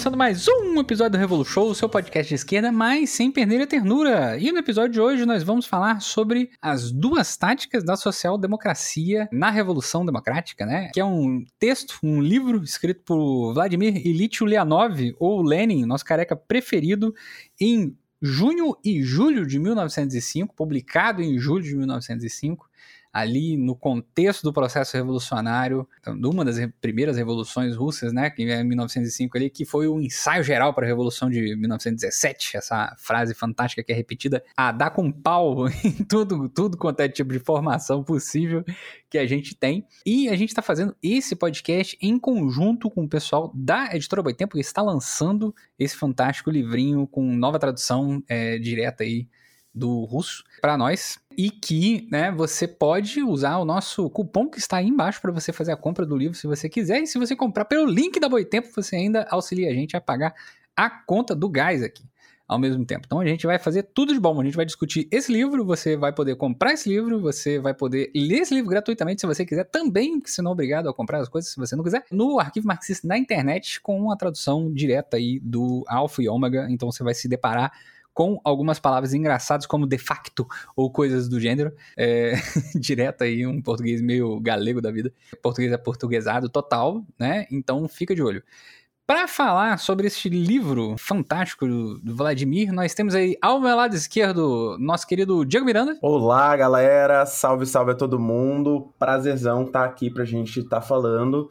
começando mais um episódio do Revolu Show, o seu podcast de esquerda, mas sem perder a ternura. E no episódio de hoje nós vamos falar sobre as duas táticas da social-democracia na Revolução Democrática, né? Que é um texto, um livro escrito por Vladimir Ilyich Ulyanov, ou Lenin, nosso careca preferido, em junho e julho de 1905, publicado em julho de 1905 ali no contexto do processo revolucionário, então, uma das primeiras revoluções russas, né, que é em 1905 ali, que foi o ensaio geral para a revolução de 1917, essa frase fantástica que é repetida, a dar com pau em tudo, tudo quanto é tipo de formação possível que a gente tem. E a gente está fazendo esse podcast em conjunto com o pessoal da Editora Boitempo, que está lançando esse fantástico livrinho com nova tradução é, direta aí do russo para nós e que né, você pode usar o nosso cupom que está aí embaixo para você fazer a compra do livro se você quiser. E se você comprar pelo link da Boitempo, você ainda auxilia a gente a pagar a conta do gás aqui ao mesmo tempo. Então a gente vai fazer tudo de bom. A gente vai discutir esse livro, você vai poder comprar esse livro, você vai poder ler esse livro gratuitamente se você quiser. Também, se não obrigado a comprar as coisas se você não quiser, no arquivo marxista na internet com a tradução direta aí do Alpha e Ômega. Então você vai se deparar com algumas palavras engraçadas como de facto ou coisas do gênero. É, direto aí, um português meio galego da vida. Português é portuguesado total, né? Então fica de olho. Para falar sobre este livro fantástico do Vladimir, nós temos aí ao meu lado esquerdo nosso querido Diego Miranda. Olá, galera. Salve, salve a todo mundo. Prazerzão estar tá aqui pra gente estar tá falando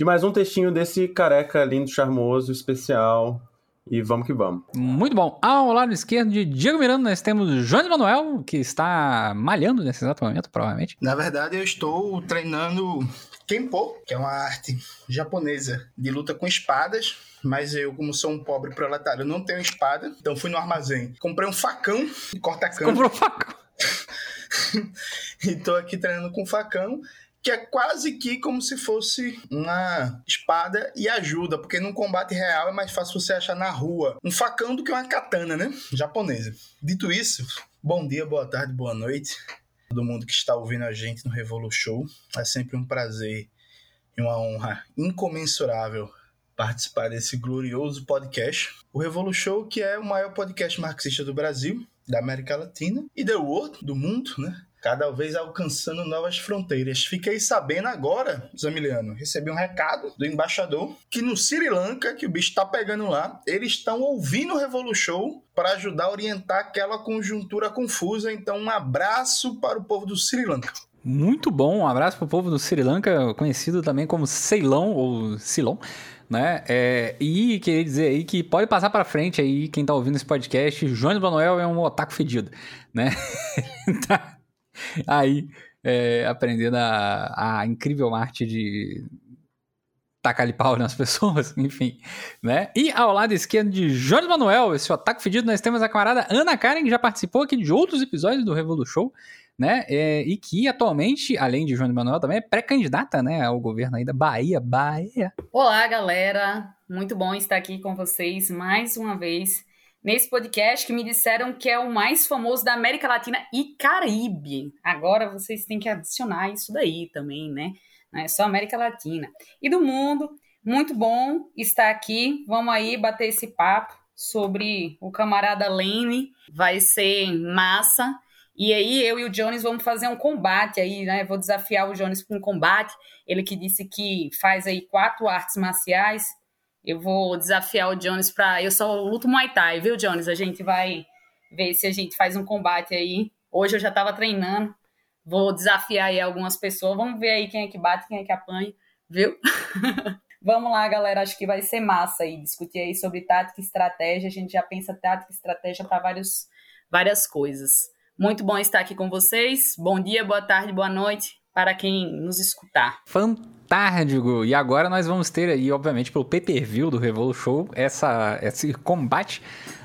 de mais um textinho desse careca lindo, charmoso, especial, e vamos que vamos. Muito bom. Ao lado esquerdo de Diego Miranda, nós temos João Manuel, que está malhando nesse exato momento, provavelmente. Na verdade, eu estou treinando Kenpo, que é uma arte japonesa de luta com espadas. Mas eu, como sou um pobre proletário, não tenho espada. Então fui no armazém, comprei um facão e corta-cano. Comprou um facão? e tô aqui treinando com facão que é quase que como se fosse uma espada e ajuda, porque num combate real é mais fácil você achar na rua um facão do que uma katana, né? Japonesa. Dito isso, bom dia, boa tarde, boa noite. Todo mundo que está ouvindo a gente no Revolu Show. É sempre um prazer e uma honra incomensurável participar desse glorioso podcast. O Revolu Show, que é o maior podcast marxista do Brasil, da América Latina e do world, do mundo, né? Cada vez alcançando novas fronteiras. Fiquei sabendo agora, Zamiliano, recebi um recado do embaixador que no Sri Lanka, que o bicho tá pegando lá, eles estão ouvindo o Revolu Show para ajudar a orientar aquela conjuntura confusa. Então, um abraço para o povo do Sri Lanka. Muito bom, um abraço para o povo do Sri Lanka, conhecido também como Ceilão ou Ceylon né? É, e queria dizer aí que pode passar para frente aí quem tá ouvindo esse podcast, Jones Manuel é um otaku fedido, né? tá, aí é, aprendendo a, a incrível arte de tacar pau nas pessoas, enfim, né? E ao lado esquerdo de Jones Manuel, esse otaku fedido, nós temos a camarada Ana Karen, que já participou aqui de outros episódios do Revolu Show, né? É, e que atualmente, além de Jones Manuel, também é pré-candidata, né, ao governo aí da Bahia, Bahia. Olá, galera! Muito bom estar aqui com vocês mais uma vez nesse podcast que me disseram que é o mais famoso da América Latina e Caribe. Agora vocês têm que adicionar isso daí também, né? Não é só América Latina. E do mundo, muito bom estar aqui. Vamos aí bater esse papo sobre o camarada Lene. Vai ser massa. E aí eu e o Jones vamos fazer um combate aí, né? Vou desafiar o Jones para um combate. Ele que disse que faz aí quatro artes marciais eu vou desafiar o Jones pra. Eu só luto Muay Thai, viu, Jones? A gente vai ver se a gente faz um combate aí. Hoje eu já tava treinando. Vou desafiar aí algumas pessoas. Vamos ver aí quem é que bate, quem é que apanha, viu? Vamos lá, galera. Acho que vai ser massa aí. Discutir aí sobre tática e estratégia. A gente já pensa tática e estratégia para várias coisas. Muito bom estar aqui com vocês. Bom dia, boa tarde, boa noite para quem nos escutar. Fantástico! E agora nós vamos ter aí, obviamente, pelo pay-per-view do Revolu Show, essa, esse combate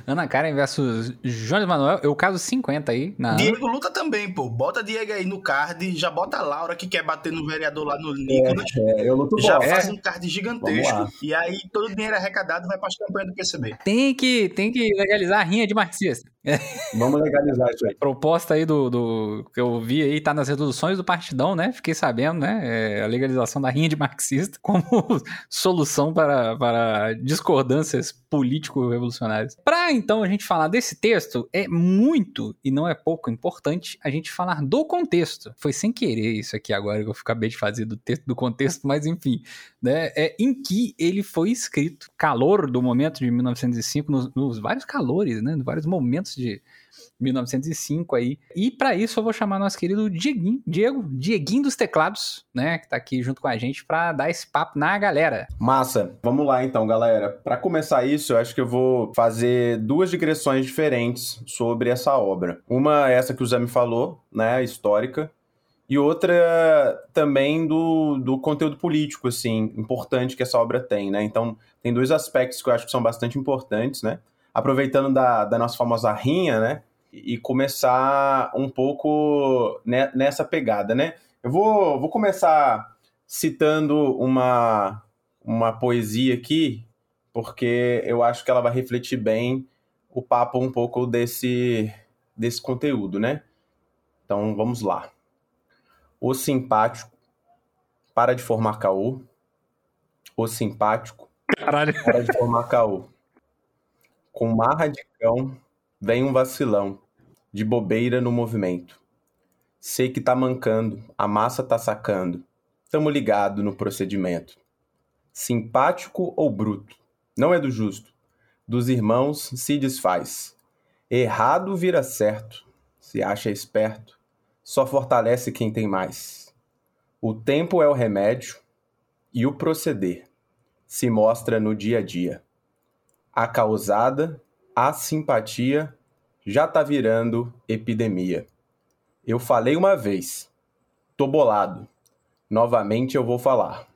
Ana Karen versus Jones Manuel, eu caso 50 aí. Na Diego luta também, pô. Bota Diego aí no card, já bota a Laura que quer bater no vereador lá no Nicolas. É, é, eu luto já bola. faz é. um card gigantesco. E aí todo o dinheiro arrecadado vai para as campanhas do PCB. Tem que, tem que legalizar a rinha de marxista. Vamos legalizar isso aí. Proposta aí do, do que eu vi aí, tá nas reduções do partidão, né? Fiquei sabendo, né? É, a legalização da cigarrinha de marxista como solução para, para discordâncias político-revolucionárias. Para então a gente falar desse texto, é muito e não é pouco importante a gente falar do contexto. Foi sem querer isso aqui agora que eu acabei de fazer do texto do contexto, mas enfim, né? É em que ele foi escrito. Calor do momento de 1905, nos, nos vários calores, né? Nos vários momentos de 1905 aí. E para isso eu vou chamar nosso querido Dieguinho, Diego, Dieguinho dos teclados, né, que tá aqui junto com a gente para dar esse papo na galera. Massa. Vamos lá então, galera. Para começar isso, eu acho que eu vou fazer duas digressões diferentes sobre essa obra. Uma é essa que o Zé me falou, né, histórica, e outra também do, do conteúdo político, assim, importante que essa obra tem, né? Então, tem dois aspectos que eu acho que são bastante importantes, né? Aproveitando da, da nossa famosa rinha, né? e começar um pouco nessa pegada, né? Eu vou, vou começar citando uma, uma poesia aqui, porque eu acho que ela vai refletir bem o papo um pouco desse, desse conteúdo, né? Então vamos lá. O simpático para de formar caô. O simpático Caralho. para de formar caô. Com marra de cão vem um vacilão de bobeira no movimento. Sei que tá mancando, a massa tá sacando. Tamo ligado no procedimento. Simpático ou bruto? Não é do justo. Dos irmãos se desfaz. Errado vira certo. Se acha esperto, só fortalece quem tem mais. O tempo é o remédio e o proceder se mostra no dia a dia. A causada, a simpatia já tá virando epidemia. Eu falei uma vez, tô bolado. Novamente eu vou falar.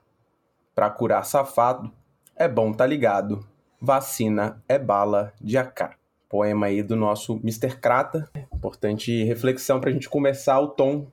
Pra curar safado, é bom tá ligado. Vacina é bala de AK. Poema aí do nosso Mr. Crata. Importante reflexão pra gente começar o tom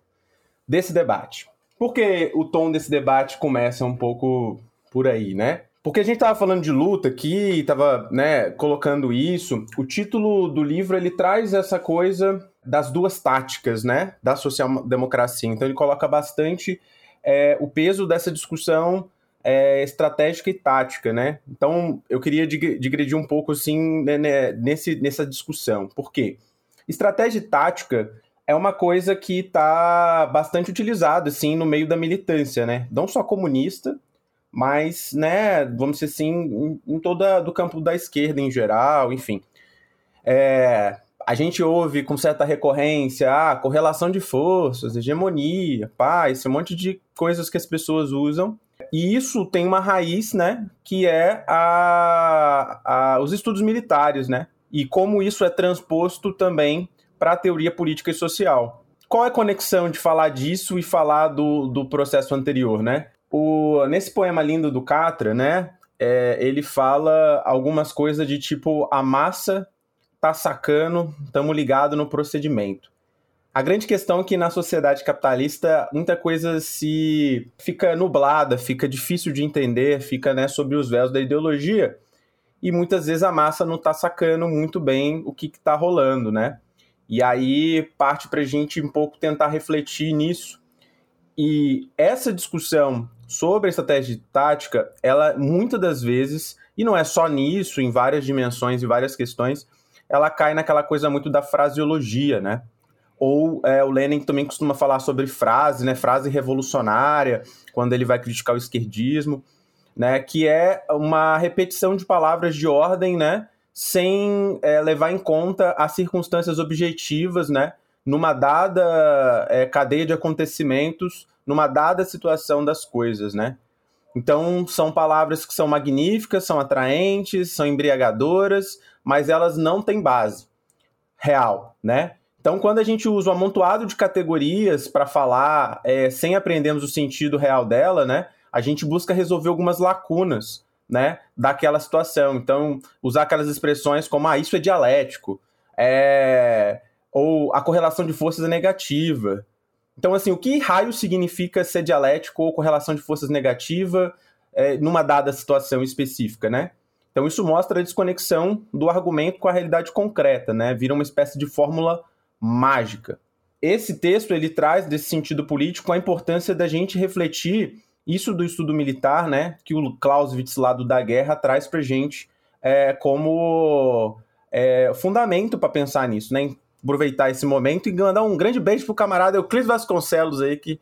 desse debate. Porque o tom desse debate começa um pouco por aí, né? Porque a gente estava falando de luta aqui, estava né, colocando isso. O título do livro ele traz essa coisa das duas táticas, né, da social-democracia. Então ele coloca bastante é, o peso dessa discussão é, estratégica e tática, né? Então eu queria digredir um pouco assim né, né, nesse, nessa discussão. Por quê? Estratégia e tática é uma coisa que está bastante utilizada assim no meio da militância, né? Não só comunista, mas, né, vamos dizer assim, em, em toda do campo da esquerda em geral, enfim. É, a gente ouve com certa recorrência, ah, correlação de forças, hegemonia, pá, esse monte de coisas que as pessoas usam. E isso tem uma raiz, né, que é a, a, os estudos militares, né, e como isso é transposto também para a teoria política e social. Qual é a conexão de falar disso e falar do, do processo anterior, né? O, nesse poema lindo do Catra, né? É, ele fala algumas coisas de tipo a massa tá sacando, tamo ligado no procedimento. A grande questão é que na sociedade capitalista muita coisa se fica nublada, fica difícil de entender, fica né, sobre os véus da ideologia e muitas vezes a massa não está sacando muito bem o que está rolando, né? E aí parte para a gente um pouco tentar refletir nisso. E essa discussão sobre a estratégia tática, ela muitas das vezes, e não é só nisso, em várias dimensões e várias questões, ela cai naquela coisa muito da fraseologia, né? Ou é, o Lenin também costuma falar sobre frase, né? Frase revolucionária, quando ele vai criticar o esquerdismo, né? Que é uma repetição de palavras de ordem, né? Sem é, levar em conta as circunstâncias objetivas, né? Numa dada é, cadeia de acontecimentos numa dada situação das coisas, né? Então, são palavras que são magníficas, são atraentes, são embriagadoras, mas elas não têm base real, né? Então, quando a gente usa um amontoado de categorias para falar é, sem aprendermos o sentido real dela, né? A gente busca resolver algumas lacunas, né? Daquela situação. Então, usar aquelas expressões como, ah, isso é dialético, é... ou a correlação de forças é negativa, então, assim, o que raio significa ser dialético ou correlação de forças negativa é, numa dada situação específica, né? Então, isso mostra a desconexão do argumento com a realidade concreta, né? Vira uma espécie de fórmula mágica. Esse texto, ele traz, desse sentido político, a importância da gente refletir isso do estudo militar, né, que o Clausewitz lá do da guerra traz para gente é, como é, fundamento para pensar nisso, né? Aproveitar esse momento e mandar um grande beijo pro camarada Euclides Vasconcelos aí, que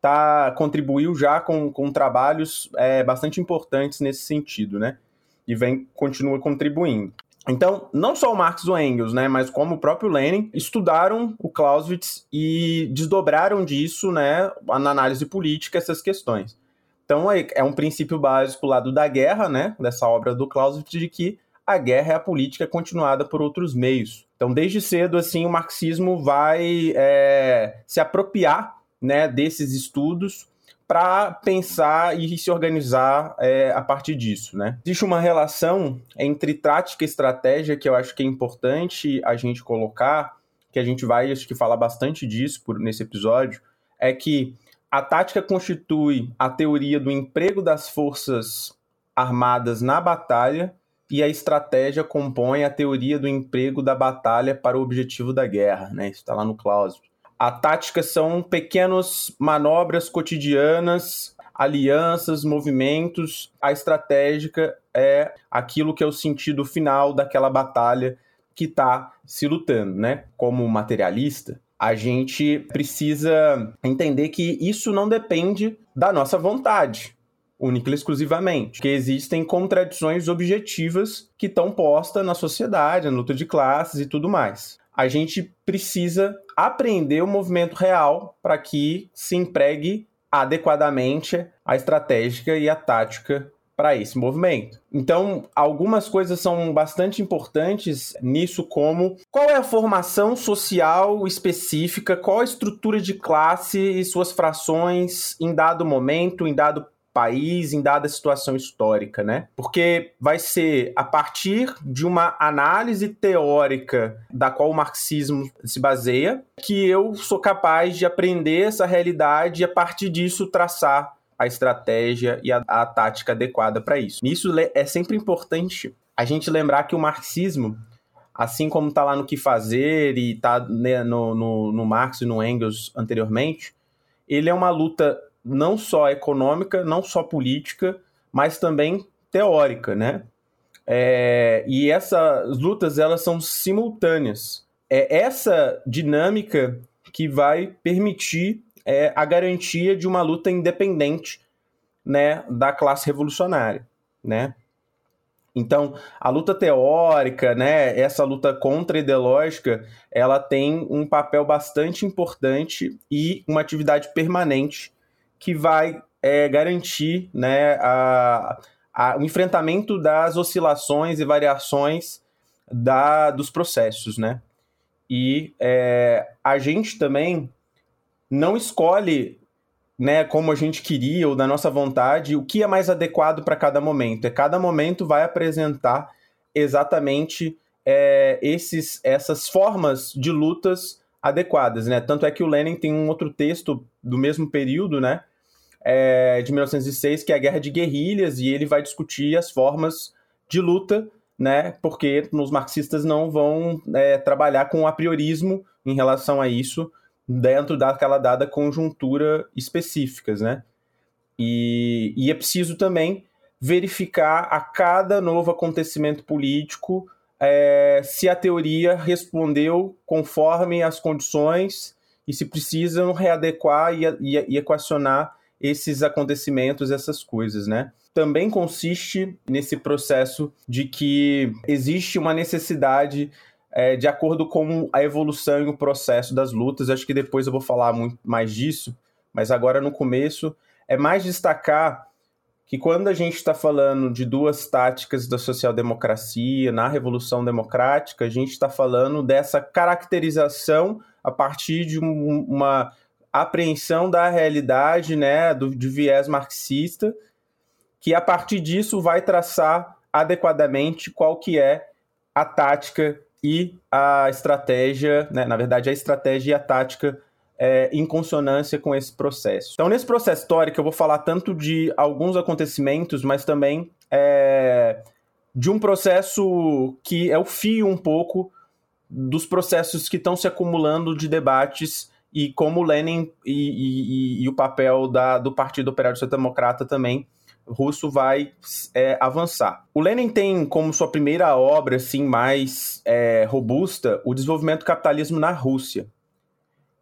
tá, contribuiu já com, com trabalhos é, bastante importantes nesse sentido, né? E vem, continua contribuindo. Então, não só o Marx e o Engels, né, mas como o próprio Lenin, estudaram o Clausewitz e desdobraram disso, né, na análise política, essas questões. Então, é, é um princípio básico lá do da guerra, né, dessa obra do Clausewitz, de que a guerra é a política continuada por outros meios. Então, desde cedo, assim, o marxismo vai é, se apropriar né, desses estudos para pensar e se organizar é, a partir disso, né? Existe uma relação entre tática e estratégia que eu acho que é importante a gente colocar, que a gente vai acho que falar bastante disso por, nesse episódio, é que a tática constitui a teoria do emprego das forças armadas na batalha e a estratégia compõe a teoria do emprego da batalha para o objetivo da guerra, né? Isso está lá no Clausewitz. A tática são pequenas manobras cotidianas, alianças, movimentos. A estratégica é aquilo que é o sentido final daquela batalha que está se lutando, né? Como materialista, a gente precisa entender que isso não depende da nossa vontade, única e exclusivamente, que existem contradições objetivas que estão postas na sociedade, na luta de classes e tudo mais a gente precisa aprender o movimento real para que se empregue adequadamente a estratégia e a tática para esse movimento. Então, algumas coisas são bastante importantes nisso, como qual é a formação social específica, qual a estrutura de classe e suas frações em dado momento, em dado país em dada situação histórica, né? Porque vai ser a partir de uma análise teórica da qual o marxismo se baseia que eu sou capaz de aprender essa realidade e a partir disso traçar a estratégia e a, a tática adequada para isso. Nisso é sempre importante a gente lembrar que o marxismo assim como está lá no que fazer e está né, no, no, no Marx e no Engels anteriormente, ele é uma luta não só econômica, não só política, mas também teórica, né? É, e essas lutas elas são simultâneas. É essa dinâmica que vai permitir é, a garantia de uma luta independente, né, da classe revolucionária, né? Então, a luta teórica, né, essa luta contra-ideológica, ela tem um papel bastante importante e uma atividade permanente que vai é, garantir né, a, a, o enfrentamento das oscilações e variações da, dos processos. Né? E é, a gente também não escolhe né, como a gente queria ou da nossa vontade o que é mais adequado para cada momento. É cada momento vai apresentar exatamente é, esses, essas formas de lutas adequadas, né? Tanto é que o Lenin tem um outro texto do mesmo período, né? É, de 1906, que é a Guerra de Guerrilhas, e ele vai discutir as formas de luta, né? Porque os marxistas não vão é, trabalhar com a priorismo em relação a isso dentro daquela dada conjuntura específicas, né? E, e é preciso também verificar a cada novo acontecimento político é, se a teoria respondeu conforme as condições e se precisam readequar e, e, e equacionar esses acontecimentos, essas coisas, né? Também consiste nesse processo de que existe uma necessidade é, de acordo com a evolução e o processo das lutas. Acho que depois eu vou falar muito mais disso, mas agora no começo é mais destacar que quando a gente está falando de duas táticas da social-democracia na Revolução Democrática, a gente está falando dessa caracterização a partir de um, uma apreensão da realidade, né, do, de viés marxista, que a partir disso vai traçar adequadamente qual que é a tática e a estratégia, né, na verdade a estratégia e a tática é, em consonância com esse processo. Então, nesse processo histórico, eu vou falar tanto de alguns acontecimentos, mas também é, de um processo que é o fio um pouco dos processos que estão se acumulando de debates e como Lenin e, e, e o papel da, do Partido Operário Social Democrata também russo vai é, avançar. O Lenin tem como sua primeira obra assim mais é, robusta o desenvolvimento do capitalismo na Rússia.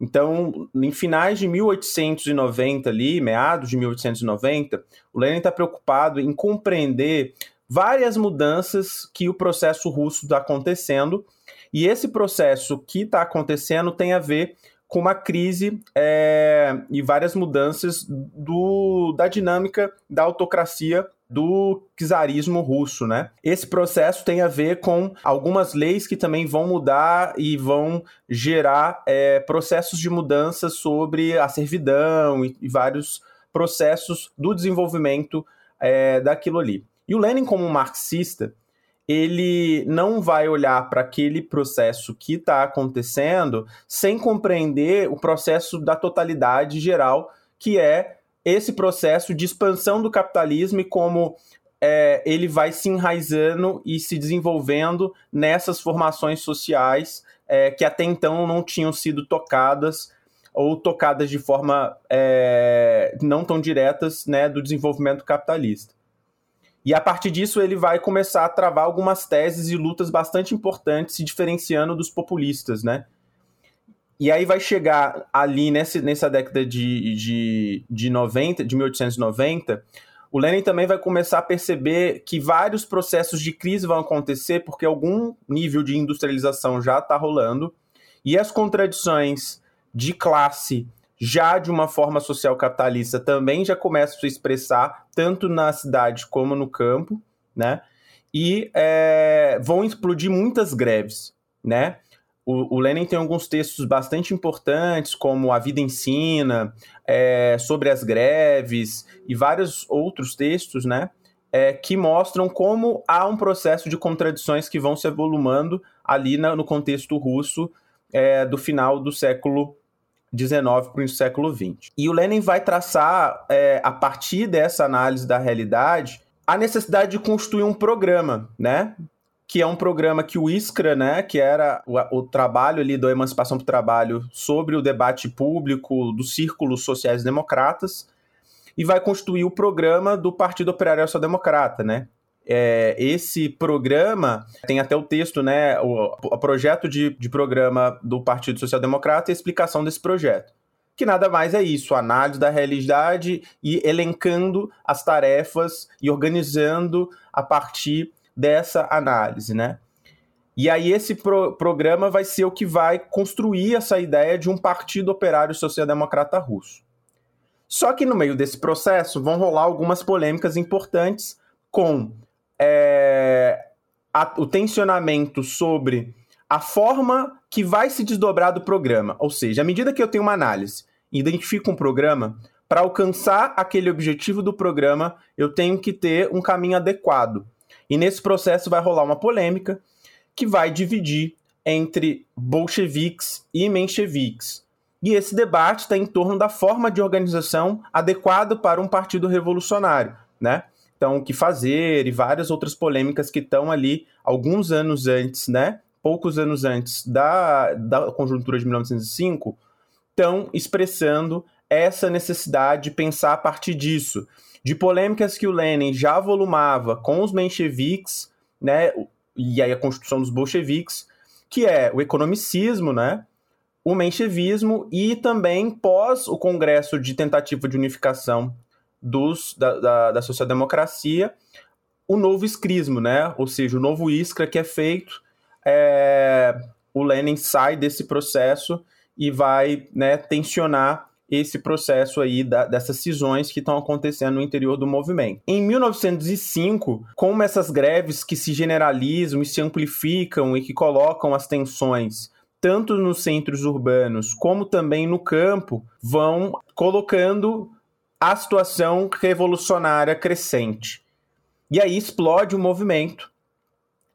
Então, em finais de 1890 ali, meados de 1890, o Lenin está preocupado em compreender várias mudanças que o processo russo está acontecendo e esse processo que está acontecendo tem a ver com uma crise é, e várias mudanças do, da dinâmica da autocracia do czarismo russo, né? Esse processo tem a ver com algumas leis que também vão mudar e vão gerar é, processos de mudança sobre a servidão e, e vários processos do desenvolvimento é, daquilo ali. E o Lenin, como marxista, ele não vai olhar para aquele processo que está acontecendo sem compreender o processo da totalidade geral, que é esse processo de expansão do capitalismo e como é, ele vai se enraizando e se desenvolvendo nessas formações sociais é, que até então não tinham sido tocadas ou tocadas de forma é, não tão diretas né, do desenvolvimento capitalista. E a partir disso ele vai começar a travar algumas teses e lutas bastante importantes, se diferenciando dos populistas, né? E aí vai chegar ali nessa, nessa década de, de, de 90, de 1890, o Lenin também vai começar a perceber que vários processos de crise vão acontecer porque algum nível de industrialização já está rolando e as contradições de classe já de uma forma social capitalista também já começa a se expressar tanto na cidade como no campo, né? E é, vão explodir muitas greves, né? O, o, Lenin tem alguns textos bastante importantes, como A Vida Ensina, é, sobre as greves e vários outros textos, né? É, que mostram como há um processo de contradições que vão se avolumando ali na, no contexto russo é, do final do século XIX para o século XX. E o Lenin vai traçar, é, a partir dessa análise da realidade, a necessidade de construir um programa, né? Que é um programa que o Iskra, né, que era o, o trabalho ali da emancipação para o trabalho sobre o debate público dos círculos sociais democratas, e vai construir o programa do Partido Operário Social Democrata, né? É, esse programa tem até o texto, né? O, o projeto de, de programa do Partido Social Democrata e a explicação desse projeto. Que nada mais é isso, análise da realidade e elencando as tarefas e organizando a partir dessa análise, né? E aí esse pro programa vai ser o que vai construir essa ideia de um partido operário social-democrata russo. Só que no meio desse processo vão rolar algumas polêmicas importantes com é, a, o tensionamento sobre a forma que vai se desdobrar do programa. Ou seja, à medida que eu tenho uma análise e identifico um programa, para alcançar aquele objetivo do programa, eu tenho que ter um caminho adequado. E nesse processo vai rolar uma polêmica que vai dividir entre bolcheviques e mencheviques. E esse debate está em torno da forma de organização adequada para um partido revolucionário, né? Então, o que fazer e várias outras polêmicas que estão ali alguns anos antes, né? Poucos anos antes da, da conjuntura de 1905, estão expressando essa necessidade de pensar a partir disso, de polêmicas que o Lenin já volumava com os mencheviques, né? E aí a constituição dos bolcheviques, que é o economicismo, né? O menchevismo e também pós o Congresso de Tentativa de Unificação dos, da, da, da social-democracia, o novo escrismo, né? Ou seja, o novo Iskra que é feito, é, o Lenin sai desse processo e vai né, tensionar esse processo aí da, dessas cisões que estão acontecendo no interior do movimento. Em 1905, como essas greves que se generalizam e se amplificam e que colocam as tensões tanto nos centros urbanos como também no campo, vão colocando a situação revolucionária crescente. E aí explode o movimento.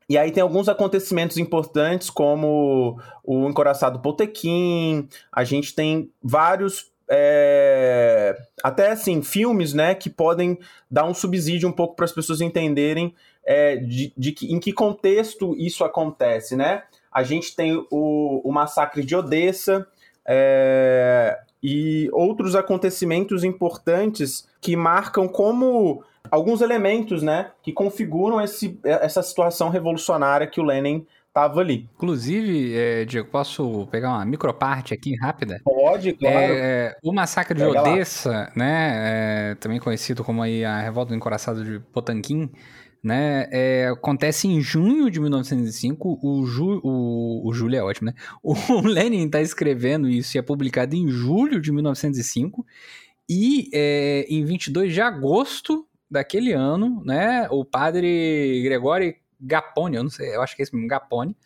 E aí tem alguns acontecimentos importantes, como o encoraçado Potequim, a gente tem vários. É, até assim, filmes né, que podem dar um subsídio um pouco para as pessoas entenderem é, de, de que, em que contexto isso acontece. Né? A gente tem o, o massacre de Odessa, é, e outros acontecimentos importantes que marcam como alguns elementos, né, que configuram esse, essa situação revolucionária que o Lenin estava ali. Inclusive, é, Diego, posso pegar uma microparte aqui rápida? Pode, claro. É, o massacre de Pega Odessa, lá. né, é, também conhecido como aí a revolta do encoraçado de Potanquim, né, é, acontece em junho de 1905. O, Ju, o, o Júlio é ótimo, né? O Lenin está escrevendo isso e é publicado em julho de 1905. E é, em 22 de agosto daquele ano, né, o padre Gregório Gapone, eu não sei, eu acho que é esse mesmo, Gapone,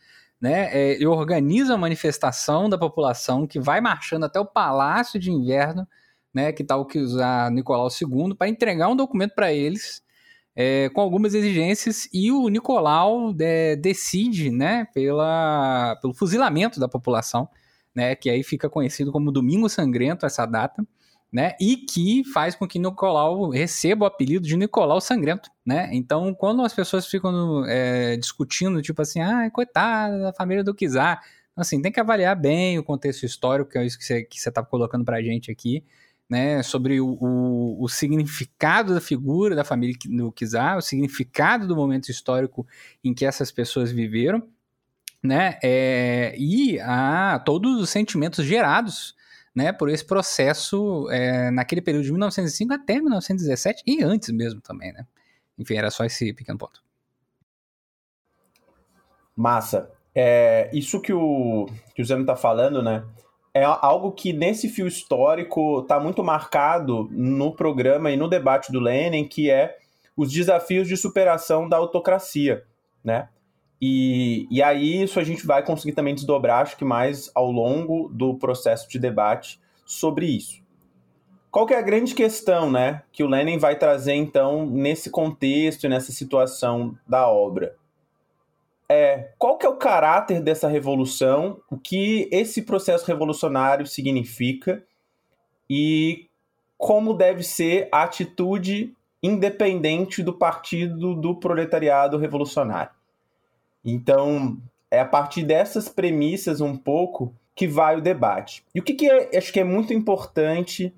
né, é, ele organiza a manifestação da população que vai marchando até o Palácio de Inverno, né, que está o que usar Nicolau II, para entregar um documento para eles é, com algumas exigências e o Nicolau é, decide, né, pela, pelo fuzilamento da população, né, que aí fica conhecido como Domingo Sangrento essa data, né, e que faz com que Nicolau receba o apelido de Nicolau Sangrento, né, então quando as pessoas ficam é, discutindo, tipo assim, ah, coitada da família do Kizar, assim, tem que avaliar bem o contexto histórico, que é isso que você está tá colocando pra gente aqui, né, sobre o, o, o, significado da figura da família do Kizar, o significado do momento histórico em que essas pessoas viveram, né, é, e a todos os sentimentos gerados, né, por esse processo é, naquele período de 1905 até 1917 e antes mesmo também, né. Enfim, era só esse pequeno ponto. Massa. É, isso que o, que o Zeno está falando, né, é algo que nesse fio histórico está muito marcado no programa e no debate do Lenin, que é os desafios de superação da autocracia, né? E, e aí isso a gente vai conseguir também desdobrar, acho que mais ao longo do processo de debate sobre isso. Qual que é a grande questão, né, que o Lenin vai trazer então nesse contexto e nessa situação da obra? É qual que é o caráter dessa revolução, o que esse processo revolucionário significa e como deve ser a atitude independente do partido do proletariado revolucionário. Então, é a partir dessas premissas um pouco que vai o debate. E o que, que é, acho que é muito importante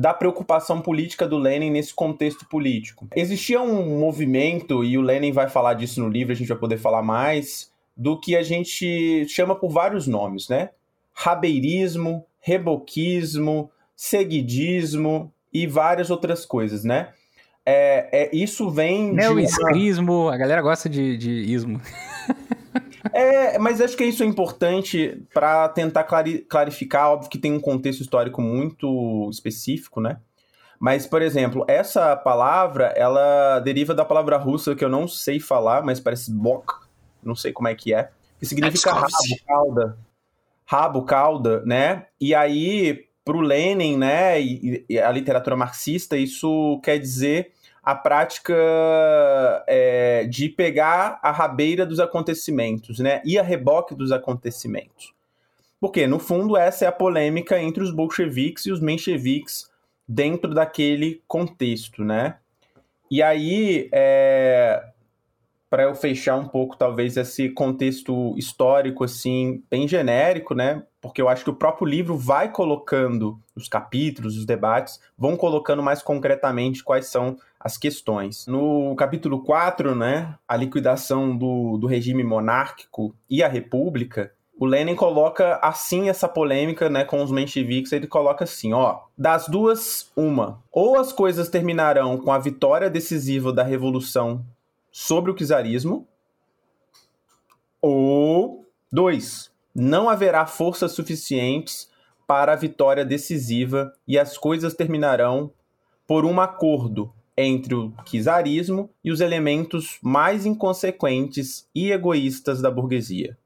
da preocupação política do Lenin nesse contexto político. Existia um movimento, e o Lenin vai falar disso no livro, a gente vai poder falar mais, do que a gente chama por vários nomes, né? Rabeirismo, reboquismo, seguidismo e várias outras coisas, né? É, é, isso vem. Neoescrismo, uma... a galera gosta de, de ismo. É, mas acho que isso é importante para tentar clari clarificar. Óbvio que tem um contexto histórico muito específico, né? Mas, por exemplo, essa palavra, ela deriva da palavra russa que eu não sei falar, mas parece bok, não sei como é que é, que significa rabo, cauda. Rabo, cauda, né? E aí, pro Lenin, né, e, e a literatura marxista, isso quer dizer a prática é, de pegar a rabeira dos acontecimentos, né? E a reboque dos acontecimentos. Porque, no fundo, essa é a polêmica entre os bolcheviques e os mencheviques dentro daquele contexto, né? E aí, é, para eu fechar um pouco, talvez, esse contexto histórico, assim, bem genérico, né? Porque eu acho que o próprio livro vai colocando os capítulos, os debates, vão colocando mais concretamente quais são as questões. No capítulo 4, né, a liquidação do, do regime monárquico e a república, o Lenin coloca assim essa polêmica, né, com os mencheviques, ele coloca assim, ó, das duas, uma, ou as coisas terminarão com a vitória decisiva da revolução sobre o czarismo, ou dois, não haverá forças suficientes para a vitória decisiva e as coisas terminarão por um acordo entre o czarismo e os elementos mais inconsequentes e egoístas da burguesia.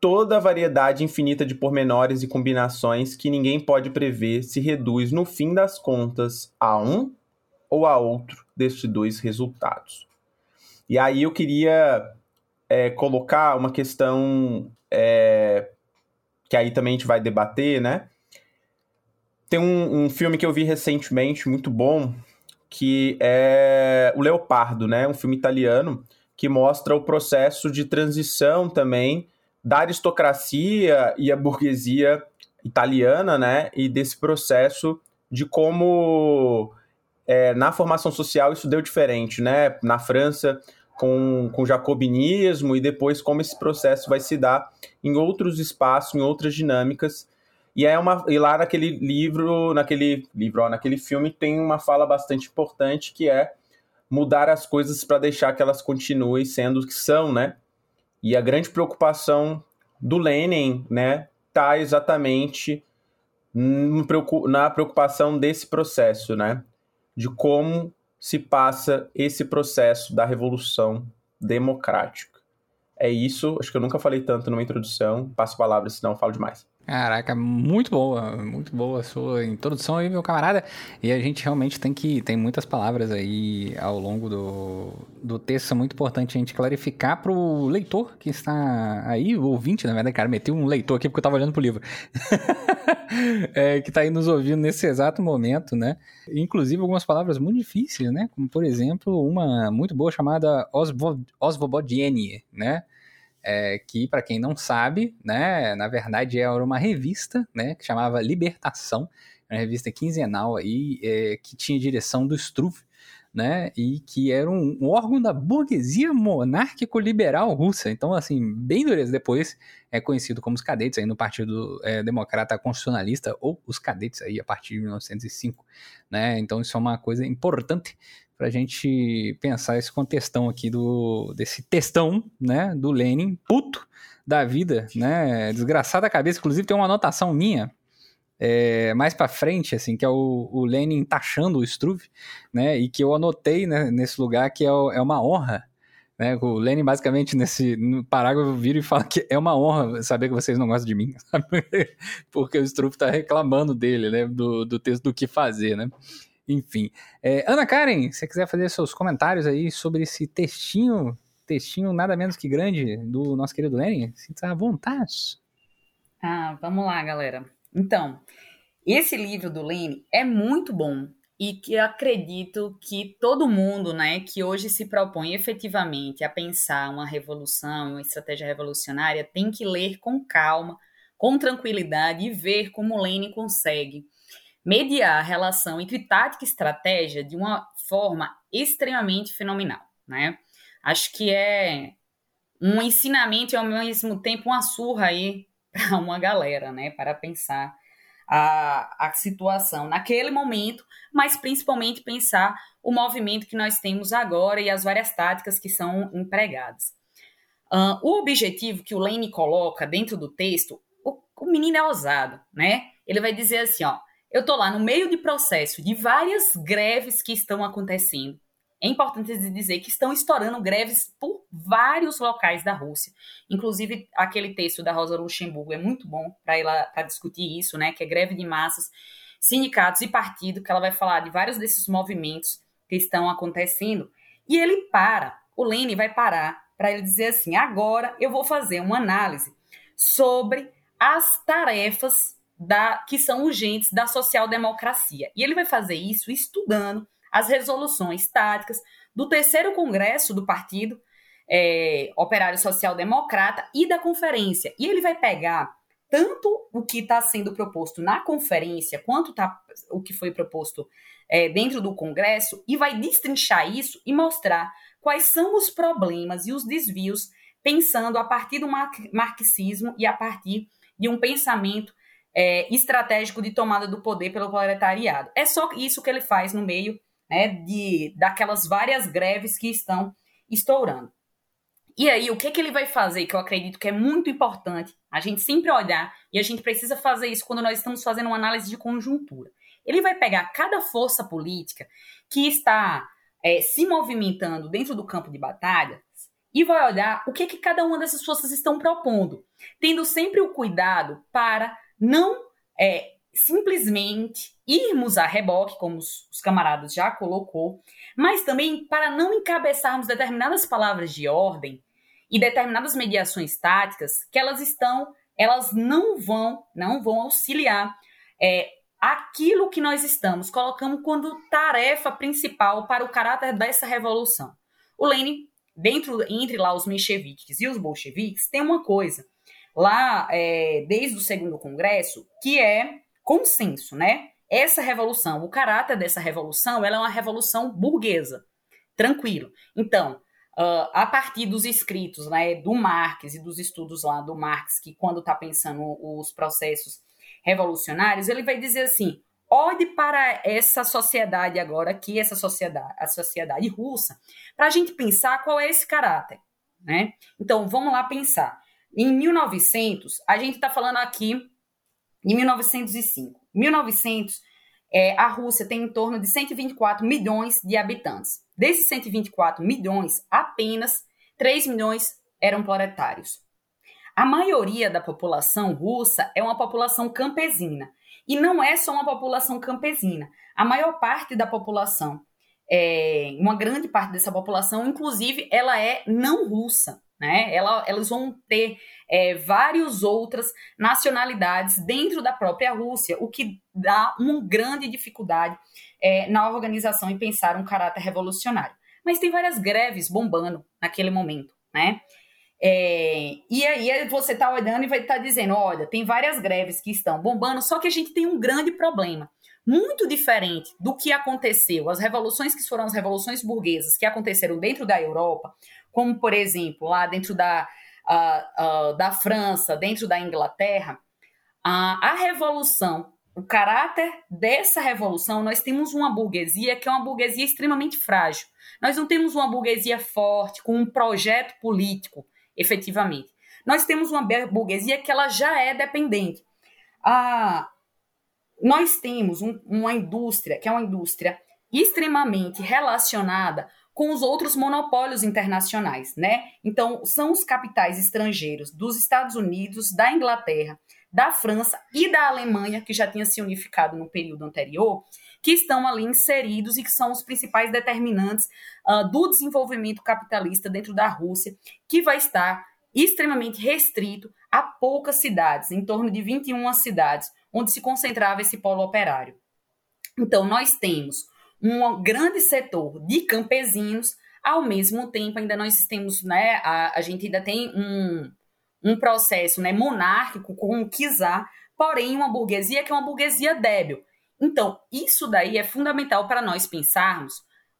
Toda a variedade infinita de pormenores e combinações que ninguém pode prever se reduz, no fim das contas, a um ou a outro destes dois resultados. E aí eu queria é, colocar uma questão é, que aí também a gente vai debater, né? Tem um, um filme que eu vi recentemente, muito bom, que é o Leopardo, né? Um filme italiano que mostra o processo de transição também da aristocracia e a burguesia italiana, né? E desse processo de como é, na formação social isso deu diferente, né? Na França, com, com o jacobinismo, e depois como esse processo vai se dar em outros espaços, em outras dinâmicas. E, é uma, e lá naquele livro, naquele livro, ó, naquele filme, tem uma fala bastante importante que é mudar as coisas para deixar que elas continuem sendo o que são, né? E a grande preocupação do Lenin, né, tá exatamente na preocupação desse processo, né? De como se passa esse processo da revolução democrática. É isso, acho que eu nunca falei tanto numa introdução. Passo a palavra, senão eu falo demais. Caraca, muito boa, muito boa a sua introdução aí, meu camarada. E a gente realmente tem que. Tem muitas palavras aí ao longo do, do texto, são muito importante a gente clarificar pro leitor que está aí, o ouvinte, na verdade, cara, meteu um leitor aqui porque eu tava olhando pro livro. é, que tá aí nos ouvindo nesse exato momento, né? Inclusive algumas palavras muito difíceis, né? Como, por exemplo, uma muito boa chamada Osvobodiene, né? É, que, para quem não sabe, né, na verdade era uma revista, né, que chamava Libertação, uma revista quinzenal aí, é, que tinha direção do Struve, né, e que era um, um órgão da burguesia monárquico-liberal russa. Então, assim, bem duras depois é conhecido como os cadetes aí no Partido é, Democrata Constitucionalista, ou os cadetes aí a partir de 1905, né, então isso é uma coisa importante para a gente pensar esse contextão aqui do desse textão, né, do Lenin, puto da vida, né, desgraçado da cabeça. Inclusive tem uma anotação minha é, mais para frente, assim, que é o, o, Lenin taxando o Struve, né, e que eu anotei né, nesse lugar que é, é uma honra. Né, o Lenin basicamente nesse parágrafo vira e fala que é uma honra saber que vocês não gostam de mim, sabe? porque o Struve está reclamando dele, né, do, do texto do que fazer, né? Enfim. É, Ana Karen, se você quiser fazer seus comentários aí sobre esse textinho, textinho nada menos que grande do nosso querido Lenin, sinta à vontade. Ah, vamos lá, galera. Então, esse livro do Lenin é muito bom e que acredito que todo mundo, né, que hoje se propõe efetivamente a pensar uma revolução, uma estratégia revolucionária, tem que ler com calma, com tranquilidade e ver como Lenin consegue mediar a relação entre tática e estratégia de uma forma extremamente fenomenal, né? Acho que é um ensinamento e ao mesmo tempo uma surra aí para uma galera, né, para pensar a, a situação naquele momento, mas principalmente pensar o movimento que nós temos agora e as várias táticas que são empregadas. Uh, o objetivo que o Lane coloca dentro do texto, o, o menino é ousado, né? Ele vai dizer assim, ó, eu estou lá no meio de processo de várias greves que estão acontecendo. É importante dizer que estão estourando greves por vários locais da Rússia. Inclusive, aquele texto da Rosa Luxemburgo é muito bom para ela para discutir isso, né? Que é greve de massas, sindicatos e partido, que ela vai falar de vários desses movimentos que estão acontecendo. E ele para, o Lênin vai parar para ele dizer assim: agora eu vou fazer uma análise sobre as tarefas da, que são urgentes da social-democracia. E ele vai fazer isso estudando as resoluções táticas do terceiro congresso do Partido é, Operário Social Democrata e da conferência. E ele vai pegar tanto o que está sendo proposto na conferência, quanto tá, o que foi proposto é, dentro do Congresso, e vai destrinchar isso e mostrar quais são os problemas e os desvios, pensando a partir do marxismo e a partir de um pensamento é, estratégico de tomada do poder pelo proletariado. É só isso que ele faz no meio né, de, daquelas várias greves que estão estourando. E aí, o que, que ele vai fazer, que eu acredito que é muito importante, a gente sempre olhar, e a gente precisa fazer isso quando nós estamos fazendo uma análise de conjuntura. Ele vai pegar cada força política que está é, se movimentando dentro do campo de batalha e vai olhar o que, que cada uma dessas forças estão propondo, tendo sempre o cuidado para não é, simplesmente irmos a reboque, como os, os camaradas já colocou, mas também para não encabeçarmos determinadas palavras de ordem e determinadas mediações táticas que elas estão, elas não vão, não vão auxiliar é, aquilo que nós estamos colocando como tarefa principal para o caráter dessa revolução. O Lenin, dentro entre lá os mencheviques e os bolcheviques, tem uma coisa lá é, desde o segundo congresso, que é consenso, né? Essa revolução, o caráter dessa revolução, ela é uma revolução burguesa, tranquilo. Então, uh, a partir dos escritos né, do Marx e dos estudos lá do Marx, que quando está pensando os processos revolucionários, ele vai dizer assim: olhe para essa sociedade agora aqui, essa sociedade, a sociedade russa, para a gente pensar qual é esse caráter, né? Então, vamos lá pensar. Em 1900, a gente está falando aqui em 1905. 1900, é, a Rússia tem em torno de 124 milhões de habitantes. Desses 124 milhões, apenas 3 milhões eram proletários. A maioria da população russa é uma população campesina. E não é só uma população campesina. A maior parte da população, é, uma grande parte dessa população, inclusive, ela é não russa. Né? Ela, elas vão ter é, várias outras nacionalidades dentro da própria Rússia, o que dá uma grande dificuldade é, na organização e pensar um caráter revolucionário. Mas tem várias greves bombando naquele momento, né? É, e aí você está olhando e vai estar tá dizendo, olha, tem várias greves que estão bombando, só que a gente tem um grande problema. Muito diferente do que aconteceu, as revoluções que foram as revoluções burguesas que aconteceram dentro da Europa, como, por exemplo, lá dentro da, uh, uh, da França, dentro da Inglaterra, uh, a revolução, o caráter dessa revolução, nós temos uma burguesia que é uma burguesia extremamente frágil. Nós não temos uma burguesia forte, com um projeto político, efetivamente. Nós temos uma burguesia que ela já é dependente. Ah, nós temos um, uma indústria, que é uma indústria extremamente relacionada com os outros monopólios internacionais, né? Então, são os capitais estrangeiros dos Estados Unidos, da Inglaterra, da França e da Alemanha, que já tinha se unificado no período anterior, que estão ali inseridos e que são os principais determinantes uh, do desenvolvimento capitalista dentro da Rússia, que vai estar extremamente restrito a poucas cidades, em torno de 21 cidades, onde se concentrava esse polo operário. Então, nós temos um grande setor de campesinos, ao mesmo tempo ainda nós temos, né, a, a gente ainda tem um, um processo né, monárquico com o czar, porém uma burguesia que é uma burguesia débil. Então, isso daí é fundamental para nós pensarmos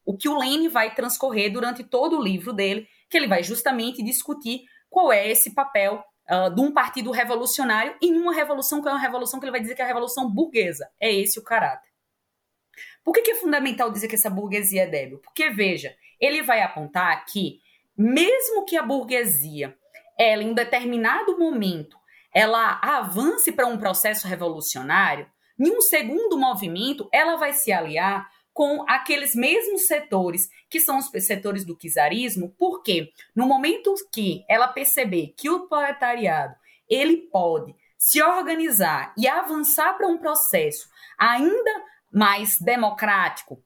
o que o Lênin vai transcorrer durante todo o livro dele, que ele vai justamente discutir qual é esse papel uh, de um partido revolucionário em uma revolução que é uma revolução que ele vai dizer que é a revolução burguesa. É esse o caráter. Por que, que é fundamental dizer que essa burguesia é débil? Porque, veja, ele vai apontar que, mesmo que a burguesia, ela, em um determinado momento, ela avance para um processo revolucionário, em um segundo movimento, ela vai se aliar com aqueles mesmos setores que são os setores do czarismo, porque no momento que ela perceber que o proletariado ele pode se organizar e avançar para um processo ainda mais democrático,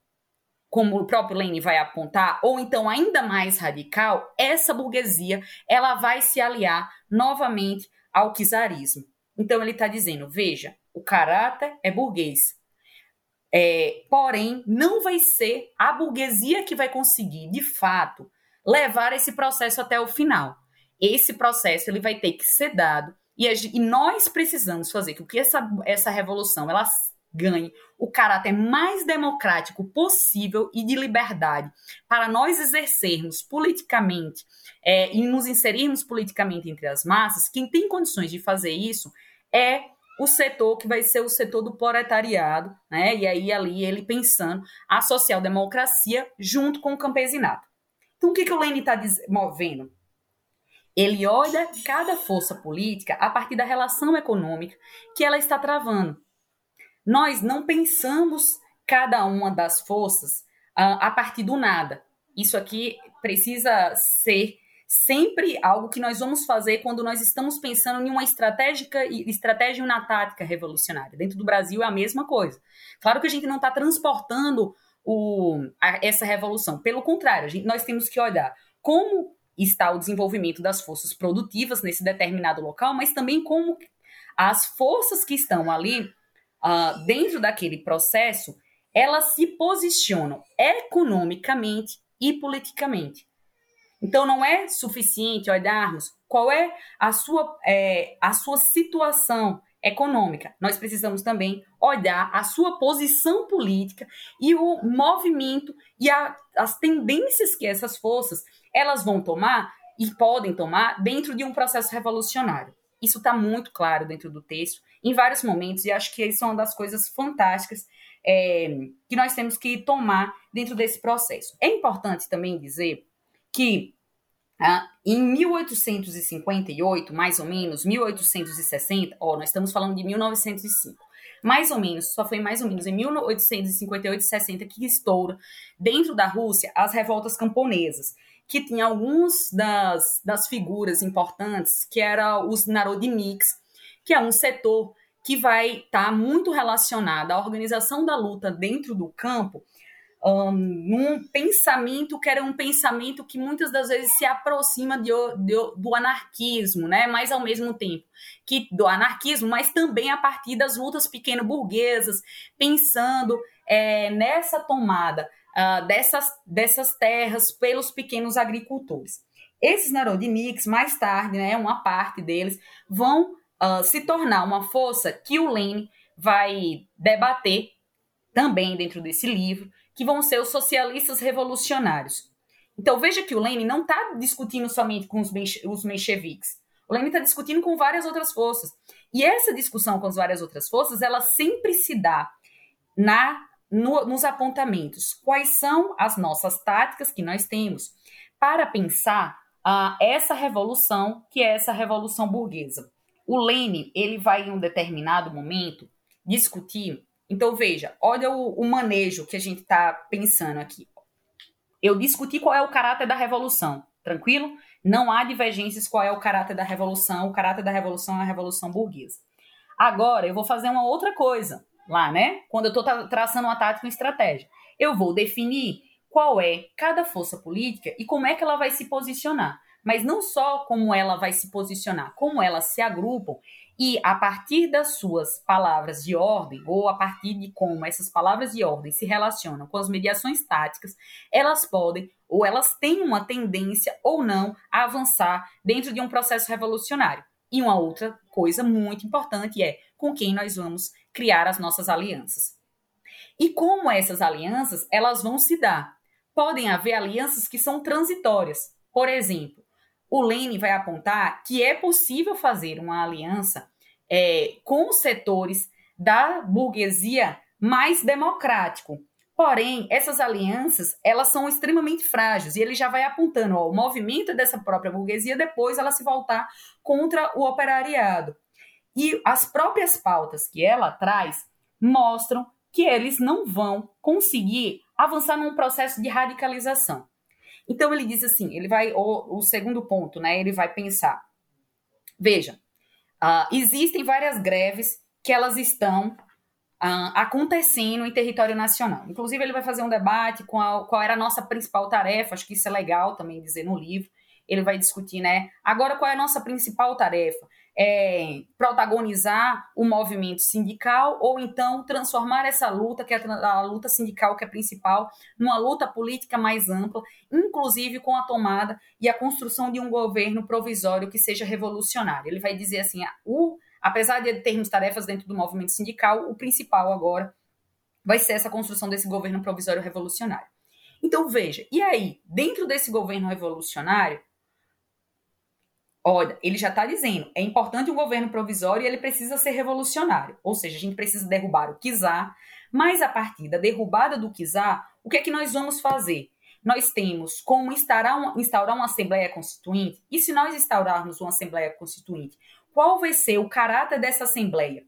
como o próprio Lenin vai apontar, ou então ainda mais radical, essa burguesia ela vai se aliar novamente ao czarismo. Então ele está dizendo, veja, o caráter é burguês, é, porém não vai ser a burguesia que vai conseguir, de fato, levar esse processo até o final. Esse processo ele vai ter que ser dado e, e nós precisamos fazer com que essa, essa revolução ela ganhe o caráter mais democrático possível e de liberdade para nós exercermos politicamente é, e nos inserirmos politicamente entre as massas, quem tem condições de fazer isso é o setor que vai ser o setor do proletariado, né? E aí ali ele pensando a social-democracia junto com o campesinato. Então o que, que o Lênin está movendo? Ele olha cada força política a partir da relação econômica que ela está travando. Nós não pensamos cada uma das forças uh, a partir do nada. Isso aqui precisa ser sempre algo que nós vamos fazer quando nós estamos pensando em uma estratégica, estratégia e uma tática revolucionária. Dentro do Brasil é a mesma coisa. Claro que a gente não está transportando o, a, essa revolução. Pelo contrário, gente, nós temos que olhar como está o desenvolvimento das forças produtivas nesse determinado local, mas também como as forças que estão ali uh, dentro daquele processo, elas se posicionam economicamente e politicamente. Então, não é suficiente olharmos qual é a sua, é, a sua situação econômica. Nós precisamos também olhar a sua posição política e o movimento e a, as tendências que essas forças elas vão tomar e podem tomar dentro de um processo revolucionário. Isso está muito claro dentro do texto, em vários momentos, e acho que isso é uma das coisas fantásticas é, que nós temos que tomar dentro desse processo. É importante também dizer que ah, em 1858, mais ou menos, 1860, ó, nós estamos falando de 1905, mais ou menos, só foi mais ou menos em 1858 e 60 que estoura dentro da Rússia as revoltas camponesas, que tinha alguns das, das figuras importantes, que eram os narodniks, que é um setor que vai estar tá muito relacionado à organização da luta dentro do campo, um, num pensamento que era um pensamento que muitas das vezes se aproxima de, de, do anarquismo, né? Mas ao mesmo tempo que do anarquismo, mas também a partir das lutas pequeno-burguesas, pensando é, nessa tomada uh, dessas, dessas terras pelos pequenos agricultores. Esses narodniks, mais tarde, né, uma parte deles, vão uh, se tornar uma força que o Lenin vai debater também dentro desse livro, que vão ser os socialistas revolucionários. Então veja que o Lenin não está discutindo somente com os, os mencheviques. O Lenin está discutindo com várias outras forças. E essa discussão com as várias outras forças, ela sempre se dá na no, nos apontamentos. Quais são as nossas táticas que nós temos para pensar uh, essa revolução, que é essa revolução burguesa? O Lenin, ele vai em um determinado momento discutir então, veja, olha o, o manejo que a gente está pensando aqui. Eu discuti qual é o caráter da revolução, tranquilo? Não há divergências qual é o caráter da revolução. O caráter da revolução é a revolução burguesa. Agora, eu vou fazer uma outra coisa lá, né? Quando eu estou tra traçando uma tática e uma estratégia. Eu vou definir qual é cada força política e como é que ela vai se posicionar. Mas não só como ela vai se posicionar, como elas se agrupam e a partir das suas palavras de ordem, ou a partir de como essas palavras de ordem se relacionam com as mediações táticas, elas podem ou elas têm uma tendência ou não a avançar dentro de um processo revolucionário. E uma outra coisa muito importante é com quem nós vamos criar as nossas alianças. E como essas alianças, elas vão se dar. Podem haver alianças que são transitórias. Por exemplo, o Lene vai apontar que é possível fazer uma aliança é, com os setores da burguesia mais democrático. Porém, essas alianças, elas são extremamente frágeis e ele já vai apontando ó, o movimento dessa própria burguesia depois ela se voltar contra o operariado. E as próprias pautas que ela traz mostram que eles não vão conseguir avançar num processo de radicalização. Então ele diz assim, ele vai o, o segundo ponto, né? Ele vai pensar. Veja, uh, existem várias greves que elas estão uh, acontecendo em território nacional. Inclusive ele vai fazer um debate com a, qual era a nossa principal tarefa. Acho que isso é legal também dizer no livro. Ele vai discutir, né? Agora qual é a nossa principal tarefa? É, protagonizar o movimento sindical ou então transformar essa luta, que é a luta sindical que é principal, numa luta política mais ampla, inclusive com a tomada e a construção de um governo provisório que seja revolucionário. Ele vai dizer assim, o, apesar de termos tarefas dentro do movimento sindical, o principal agora vai ser essa construção desse governo provisório revolucionário. Então veja, e aí, dentro desse governo revolucionário, Olha, ele já está dizendo, é importante um governo provisório e ele precisa ser revolucionário. Ou seja, a gente precisa derrubar o Kizar, mas a partir da derrubada do Kizar, o que é que nós vamos fazer? Nós temos como instaurar uma, instaurar uma Assembleia Constituinte, e se nós instaurarmos uma Assembleia Constituinte, qual vai ser o caráter dessa Assembleia?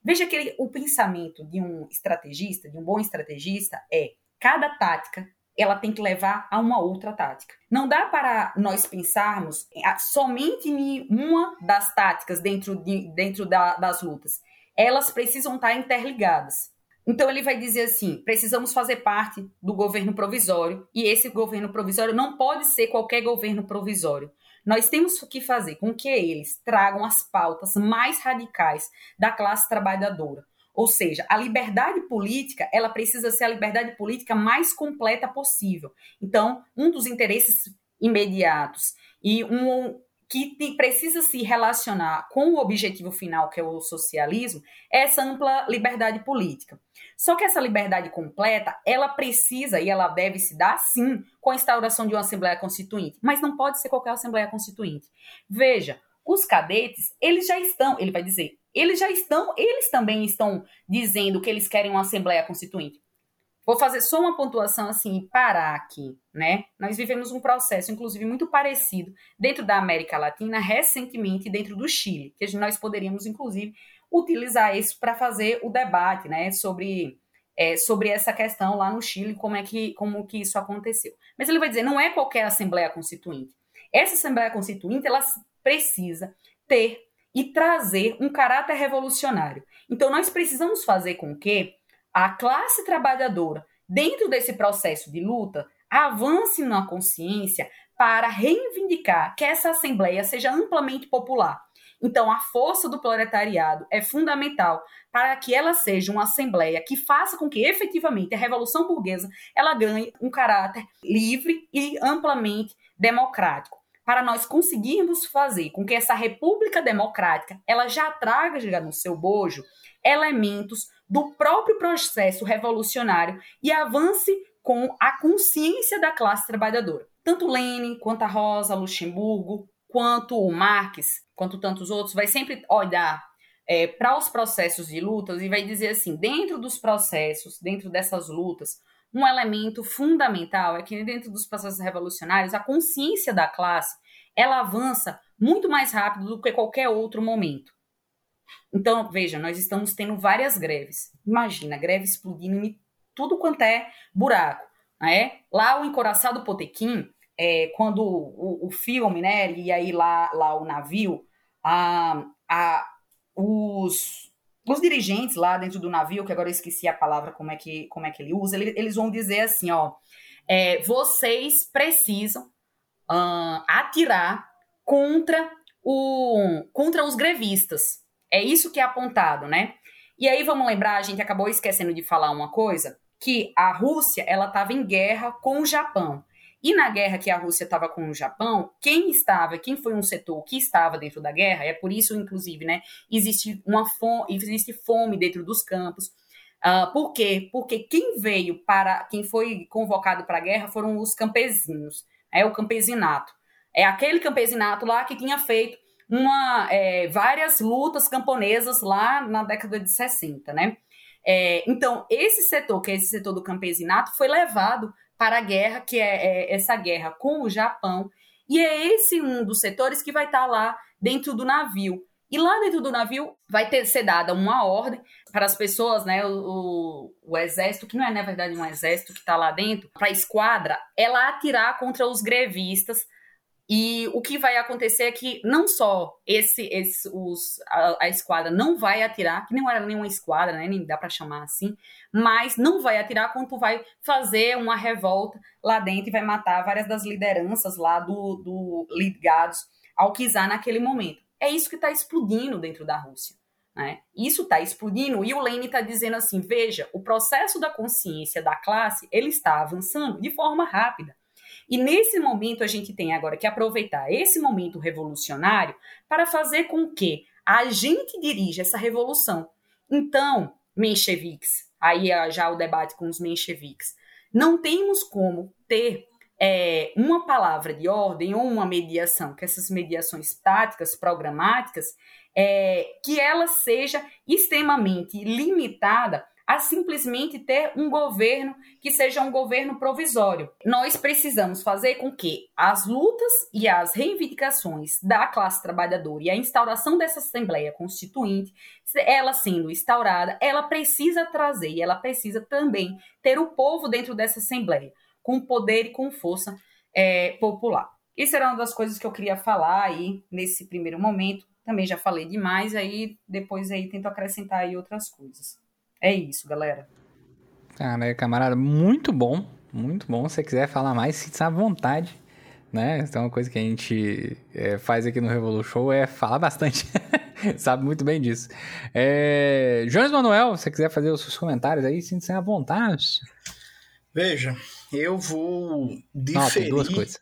Veja que ele, o pensamento de um estrategista, de um bom estrategista, é cada tática ela tem que levar a uma outra tática. Não dá para nós pensarmos somente em uma das táticas dentro, de, dentro da, das lutas. Elas precisam estar interligadas. Então ele vai dizer assim: precisamos fazer parte do governo provisório e esse governo provisório não pode ser qualquer governo provisório. Nós temos que fazer com que eles tragam as pautas mais radicais da classe trabalhadora, ou seja, a liberdade política, ela precisa ser a liberdade política mais completa possível. Então, um dos interesses imediatos e um que precisa se relacionar com o objetivo final, que é o socialismo, é essa ampla liberdade política. Só que essa liberdade completa, ela precisa e ela deve se dar, sim, com a instauração de uma Assembleia Constituinte, mas não pode ser qualquer Assembleia Constituinte. Veja, os cadetes, eles já estão, ele vai dizer, eles já estão, eles também estão dizendo que eles querem uma Assembleia Constituinte. Vou fazer só uma pontuação assim e parar aqui, né? Nós vivemos um processo, inclusive, muito parecido dentro da América Latina, recentemente dentro do Chile, que nós poderíamos, inclusive, utilizar isso para fazer o debate, né? Sobre, é, sobre essa questão lá no Chile, como é que, como que isso aconteceu. Mas ele vai dizer, não é qualquer Assembleia Constituinte. Essa Assembleia Constituinte, ela precisa ter e trazer um caráter revolucionário. Então, nós precisamos fazer com que a classe trabalhadora, dentro desse processo de luta, avance na consciência para reivindicar que essa Assembleia seja amplamente popular. Então, a força do proletariado é fundamental para que ela seja uma assembleia que faça com que efetivamente a revolução burguesa ela ganhe um caráter livre e amplamente democrático. Para nós conseguirmos fazer com que essa república democrática ela já traga no seu bojo elementos do próprio processo revolucionário e avance com a consciência da classe trabalhadora. Tanto Lenin, quanto a Rosa Luxemburgo, quanto o Marx, quanto tantos outros, vai sempre olhar é, para os processos de lutas e vai dizer assim: dentro dos processos, dentro dessas lutas, um elemento fundamental é que dentro dos processos revolucionários, a consciência da classe ela avança muito mais rápido do que qualquer outro momento. Então, veja, nós estamos tendo várias greves. Imagina, greve explodindo em tudo quanto é buraco. Né? Lá o encoraçado Potequim, é, quando o, o, filme, né, e aí lá, lá o navio, a, a, os, os dirigentes lá dentro do navio, que agora eu esqueci a palavra como é que, como é que ele usa, ele, eles vão dizer assim, ó, é, vocês precisam uh, atirar contra, o, contra os grevistas. É isso que é apontado, né? E aí vamos lembrar, a gente acabou esquecendo de falar uma coisa, que a Rússia ela estava em guerra com o Japão. E na guerra que a Rússia estava com o Japão, quem estava, quem foi um setor que estava dentro da guerra, é por isso, inclusive, né, existe uma fome, existe fome dentro dos campos. Uh, por quê? Porque quem veio para, quem foi convocado para a guerra foram os campesinos, é o campesinato. É aquele campesinato lá que tinha feito uma, é, várias lutas camponesas lá na década de 60, né? É, então, esse setor, que é esse setor do campesinato, foi levado para a guerra, que é, é, essa guerra com o Japão, e é esse um dos setores que vai estar lá dentro do navio. E lá dentro do navio vai ter ser dada uma ordem para as pessoas, né? O, o, o exército, que não é na verdade um exército que está lá dentro, para a esquadra, ela atirar contra os grevistas e o que vai acontecer é que não só esse, esse os, a, a, esquadra não vai atirar, que não era nenhuma esquadra, né, nem dá para chamar assim, mas não vai atirar quando vai fazer uma revolta lá dentro e vai matar várias das lideranças lá do, do ligados ao czar naquele momento. É isso que está explodindo dentro da Rússia. Né? Isso está explodindo e o Lenin está dizendo assim: veja, o processo da consciência da classe ele está avançando de forma rápida. E nesse momento a gente tem agora que aproveitar esse momento revolucionário para fazer com que a gente dirija essa revolução. Então, mencheviques, aí já o debate com os mencheviques, não temos como ter é, uma palavra de ordem ou uma mediação, que essas mediações táticas, programáticas, é, que ela seja extremamente limitada a simplesmente ter um governo que seja um governo provisório. Nós precisamos fazer com que as lutas e as reivindicações da classe trabalhadora e a instauração dessa Assembleia Constituinte, ela sendo instaurada, ela precisa trazer e ela precisa também ter o povo dentro dessa Assembleia, com poder e com força é, popular. Isso era uma das coisas que eu queria falar aí nesse primeiro momento. Também já falei demais, aí depois aí tento acrescentar aí outras coisas. É isso, galera. Cara, camarada, muito bom. Muito bom. Se você quiser falar mais, se à vontade. Né? Então, uma coisa que a gente é, faz aqui no Revolu Show é falar bastante. Sabe muito bem disso. É... Jones Manuel, se você quiser fazer os seus comentários aí, sinta-se à vontade. Veja, eu vou diferir... Não, tem duas coisas.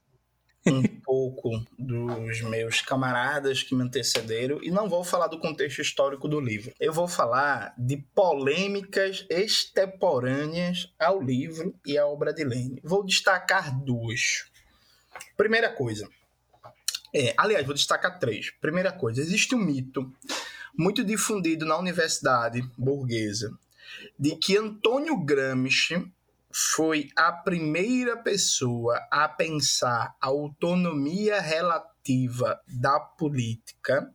Um pouco dos meus camaradas que me antecederam e não vou falar do contexto histórico do livro. Eu vou falar de polêmicas extemporâneas ao livro e à obra de Lênin. Vou destacar duas. Primeira coisa. É, aliás, vou destacar três. Primeira coisa, existe um mito muito difundido na universidade burguesa de que Antônio Gramsci foi a primeira pessoa a pensar a autonomia relativa da política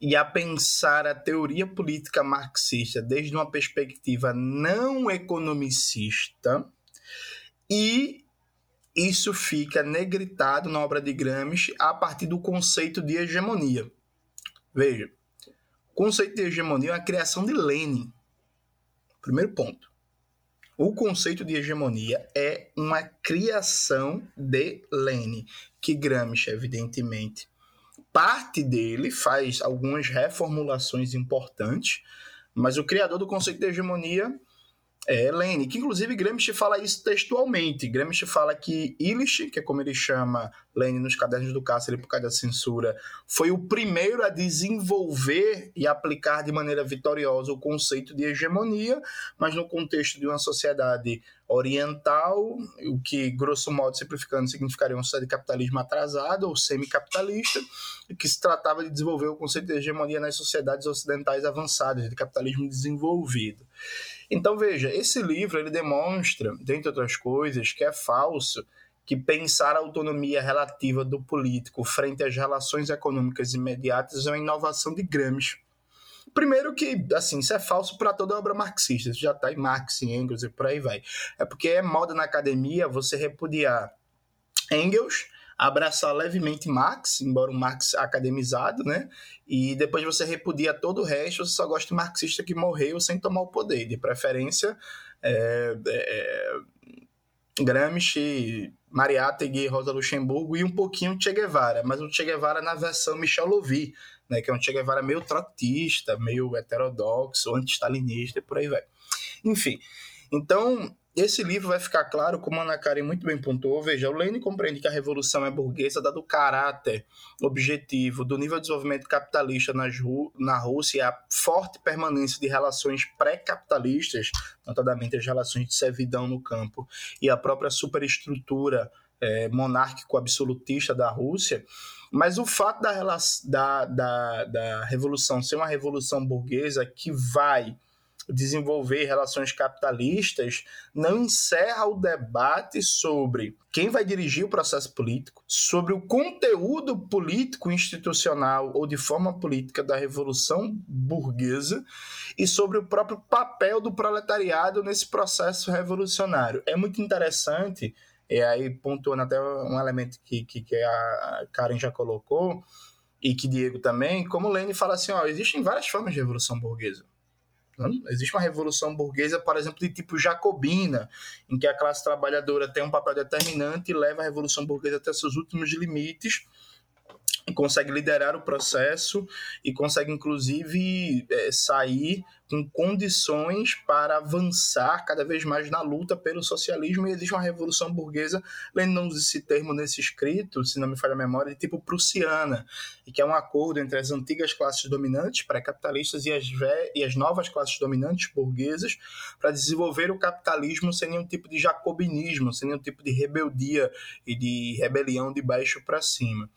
e a pensar a teoria política marxista desde uma perspectiva não economicista e isso fica negritado na obra de Gramsci a partir do conceito de hegemonia. Veja, o conceito de hegemonia é a criação de Lenin. Primeiro ponto. O conceito de hegemonia é uma criação de Lenin, que Gramsci, evidentemente, parte dele faz algumas reformulações importantes, mas o criador do conceito de hegemonia é, Lene, que inclusive Gramsci fala isso textualmente. Gramsci fala que Illich, que é como ele chama Lene nos cadernos do cárcere por causa da censura, foi o primeiro a desenvolver e aplicar de maneira vitoriosa o conceito de hegemonia, mas no contexto de uma sociedade oriental, o que, grosso modo, simplificando, significaria uma sociedade de capitalismo atrasado ou semicapitalista, que se tratava de desenvolver o conceito de hegemonia nas sociedades ocidentais avançadas, de capitalismo desenvolvido. Então, veja, esse livro ele demonstra, dentre outras coisas, que é falso que pensar a autonomia relativa do político frente às relações econômicas imediatas é uma inovação de Gramsci. Primeiro que, assim, isso é falso para toda obra marxista, isso já está em Marx, em Engels e por aí vai. É porque é moda na academia você repudiar Engels, abraçar levemente Marx, embora um Marx academizado, né? E depois você repudia todo o resto, você só gosta de marxista que morreu sem tomar o poder. De preferência, é, é, Gramsci, Mariátegui, Rosa Luxemburgo e um pouquinho Che Guevara, mas o Che Guevara na versão Michel Louvi, né, que é um Che Guevara meio trotista, meio heterodoxo, anti-stalinista e por aí vai. Enfim, então esse livro vai ficar claro, como a Ana Karen muito bem pontuou. Veja, o Lenin compreende que a revolução é burguesa, dado o caráter objetivo do nível de desenvolvimento capitalista na Rússia e a forte permanência de relações pré-capitalistas, notadamente as relações de servidão no campo e a própria superestrutura é, monárquico-absolutista da Rússia. Mas o fato da, da, da, da revolução ser uma revolução burguesa que vai desenvolver relações capitalistas não encerra o debate sobre quem vai dirigir o processo político, sobre o conteúdo político institucional ou de forma política da revolução burguesa e sobre o próprio papel do proletariado nesse processo revolucionário. É muito interessante, e aí pontuando até um elemento que, que, que a Karen já colocou, e que Diego também, como Lênin fala assim, ó, existem várias formas de revolução burguesa. Existe uma revolução burguesa, por exemplo, de tipo jacobina, em que a classe trabalhadora tem um papel determinante e leva a revolução burguesa até seus últimos limites consegue liderar o processo e consegue, inclusive, é, sair com condições para avançar cada vez mais na luta pelo socialismo e existe uma revolução burguesa, Lenin não usa esse termo nesse escrito, se não me falha a memória, de tipo prussiana, e que é um acordo entre as antigas classes dominantes pré-capitalistas e as, e as novas classes dominantes burguesas para desenvolver o capitalismo sem nenhum tipo de jacobinismo, sem nenhum tipo de rebeldia e de rebelião de baixo para cima.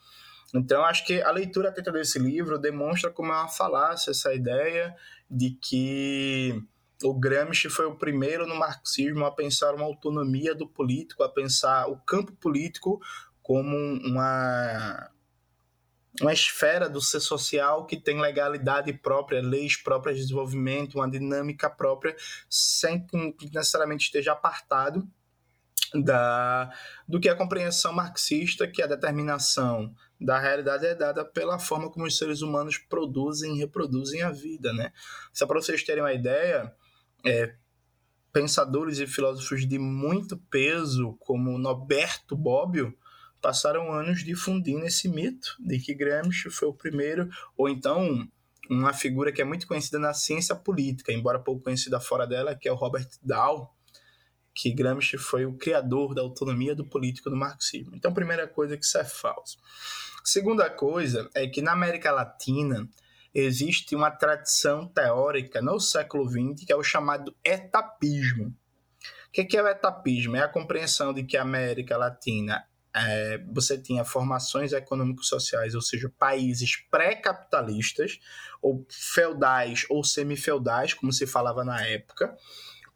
Então, acho que a leitura atenta desse livro demonstra como é uma falácia essa ideia de que o Gramsci foi o primeiro no marxismo a pensar uma autonomia do político, a pensar o campo político como uma, uma esfera do ser social que tem legalidade própria, leis próprias de desenvolvimento, uma dinâmica própria, sem que necessariamente esteja apartado da, do que é a compreensão marxista, que é a determinação da realidade é dada pela forma como os seres humanos produzem e reproduzem a vida, né? Só para vocês terem uma ideia, é, pensadores e filósofos de muito peso, como Norberto Bobbio, passaram anos difundindo esse mito de que Gramsci foi o primeiro, ou então uma figura que é muito conhecida na ciência política, embora pouco conhecida fora dela, que é o Robert Dahl, que Gramsci foi o criador da autonomia do político do marxismo. Então, primeira coisa que isso é falso. Segunda coisa é que na América Latina existe uma tradição teórica no século XX que é o chamado etapismo. O que é o etapismo? É a compreensão de que a América Latina é, você tinha formações econômico-sociais, ou seja, países pré-capitalistas, ou feudais ou semi-feudais, como se falava na época.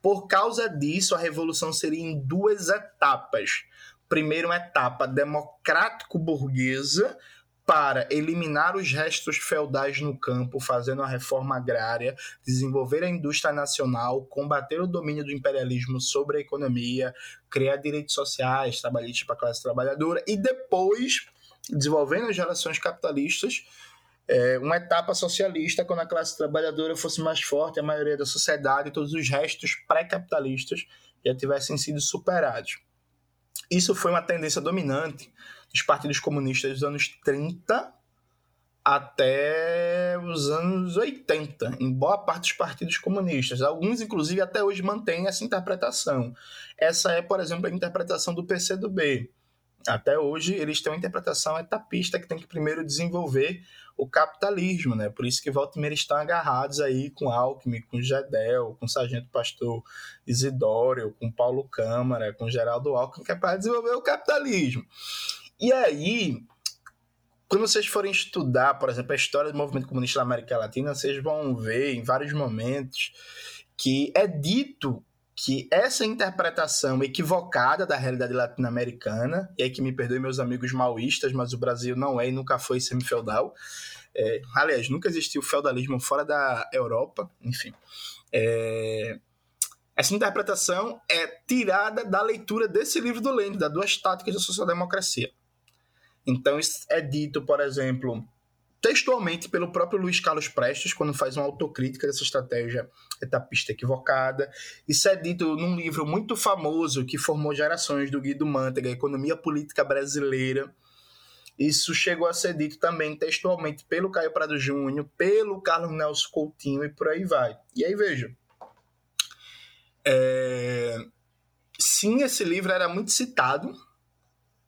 Por causa disso, a revolução seria em duas etapas. Primeiro, uma etapa democrático-burguesa, para eliminar os restos feudais no campo, fazendo a reforma agrária, desenvolver a indústria nacional, combater o domínio do imperialismo sobre a economia, criar direitos sociais, trabalhistas para a classe trabalhadora e depois, desenvolvendo as relações capitalistas, é, uma etapa socialista quando a classe trabalhadora fosse mais forte, a maioria da sociedade e todos os restos pré-capitalistas já tivessem sido superados. Isso foi uma tendência dominante dos partidos comunistas dos anos 30 até os anos 80, em boa parte dos partidos comunistas. Alguns, inclusive, até hoje mantêm essa interpretação. Essa é, por exemplo, a interpretação do PCdoB. Até hoje, eles têm uma interpretação etapista que tem que primeiro desenvolver o capitalismo, né? Por isso que volta estão agarrados aí com Alckmin, com Gedel, com Sargento Pastor Isidório, com Paulo Câmara, com Geraldo Alckmin, que é para desenvolver o capitalismo. E aí, quando vocês forem estudar, por exemplo, a história do movimento comunista da América Latina, vocês vão ver em vários momentos que é dito que essa interpretação equivocada da realidade latino-americana, e aí que me perdoe meus amigos maoístas, mas o Brasil não é e nunca foi semi-feudal. É, aliás, nunca existiu feudalismo fora da Europa, enfim. É, essa interpretação é tirada da leitura desse livro do Lenin, das duas táticas da social-democracia. Então, é dito, por exemplo, textualmente pelo próprio Luiz Carlos Prestes, quando faz uma autocrítica dessa estratégia etapista equivocada. Isso é dito num livro muito famoso que formou gerações do Guido Mantega, Economia Política Brasileira. Isso chegou a ser dito também textualmente pelo Caio Prado Júnior, pelo Carlos Nelson Coutinho e por aí vai. E aí veja. É... Sim, esse livro era muito citado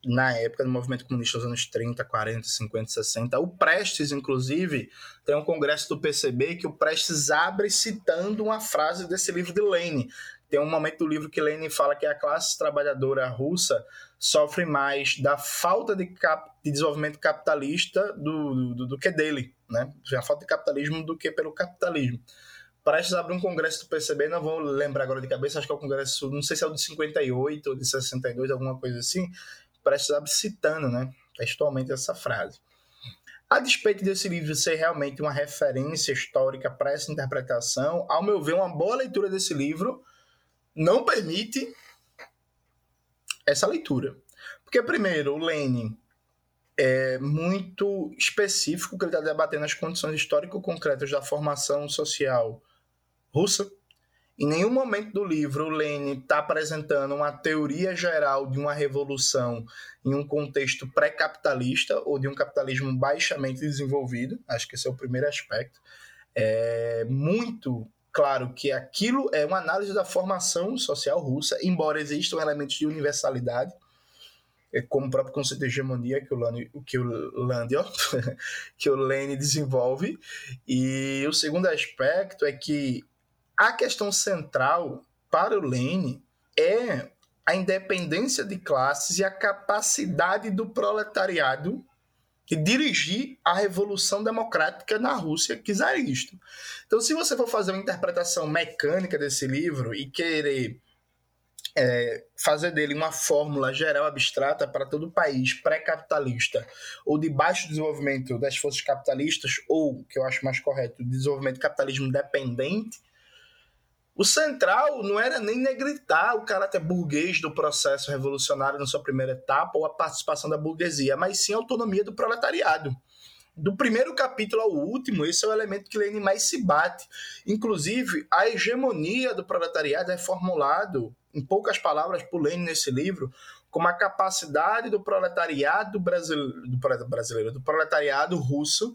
na época do movimento comunista dos anos 30, 40, 50, 60. O Prestes, inclusive, tem um congresso do PCB que o Prestes abre citando uma frase desse livro de Lenin. Tem um momento do livro que Lenin fala que a classe trabalhadora russa sofre mais da falta de, cap de desenvolvimento capitalista do, do, do, que dele, né? A falta de capitalismo do que pelo capitalismo. Prestes abre um congresso do PCB, não vou lembrar agora de cabeça, acho que é o congresso, não sei se é o de 58 ou de 62, alguma coisa assim, Abre citando, né, textualmente essa frase. A despeito desse livro ser realmente uma referência histórica para essa interpretação, ao meu ver, uma boa leitura desse livro não permite essa leitura. Porque, primeiro, o Lenin é muito específico que ele está debatendo as condições histórico-concretas da formação social russa, em nenhum momento do livro o Lenin está apresentando uma teoria geral de uma revolução em um contexto pré-capitalista ou de um capitalismo baixamente desenvolvido. Acho que esse é o primeiro aspecto. É muito claro que aquilo é uma análise da formação social russa, embora existam elementos de universalidade, é como o próprio conceito de hegemonia que o, Lani, que o Landio, que o desenvolve. E o segundo aspecto é que a questão central para o Lênin é a independência de classes e a capacidade do proletariado de dirigir a revolução democrática na Rússia czarista. Então, se você for fazer uma interpretação mecânica desse livro e querer é, fazer dele uma fórmula geral abstrata para todo país pré-capitalista ou de baixo desenvolvimento das forças capitalistas, ou, que eu acho mais correto, desenvolvimento capitalismo dependente, o central não era nem negritar o caráter burguês do processo revolucionário na sua primeira etapa ou a participação da burguesia, mas sim a autonomia do proletariado. Do primeiro capítulo ao último, esse é o elemento que Lenin mais se bate. Inclusive, a hegemonia do proletariado é formulado, em poucas palavras, por Lenin nesse livro, como a capacidade do proletariado brasileiro, do brasileiro, do proletariado russo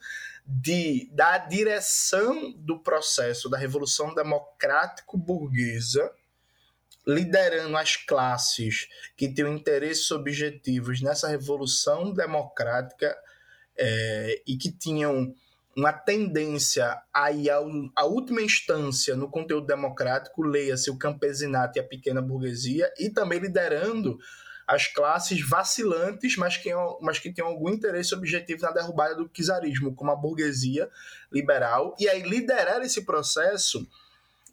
de da direção do processo da revolução democrático burguesa liderando as classes que tinham interesses objetivos nessa revolução democrática é, e que tinham uma tendência a ir à última instância no conteúdo democrático, leia-se o campesinato e a pequena burguesia, e também liderando as classes vacilantes, mas que, mas que tinham algum interesse objetivo na derrubada do czarismo, como a burguesia liberal, e aí liderar esse processo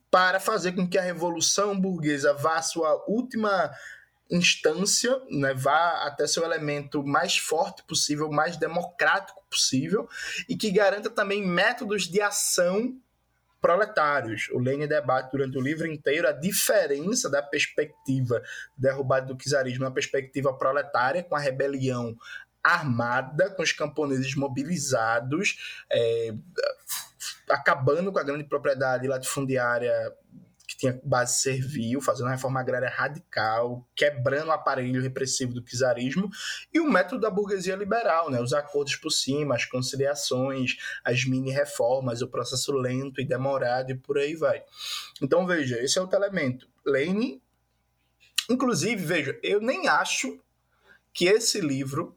para fazer com que a revolução burguesa vá à sua última instância, né, vá até seu elemento mais forte possível, mais democrático possível, e que garanta também métodos de ação proletários. O Lenin debate durante o livro inteiro a diferença da perspectiva derrubada do czarismo na perspectiva proletária, com a rebelião armada, com os camponeses mobilizados, é, acabando com a grande propriedade latifundiária que tinha base servil, fazendo uma reforma agrária radical, quebrando o aparelho repressivo do czarismo, e o método da burguesia liberal, né? os acordos por cima, as conciliações, as mini-reformas, o processo lento e demorado e por aí vai. Então, veja, esse é outro elemento. Lane, inclusive, veja, eu nem acho que esse livro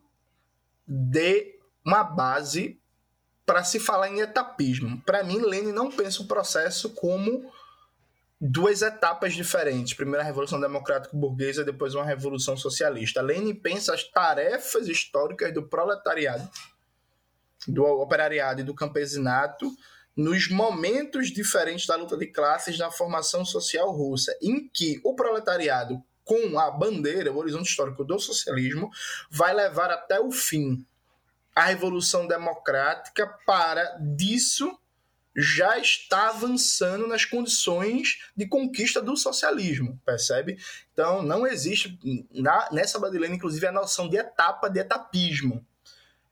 dê uma base para se falar em etapismo. Para mim, Lênin não pensa o processo como duas etapas diferentes. Primeiro a Revolução Democrática Burguesa, depois uma Revolução Socialista. Lenin pensa as tarefas históricas do proletariado, do operariado e do campesinato nos momentos diferentes da luta de classes na formação social russa, em que o proletariado, com a bandeira, o horizonte histórico do socialismo, vai levar até o fim a Revolução Democrática para disso já está avançando nas condições de conquista do socialismo, percebe? Então, não existe na, nessa Badilene, inclusive, a noção de etapa, de etapismo.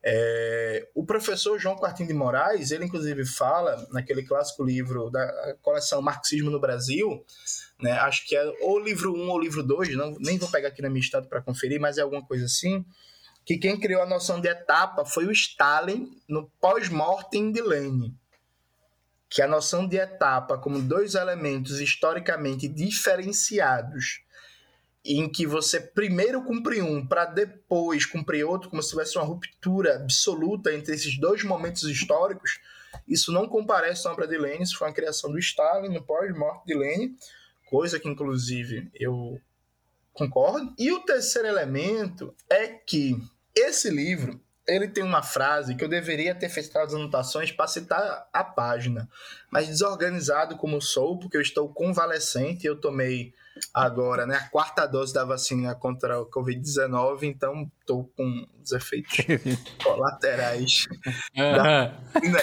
É, o professor João Quartim de Moraes, ele inclusive fala naquele clássico livro da coleção Marxismo no Brasil, né, acho que é ou livro 1 um, ou livro 2, não, nem vou pegar aqui na minha estante para conferir, mas é alguma coisa assim, que quem criou a noção de etapa foi o Stalin no pós-mortem de Lenin que a noção de etapa como dois elementos historicamente diferenciados, em que você primeiro cumpre um para depois cumprir outro, como se tivesse uma ruptura absoluta entre esses dois momentos históricos, isso não comparece à obra de Lenin, isso foi uma criação do Stalin no pós-morte de Lenin, coisa que inclusive eu concordo. E o terceiro elemento é que esse livro ele tem uma frase que eu deveria ter feito as anotações para citar a página, mas desorganizado como sou, porque eu estou convalescente, eu tomei agora né, a quarta dose da vacina contra o Covid-19, então estou com os efeitos colaterais da vacina.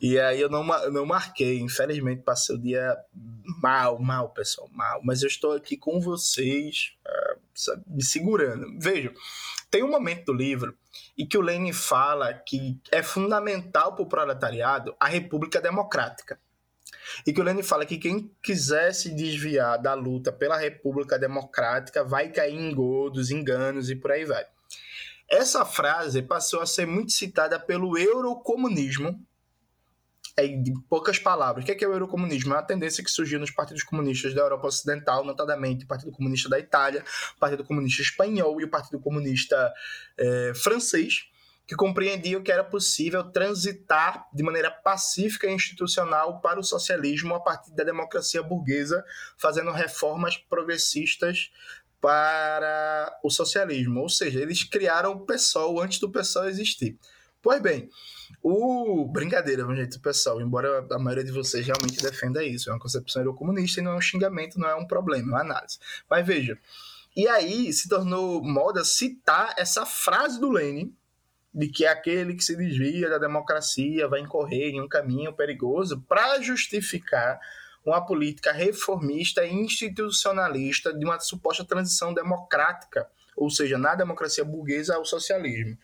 E aí eu não, não marquei, infelizmente passei o dia mal, mal, pessoal, mal. Mas eu estou aqui com vocês, uh, me segurando. Veja, tem um momento do livro e que o Lenin fala que é fundamental para o proletariado a república democrática. E que o Lenin fala que quem quiser se desviar da luta pela república democrática vai cair em godos, enganos e por aí vai. Essa frase passou a ser muito citada pelo eurocomunismo, é, de poucas palavras. O que é, que é o eurocomunismo? É uma tendência que surgiu nos partidos comunistas da Europa Ocidental, notadamente o Partido Comunista da Itália, o Partido Comunista Espanhol e o Partido Comunista é, Francês, que compreendiam que era possível transitar de maneira pacífica e institucional para o socialismo a partir da democracia burguesa, fazendo reformas progressistas para o socialismo. Ou seja, eles criaram o PSOL antes do PSOL existir. Pois bem, o brincadeira, gente, pessoal, embora a maioria de vocês realmente defenda isso, é uma concepção eurocomunista e não é um xingamento, não é um problema, é uma análise. Mas veja, e aí se tornou moda citar essa frase do Lenin, de que aquele que se desvia da democracia vai incorrer em um caminho perigoso para justificar uma política reformista e institucionalista de uma suposta transição democrática, ou seja, na democracia burguesa ao socialismo.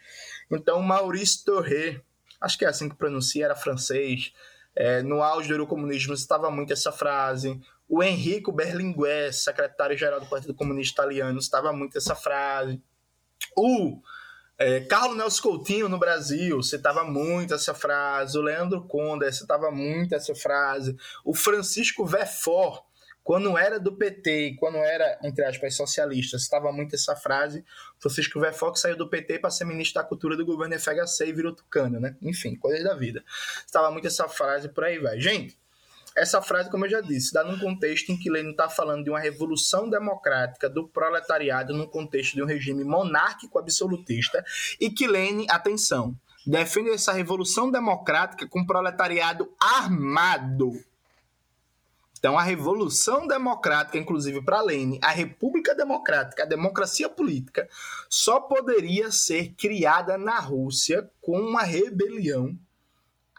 Então, Maurice Torre, acho que é assim que pronuncia, era francês, é, no auge do eurocomunismo estava muito essa frase. O Enrico Berlinguer, secretário-geral do Partido Comunista Italiano, estava muito essa frase. O é, Carlos Nelson Coutinho, no Brasil, citava muito essa frase. O Leandro Conde citava muito essa frase. O Francisco Vefort, quando era do PT, quando era, entre aspas, socialista, estava muito essa frase, Francisco Verfox saiu do PT para ser ministro da Cultura do governo FHC e virou tucano, né? Enfim, coisas da vida. Estava muito essa frase por aí vai. Gente, essa frase, como eu já disse, dá num contexto em que Lenin está falando de uma revolução democrática do proletariado num contexto de um regime monárquico absolutista e que Lenin, atenção, defende essa revolução democrática com proletariado armado então, a Revolução Democrática, inclusive para Lenin, a República Democrática, a democracia política, só poderia ser criada na Rússia com uma rebelião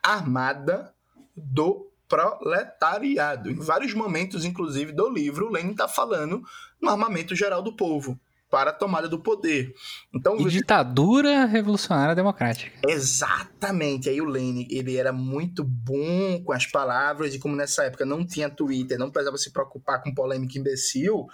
armada do proletariado. Em vários momentos, inclusive, do livro, Lenin está falando no armamento geral do povo para a tomada do poder. Então, e ditadura revolucionária democrática. Exatamente. Aí o Lenin, ele era muito bom com as palavras e como nessa época não tinha Twitter, não precisava se preocupar com polêmica imbecil,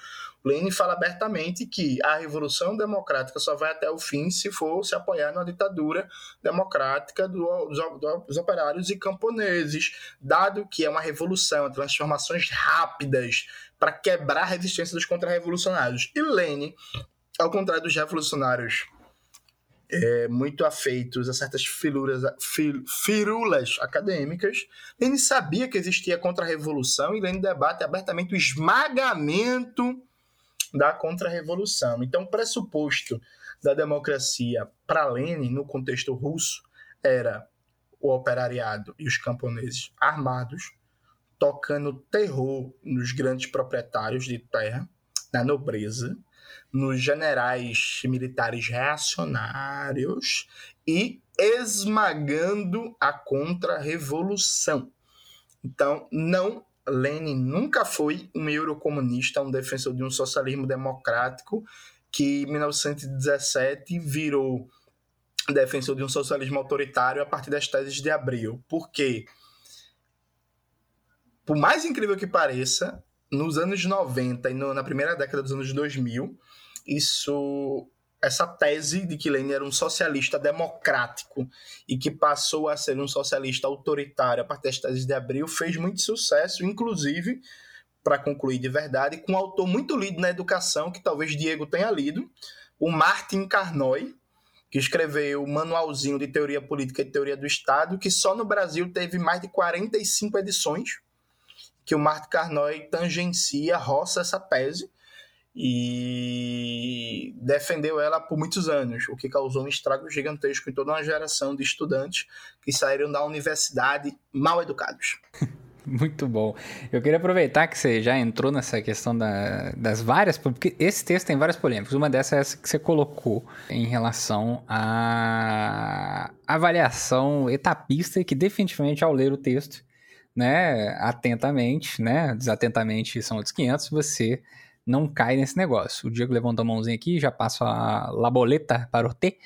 o Lenin fala abertamente que a revolução democrática só vai até o fim se for se apoiar na ditadura democrática do, dos, dos operários e camponeses, dado que é uma revolução, transformações rápidas, para quebrar a resistência dos contra-revolucionários. E Lênin, ao contrário dos revolucionários é, muito afeitos a certas filuras, fil, firulas acadêmicas, Lenin sabia que existia contra-revolução e Lenin debate abertamente o esmagamento da contra-revolução. Então, o pressuposto da democracia para Lenin, no contexto russo, era o operariado e os camponeses armados, tocando terror nos grandes proprietários de terra, na nobreza, nos generais militares reacionários e esmagando a contra-revolução. Então, não, Lenin nunca foi um eurocomunista, um defensor de um socialismo democrático que em 1917 virou defensor de um socialismo autoritário a partir das teses de Abril. Por quê? Por mais incrível que pareça, nos anos 90 e no, na primeira década dos anos 2000, isso essa tese de que Lenin era um socialista democrático e que passou a ser um socialista autoritário a partir das teses de Abril fez muito sucesso, inclusive, para concluir de verdade, com um autor muito lido na educação, que talvez Diego tenha lido, o Martin Carnoy, que escreveu o Manualzinho de Teoria Política e Teoria do Estado, que só no Brasil teve mais de 45 edições que o Martin Carnoy tangencia, roça essa tese e defendeu ela por muitos anos, o que causou um estrago gigantesco em toda uma geração de estudantes que saíram da universidade mal educados. Muito bom. Eu queria aproveitar que você já entrou nessa questão da, das várias, porque esse texto tem várias polêmicas. Uma dessas é essa que você colocou em relação à avaliação etapista que definitivamente ao ler o texto né, atentamente, né, desatentamente são outros 500, você não cai nesse negócio. O Diego levantou a mãozinha aqui, já passo a laboleta para o T.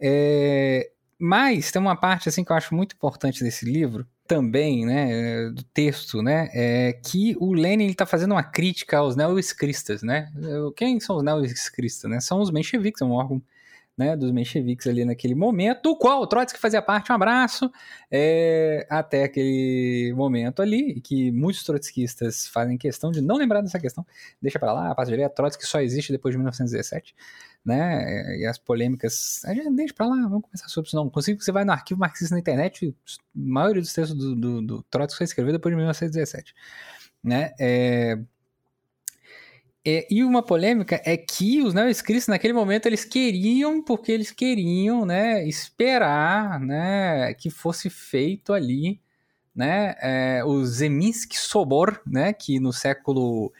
É, mas tem uma parte assim que eu acho muito importante desse livro, também, né, do texto, né, é que o Lenin está fazendo uma crítica aos neo-escristas, né? Quem são os neo-escristas, né? São os mencheviques, é um órgão né, dos mencheviques ali naquele momento, do qual o Trotsky fazia parte, um abraço, é, até aquele momento ali, que muitos trotskistas fazem questão de não lembrar dessa questão, deixa para lá, passa direto, Trotsky só existe depois de 1917, né, e as polêmicas, deixa para lá, vamos começar sobre isso não, consigo que você vai no arquivo marxista na internet, a maioria dos textos do, do, do Trotsky foi escrevido depois de 1917, né, é, é, e uma polêmica é que os neo-escritos naquele momento eles queriam, porque eles queriam, né, esperar, né, que fosse feito ali, né, é, o Zeminski Sobor, né, que no século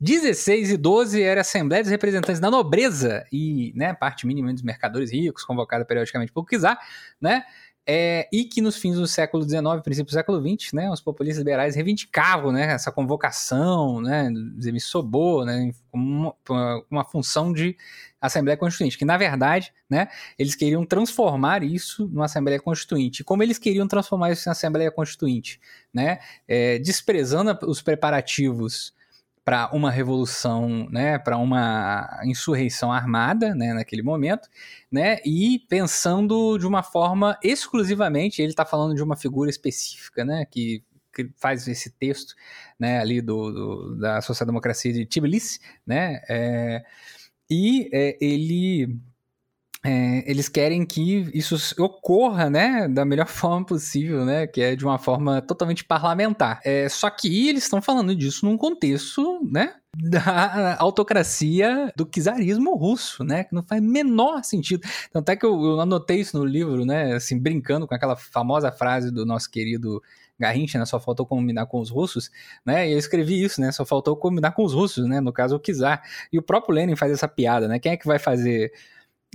16 e 12 era Assembleia dos Representantes da Nobreza e, né, parte mínima dos mercadores ricos, convocada periodicamente por Kizar, né, é, e que nos fins do século XIX, princípio do século XX, né, os populistas liberais reivindicavam né, essa convocação, né, me sobou, né, uma, uma, função de Assembleia Constituinte, que na verdade, né, eles queriam transformar isso numa Assembleia Constituinte. E como eles queriam transformar isso em Assembleia Constituinte? Né, é, desprezando os preparativos para uma revolução, né, para uma insurreição armada, né, naquele momento, né, e pensando de uma forma exclusivamente, ele está falando de uma figura específica, né, que que faz esse texto, né, ali do, do da social-democracia de Tbilisi, né, é, e é, ele é, eles querem que isso ocorra, né, da melhor forma possível, né, que é de uma forma totalmente parlamentar. É, só que eles estão falando disso num contexto, né, da autocracia do czarismo russo, né, que não faz menor sentido. Tanto é que eu, eu anotei isso no livro, né, assim, brincando com aquela famosa frase do nosso querido Garrincha, né? Só faltou combinar com os russos, né? E eu escrevi isso, né? Só faltou combinar com os russos, né? No caso, o Kizar. E o próprio Lenin faz essa piada, né? Quem é que vai fazer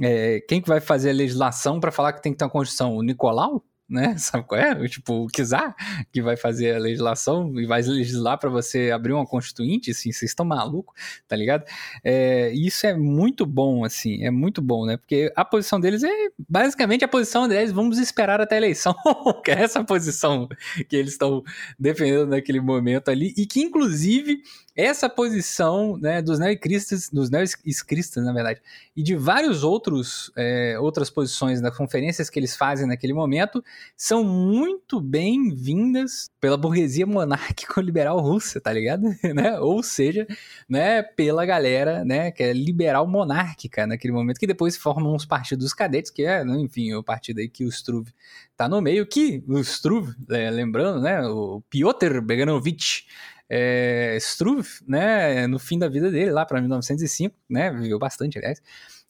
é, quem que vai fazer a legislação para falar que tem que ter uma Constituição? O Nicolau? né? Sabe qual é? Tipo, o Kizar, que vai fazer a legislação e vai legislar para você abrir uma constituinte, assim, vocês estão malucos, tá ligado? É, isso é muito bom, assim, é muito bom, né? Porque a posição deles é basicamente a posição deles, vamos esperar até a eleição, que é essa posição que eles estão defendendo naquele momento ali, e que inclusive essa posição né, dos neo-cristas, dos neo-escristas, na verdade, e de vários outros é, outras posições das conferências que eles fazem naquele momento, são muito bem-vindas pela burguesia monárquico-liberal russa, tá ligado? né? Ou seja, né, pela galera né, que é liberal monárquica naquele momento, que depois formam os partidos cadetes, que é, né, enfim, o partido aí que o Struve tá no meio, que o Struve, é, lembrando, né, o Piotr Beganovich, é, Struve, né, no fim da vida dele, lá para 1905, né, viveu bastante, aliás,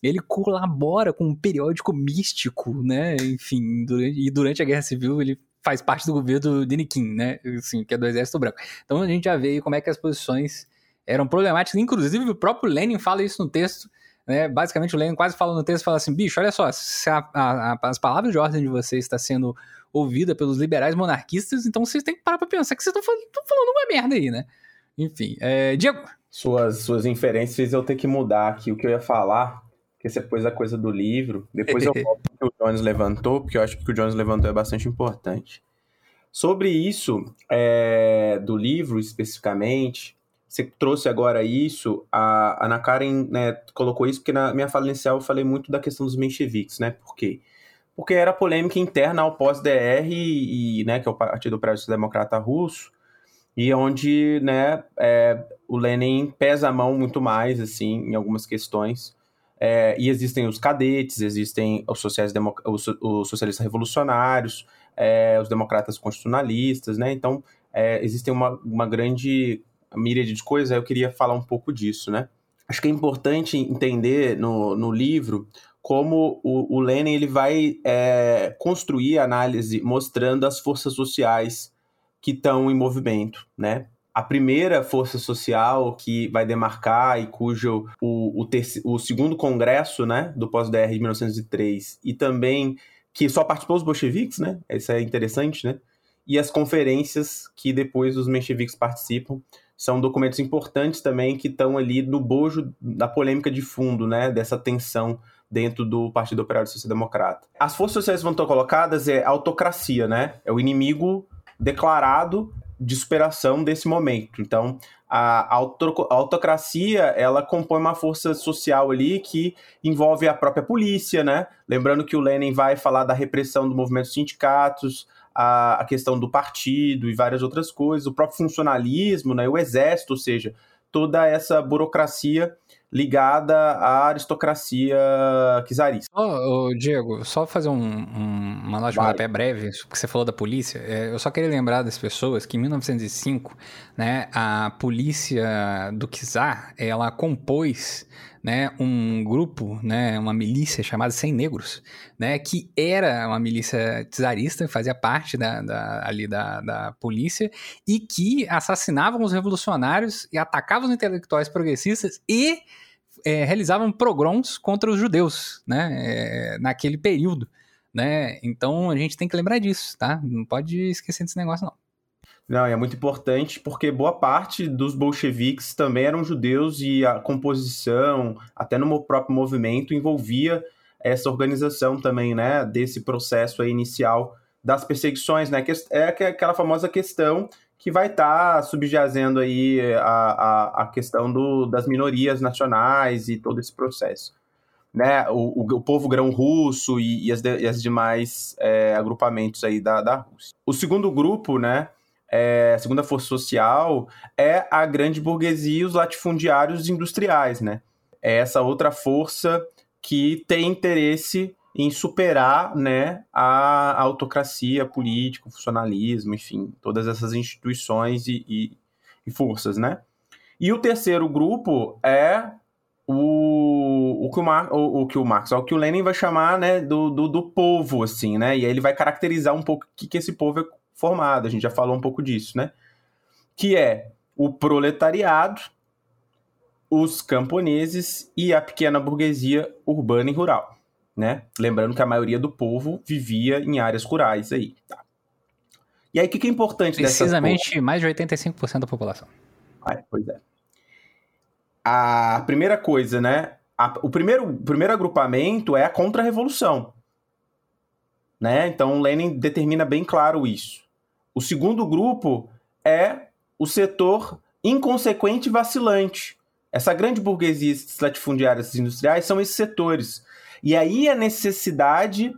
ele colabora com um periódico místico, né, enfim, durante, e durante a Guerra Civil ele faz parte do governo do Denikin, né, assim, que é do Exército Branco. Então a gente já vê como é que as posições eram problemáticas, inclusive o próprio Lenin fala isso no texto, né, basicamente o Lenin quase fala no texto, fala assim, bicho, olha só, a, a, a, as palavras de ordem de vocês está sendo ouvida pelos liberais monarquistas, então vocês têm que parar pra pensar que vocês estão falando, falando, uma merda aí, né? Enfim, é... Diego. Suas, suas inferências eu tenho que mudar aqui o que eu ia falar, que você pôs a coisa do livro. Depois eu volto que o Jones levantou, porque eu acho que o que o Jones levantou é bastante importante. Sobre isso, é, do livro especificamente, você trouxe agora isso, a Ana Karen né, colocou isso, porque na minha fala inicial eu falei muito da questão dos mencheviques, né? Por quê? porque era polêmica interna ao pós-DR, e, né, que é o Partido Prédio Democrata Russo, e onde né, é, o Lenin pesa a mão muito mais assim em algumas questões. É, e existem os cadetes, existem os, sociais os, os socialistas revolucionários, é, os democratas constitucionalistas, né? Então, é, existem uma, uma grande míriade de coisas, eu queria falar um pouco disso, né? Acho que é importante entender no, no livro como o, o Lenin ele vai é, construir a análise mostrando as forças sociais que estão em movimento, né? A primeira força social que vai demarcar e cujo o, o, o segundo congresso, né, do pós-DR de 1903 e também que só participou os bolcheviques, né? Isso é interessante, né? E as conferências que depois os mencheviques participam são documentos importantes também que estão ali no bojo da polêmica de fundo, né? Dessa tensão dentro do Partido Operário Social Democrata. As forças sociais vão estar colocadas é autocracia, né? É o inimigo declarado de superação desse momento. Então, a autocracia, ela compõe uma força social ali que envolve a própria polícia, né? Lembrando que o Lenin vai falar da repressão do movimento dos sindicatos, a, a questão do partido e várias outras coisas, o próprio funcionalismo, né? O exército, ou seja, toda essa burocracia ligada à aristocracia czarista. Oh, oh, Diego, só fazer um, um, uma nota de rodapé breve, porque você falou da polícia. É, eu só queria lembrar das pessoas que em 1905, né, a polícia do czar, ela compôs né, um grupo, né, uma milícia chamada Sem Negros, né, que era uma milícia czarista, fazia parte da, da, ali da, da polícia, e que assassinavam os revolucionários e atacavam os intelectuais progressistas e é, realizavam pogroms contra os judeus, né, é, naquele período, né, então a gente tem que lembrar disso, tá, não pode esquecer desse negócio não. Não, é muito importante porque boa parte dos bolcheviques também eram judeus e a composição, até no próprio movimento, envolvia essa organização também, né, desse processo inicial das perseguições, né, que é aquela famosa questão que vai estar tá subjazendo aí a, a, a questão do, das minorias nacionais e todo esse processo. Né, o, o, o povo grão russo e, e, as, e as demais é, agrupamentos aí da, da Rússia. O segundo grupo, né, é, a segunda força social é a grande burguesia e os latifundiários industriais, né? É essa outra força que tem interesse em superar né, a autocracia política, o funcionalismo, enfim, todas essas instituições e, e, e forças, né? E o terceiro grupo é o, o, que o, Mar, o, o, que o Marx, o que o Lenin vai chamar né, do, do, do, povo, assim, né? E aí ele vai caracterizar um pouco o que, que esse povo é formado, a gente já falou um pouco disso, né? Que é o proletariado, os camponeses e a pequena burguesia urbana e rural, né? Lembrando que a maioria do povo vivia em áreas rurais aí, tá? E aí, o que, que é importante Precisamente mais de 85% da população. Ah, pois é. A primeira coisa, né? A, o primeiro, primeiro agrupamento é a contra-revolução. Né? Então, Lenin determina bem claro isso. O segundo grupo é o setor inconsequente e vacilante. Essa grande burguesia latifundiárias industriais são esses setores. E aí a necessidade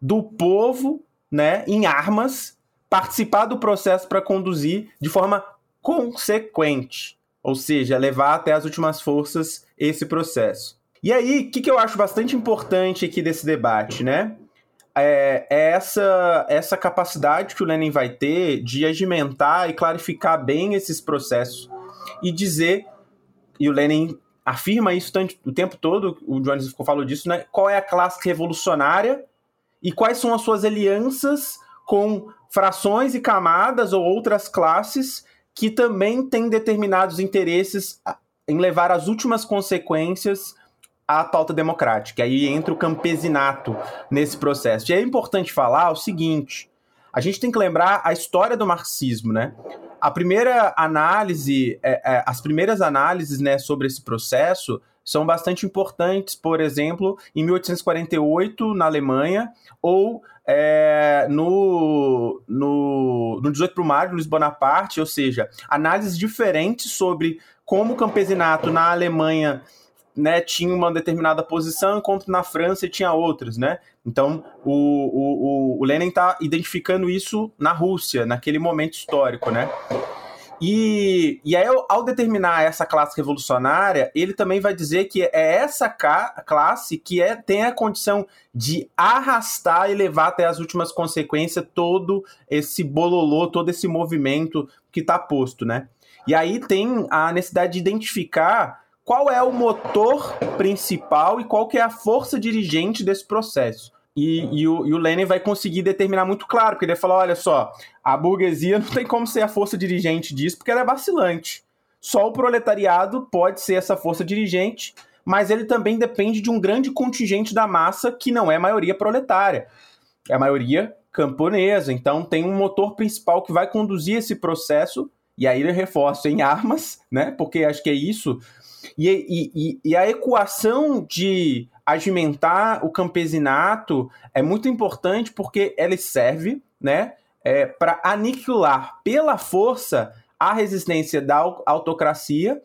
do povo, né, em armas, participar do processo para conduzir de forma consequente, ou seja, levar até as últimas forças esse processo. E aí, o que, que eu acho bastante importante aqui desse debate, né? É, é, essa, essa capacidade que o Lenin vai ter de agimentar e clarificar bem esses processos e dizer, e o Lenin afirma isso o tempo todo, o Jones falou disso, né? Qual é a classe revolucionária e quais são as suas alianças com frações e camadas ou outras classes que também têm determinados interesses em levar as últimas consequências à pauta democrática. Aí entra o campesinato nesse processo. E é importante falar o seguinte: a gente tem que lembrar a história do marxismo, né? A primeira análise, é, é, as primeiras análises né, sobre esse processo são bastante importantes, por exemplo, em 1848, na Alemanha, ou é, no, no, no 18 de maio, Luiz Bonaparte, ou seja, análises diferentes sobre como o campesinato na Alemanha né, tinha uma determinada posição, enquanto na França tinha outras, né? Então, o, o, o Lenin está identificando isso na Rússia, naquele momento histórico, né? E, e aí, ao determinar essa classe revolucionária, ele também vai dizer que é essa classe que é, tem a condição de arrastar e levar até as últimas consequências todo esse bololô, todo esse movimento que está posto, né? E aí tem a necessidade de identificar qual é o motor principal e qual que é a força dirigente desse processo. E, e, o, e o Lenin vai conseguir determinar muito claro, porque ele vai falar: olha só, a burguesia não tem como ser a força dirigente disso, porque ela é vacilante. Só o proletariado pode ser essa força dirigente, mas ele também depende de um grande contingente da massa que não é maioria proletária, é a maioria camponesa. Então tem um motor principal que vai conduzir esse processo, e aí ele reforça em armas, né? Porque acho que é isso. E, e, e a equação de agimentar o campesinato é muito importante porque ele serve, né, é, para aniquilar pela força a resistência da autocracia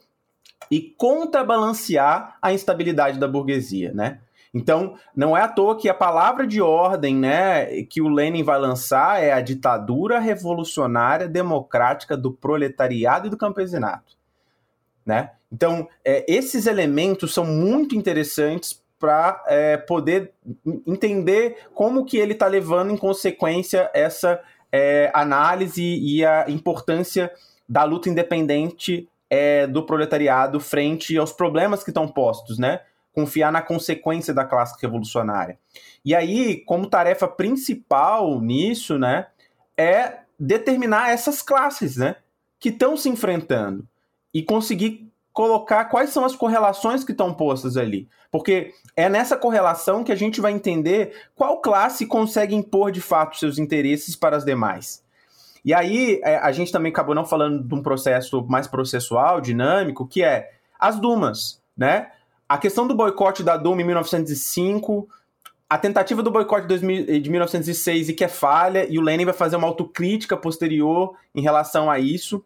e contrabalancear a instabilidade da burguesia, né? Então, não é à toa que a palavra de ordem, né, que o Lenin vai lançar é a ditadura revolucionária democrática do proletariado e do campesinato, né? Então, é, esses elementos são muito interessantes para é, poder entender como que ele está levando em consequência essa é, análise e a importância da luta independente é, do proletariado frente aos problemas que estão postos, né? Confiar na consequência da classe revolucionária. E aí, como tarefa principal nisso, né, é determinar essas classes, né, que estão se enfrentando e conseguir colocar quais são as correlações que estão postas ali. Porque é nessa correlação que a gente vai entender qual classe consegue impor de fato seus interesses para as demais. E aí, é, a gente também acabou não falando de um processo mais processual, dinâmico, que é as Dumas, né? A questão do boicote da Duma em 1905, a tentativa do boicote de 1906 e que é falha, e o Lenin vai fazer uma autocrítica posterior em relação a isso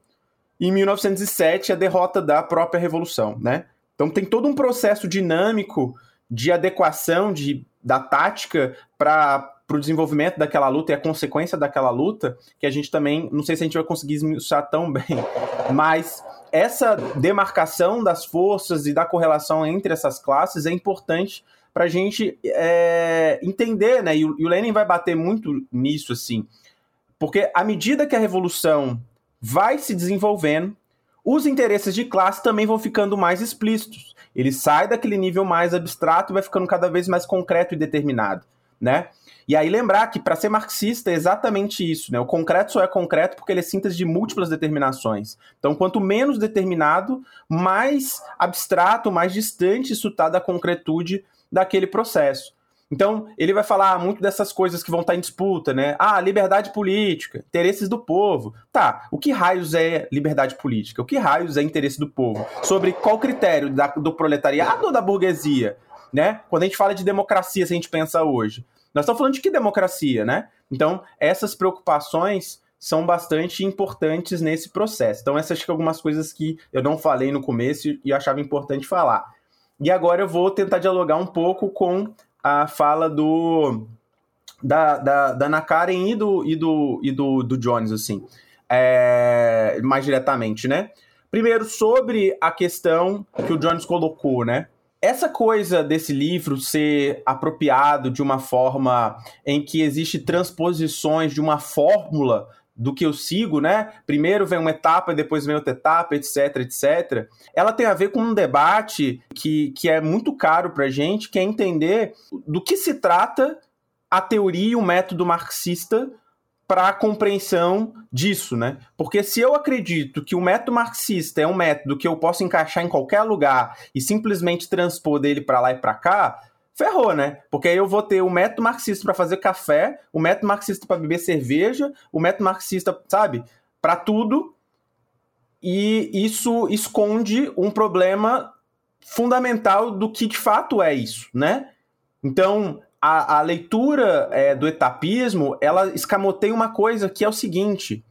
e em 1907 a derrota da própria revolução, né? Então tem todo um processo dinâmico de adequação de, da tática para para o desenvolvimento daquela luta e a consequência daquela luta, que a gente também, não sei se a gente vai conseguir esmiuçar tão bem, mas essa demarcação das forças e da correlação entre essas classes é importante para a gente é, entender, né? E o, e o Lenin vai bater muito nisso, assim, porque à medida que a revolução vai se desenvolvendo, os interesses de classe também vão ficando mais explícitos. Ele sai daquele nível mais abstrato e vai ficando cada vez mais concreto e determinado, né? E aí lembrar que para ser marxista é exatamente isso, né? O concreto só é concreto porque ele é síntese de múltiplas determinações. Então, quanto menos determinado, mais abstrato, mais distante isso está da concretude daquele processo. Então, ele vai falar muito dessas coisas que vão estar em disputa, né? Ah, liberdade política, interesses do povo. Tá, o que raios é liberdade política? O que raios é interesse do povo? Sobre qual critério da, do proletariado ou da burguesia? Né? Quando a gente fala de democracia, se a gente pensa hoje, nós estamos falando de que democracia, né? Então, essas preocupações são bastante importantes nesse processo. Então, essas são algumas coisas que eu não falei no começo e achava importante falar. E agora eu vou tentar dialogar um pouco com a fala do da, da, da Ana Karen e do, e do, e do, do Jones, assim, é, mais diretamente, né? Primeiro, sobre a questão que o Jones colocou, né? Essa coisa desse livro ser apropriado de uma forma em que existe transposições de uma fórmula do que eu sigo, né? Primeiro vem uma etapa, depois vem outra etapa, etc, etc. Ela tem a ver com um debate que, que é muito caro para gente, que é entender do que se trata a teoria e o método marxista para a compreensão disso, né? Porque se eu acredito que o método marxista é um método que eu posso encaixar em qualquer lugar e simplesmente transpor dele para lá e para cá, ferrou, né? Porque aí eu vou ter o método marxista para fazer café, o método marxista para beber cerveja, o método marxista, sabe, para tudo. E isso esconde um problema fundamental do que de fato é isso, né? Então, a, a leitura é, do etapismo, ela escamoteia uma coisa que é o seguinte: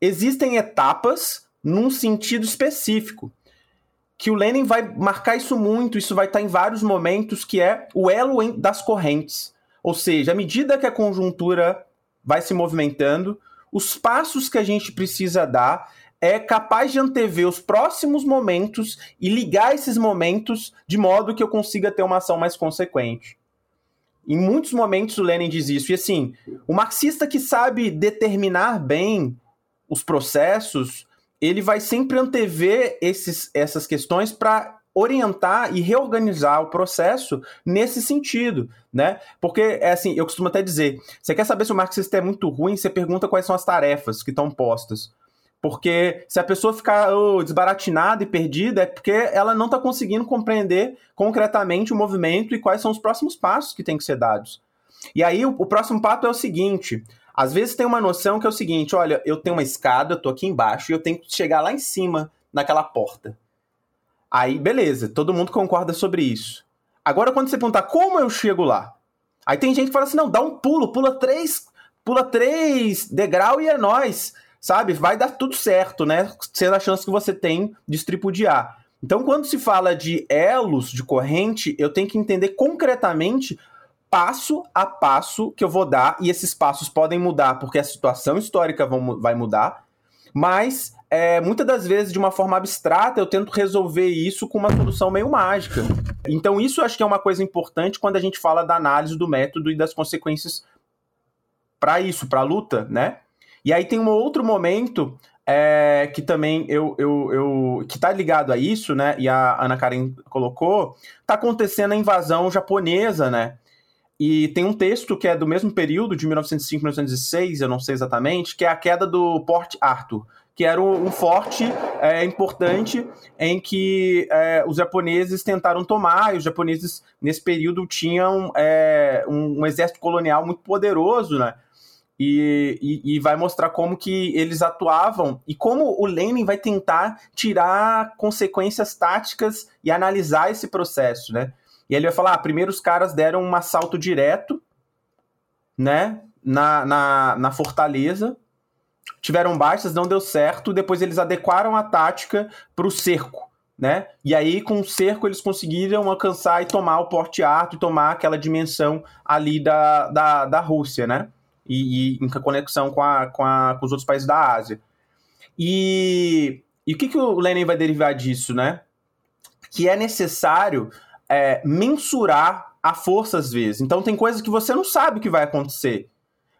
existem etapas num sentido específico que o Lenin vai marcar isso muito, isso vai estar em vários momentos, que é o elo das correntes. Ou seja, à medida que a conjuntura vai se movimentando, os passos que a gente precisa dar é capaz de antever os próximos momentos e ligar esses momentos de modo que eu consiga ter uma ação mais consequente. Em muitos momentos o Lenin diz isso. E assim, o marxista que sabe determinar bem os processos, ele vai sempre antever esses, essas questões para orientar e reorganizar o processo nesse sentido, né? Porque, é assim, eu costumo até dizer, você quer saber se o marxista é muito ruim, você pergunta quais são as tarefas que estão postas. Porque se a pessoa ficar oh, desbaratinada e perdida, é porque ela não está conseguindo compreender concretamente o movimento e quais são os próximos passos que têm que ser dados. E aí, o, o próximo passo é o seguinte: às vezes tem uma noção que é o seguinte: olha, eu tenho uma escada, eu tô aqui embaixo e eu tenho que chegar lá em cima naquela porta. Aí, beleza, todo mundo concorda sobre isso. Agora, quando você perguntar como eu chego lá, aí tem gente que fala assim: não, dá um pulo, pula três, pula três degrau e é nós, sabe? Vai dar tudo certo, né? Sendo a chance que você tem de tripudiar. Então, quando se fala de elos de corrente, eu tenho que entender concretamente passo a passo que eu vou dar, e esses passos podem mudar porque a situação histórica vão, vai mudar, mas é, muitas das vezes, de uma forma abstrata, eu tento resolver isso com uma solução meio mágica. Então, isso acho que é uma coisa importante quando a gente fala da análise do método e das consequências para isso, para a luta, né? E aí tem um outro momento é, que também eu, eu, eu que está ligado a isso, né? E a Ana Karen colocou, está acontecendo a invasão japonesa, né? E tem um texto que é do mesmo período, de 1905 1906, eu não sei exatamente, que é a queda do Port Arthur, que era um, forte é, importante em que é, os japoneses tentaram tomar, e os japoneses, nesse período, tinham é, um, um, exército colonial muito poderoso, né? E, e, e, vai mostrar como que eles atuavam e como o Lenin vai tentar tirar consequências táticas e analisar esse processo, né? E ele vai falar: ah, primeiro os caras deram um assalto direto, né, na, na, na fortaleza, tiveram baixas, não deu certo, depois eles adequaram a tática para o cerco, né? E aí, com o cerco, eles conseguiram alcançar e tomar o Porte Arthur e tomar aquela dimensão ali da, da, da Rússia, né? E, e em conexão com, a, com, a, com os outros países da Ásia. E, e o que, que o Lenin vai derivar disso, né? Que é necessário é, mensurar a força às vezes. Então, tem coisas que você não sabe que vai acontecer.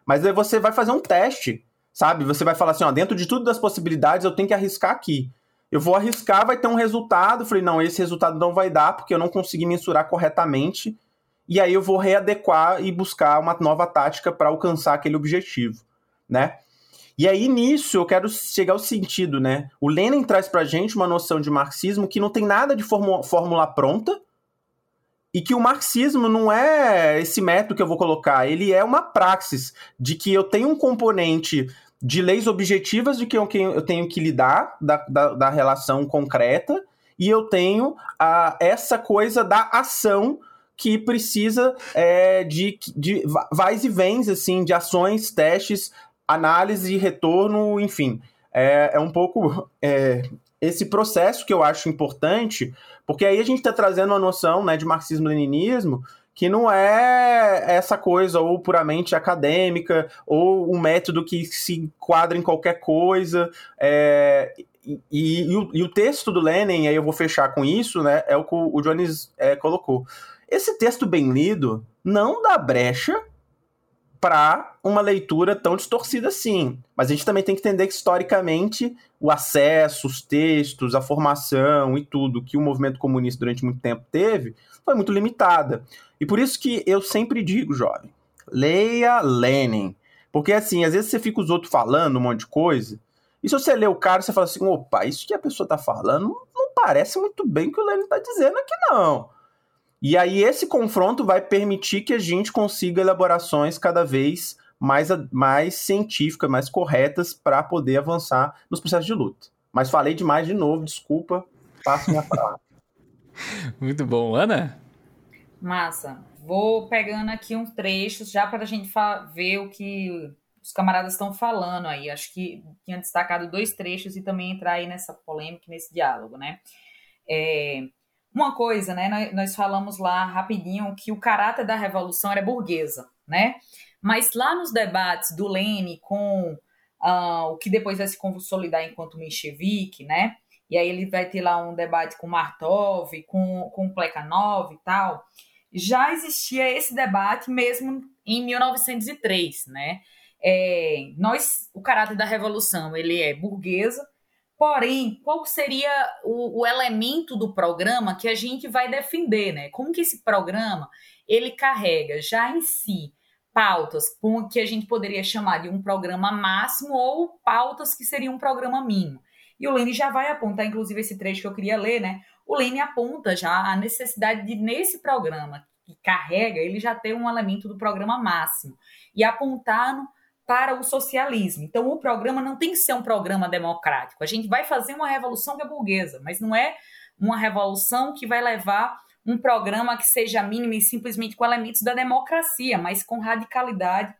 Mas aí você vai fazer um teste, sabe? Você vai falar assim, ó, dentro de tudo das possibilidades, eu tenho que arriscar aqui eu vou arriscar, vai ter um resultado. Falei, não, esse resultado não vai dar porque eu não consegui mensurar corretamente. E aí eu vou readequar e buscar uma nova tática para alcançar aquele objetivo, né? E aí nisso eu quero chegar ao sentido, né? O Lenin traz pra gente uma noção de marxismo que não tem nada de fórmula pronta e que o marxismo não é esse método que eu vou colocar, ele é uma praxis de que eu tenho um componente de leis objetivas de que eu, eu tenho que lidar, da, da, da relação concreta, e eu tenho a, essa coisa da ação que precisa é, de, de vais e vens, assim, de ações, testes, análise, retorno, enfim. É, é um pouco é, esse processo que eu acho importante, porque aí a gente está trazendo uma noção né, de marxismo-leninismo que não é essa coisa ou puramente acadêmica ou um método que se enquadra em qualquer coisa. É, e, e, o, e, o, texto do Lenin, aí eu vou fechar com isso, né? É o que o Jones é, colocou. Esse texto bem lido não dá brecha para uma leitura tão distorcida assim. Mas a gente também tem que entender que, historicamente, o acesso, os textos, a formação e tudo que o movimento comunista durante muito tempo teve foi muito limitada. E por isso que eu sempre digo, jovem, leia Lenin. Porque assim, às vezes você fica os outros falando um monte de coisa, e se você lê o cara, você fala assim, opa, isso que a pessoa tá falando não parece muito bem o que o Lenin tá dizendo aqui, não. E aí esse confronto vai permitir que a gente consiga elaborações cada vez mais, mais científicas, mais corretas para poder avançar nos processos de luta. Mas falei demais de novo, desculpa, passo minha palavra. Muito bom. Ana? Massa. Vou pegando aqui uns trechos já para a gente ver o que os camaradas estão falando aí. Acho que tinha destacado dois trechos e também entrar aí nessa polêmica, nesse diálogo, né? É, uma coisa, né? Nós, falamos lá rapidinho que o caráter da revolução era burguesa, né? Mas lá nos debates do Lênin com uh, o que depois vai se consolidar enquanto menchevique, né? E aí ele vai ter lá um debate com Martov, com, com Plekhanov e tal. Já existia esse debate mesmo em 1903, né? É, nós, o caráter da revolução, ele é burguesa, porém, qual seria o, o, elemento do programa que a gente vai defender, né? Como que esse programa, ele carrega já em si pautas que a gente poderia chamar de um programa máximo ou pautas que seriam um programa mínimo. E o Lene já vai apontar, inclusive, esse trecho que eu queria ler, né? O Lene aponta já a necessidade de, nesse programa que carrega, ele já ter um elemento do programa máximo e apontando para o socialismo. Então, o programa não tem que ser um programa democrático. A gente vai fazer uma revolução que é burguesa, mas não é uma revolução que vai levar um programa que seja mínimo e simplesmente com elementos da democracia, mas com radicalidade,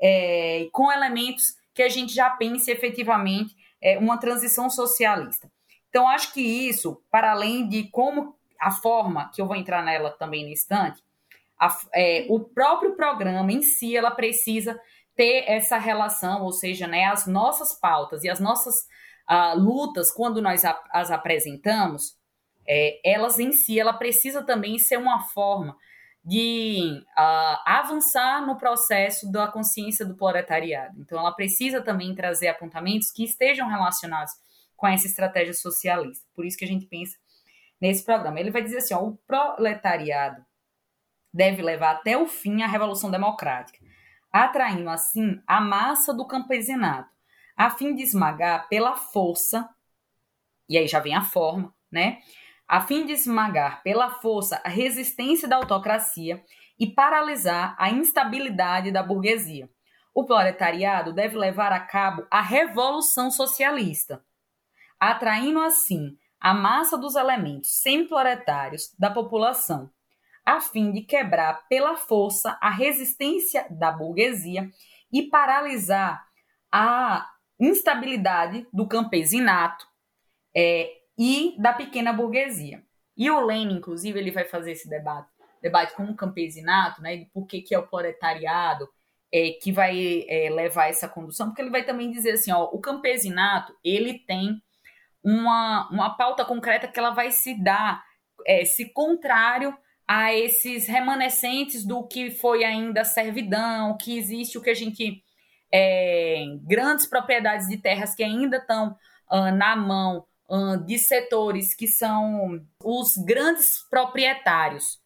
é, com elementos que a gente já pense efetivamente é, uma transição socialista. Então, acho que isso, para além de como a forma, que eu vou entrar nela também no instante, a, é, o próprio programa em si, ela precisa ter essa relação, ou seja, né, as nossas pautas e as nossas uh, lutas, quando nós a, as apresentamos, é, elas em si, ela precisa também ser uma forma de uh, avançar no processo da consciência do proletariado. Então, ela precisa também trazer apontamentos que estejam relacionados com essa estratégia socialista. Por isso que a gente pensa nesse programa. Ele vai dizer assim: ó, o proletariado deve levar até o fim a revolução democrática, atraindo assim a massa do campesinato, a fim de esmagar pela força, e aí já vem a forma, né? a fim de esmagar pela força a resistência da autocracia e paralisar a instabilidade da burguesia. O proletariado deve levar a cabo a revolução socialista, atraindo assim a massa dos elementos semi-proletários da população, a fim de quebrar pela força a resistência da burguesia e paralisar a instabilidade do campesinato, é, e da pequena burguesia. E o Lenin, inclusive, ele vai fazer esse debate, debate com o campesinato, né, por que, que é o proletariado é, que vai é, levar essa condução, porque ele vai também dizer assim, ó, o campesinato, ele tem uma, uma pauta concreta que ela vai se dar, é, se contrário a esses remanescentes do que foi ainda servidão, que existe o que a gente é, grandes propriedades de terras que ainda estão uh, na mão uh, de setores que são os grandes proprietários.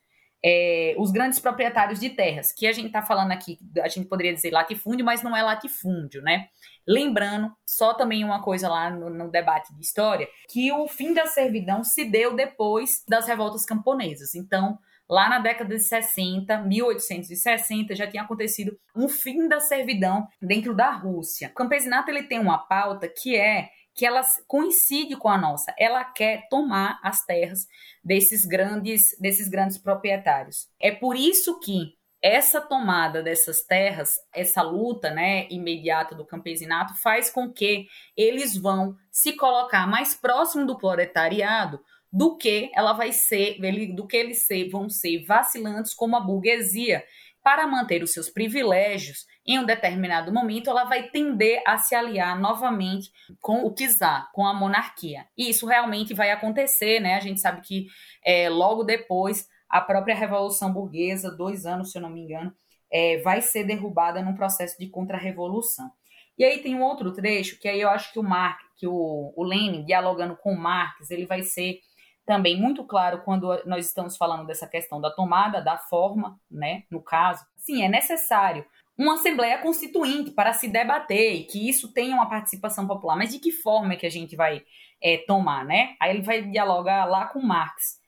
É, os grandes proprietários de terras, que a gente está falando aqui, a gente poderia dizer latifúndio, mas não é latifúndio, né? Lembrando, só também uma coisa lá no, no, debate de história, que o fim da servidão se deu depois das revoltas camponesas. Então, Lá na década de 60, 1860, já tinha acontecido um fim da servidão dentro da Rússia. O campesinato ele tem uma pauta que é que ela coincide com a nossa. Ela quer tomar as terras desses grandes desses grandes proprietários. É por isso que essa tomada dessas terras, essa luta, né, imediata do campesinato faz com que eles vão se colocar mais próximo do proletariado do que ela vai ser, do que eles vão ser vacilantes como a burguesia. Para manter os seus privilégios, em um determinado momento, ela vai tender a se aliar novamente com o czar, com a monarquia. E isso realmente vai acontecer, né? A gente sabe que é, logo depois, a própria Revolução Burguesa, dois anos, se eu não me engano, é, vai ser derrubada num processo de contra-revolução. E aí tem um outro trecho que aí eu acho que o Marx, que o, o Lenin, dialogando com o Marx, ele vai ser também muito claro quando nós estamos falando dessa questão da tomada da forma, né, no caso. Sim, é necessário uma assembleia constituinte para se debater e que isso tenha uma participação popular. Mas de que forma é que a gente vai é, tomar, né? Aí ele vai dialogar lá com Marx,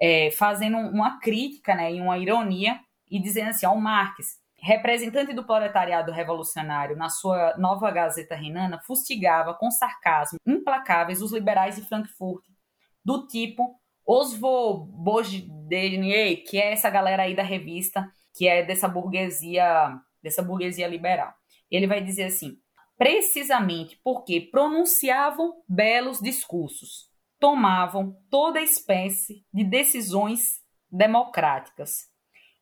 é, fazendo uma crítica, né, e uma ironia e dizendo assim, ao Marx, representante do proletariado revolucionário na sua nova Gazeta Renana, fustigava com sarcasmo implacáveis os liberais de Frankfurt do tipo Oswald Bozdenier, que é essa galera aí da revista, que é dessa burguesia, dessa burguesia liberal. Ele vai dizer assim: precisamente porque pronunciavam belos discursos, tomavam toda espécie de decisões democráticas,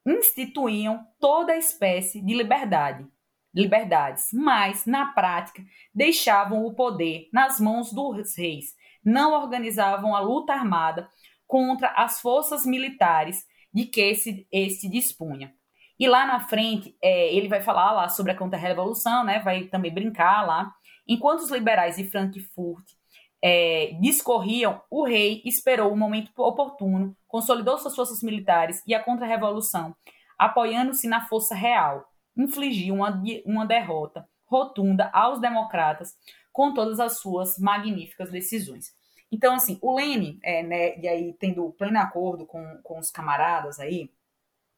instituíam toda espécie de liberdade, liberdades, mas na prática deixavam o poder nas mãos dos reis não organizavam a luta armada contra as forças militares de que esse, esse dispunha. E lá na frente, é, ele vai falar lá sobre a contra-revolução, né? vai também brincar lá. Enquanto os liberais de Frankfurt é, discorriam, o rei esperou o momento oportuno, consolidou suas forças militares e a contra-revolução, apoiando-se na força real, infligiu uma, uma derrota rotunda aos democratas, com todas as suas magníficas decisões. Então, assim, o Lene, é, né, e aí tendo pleno acordo com, com os camaradas aí,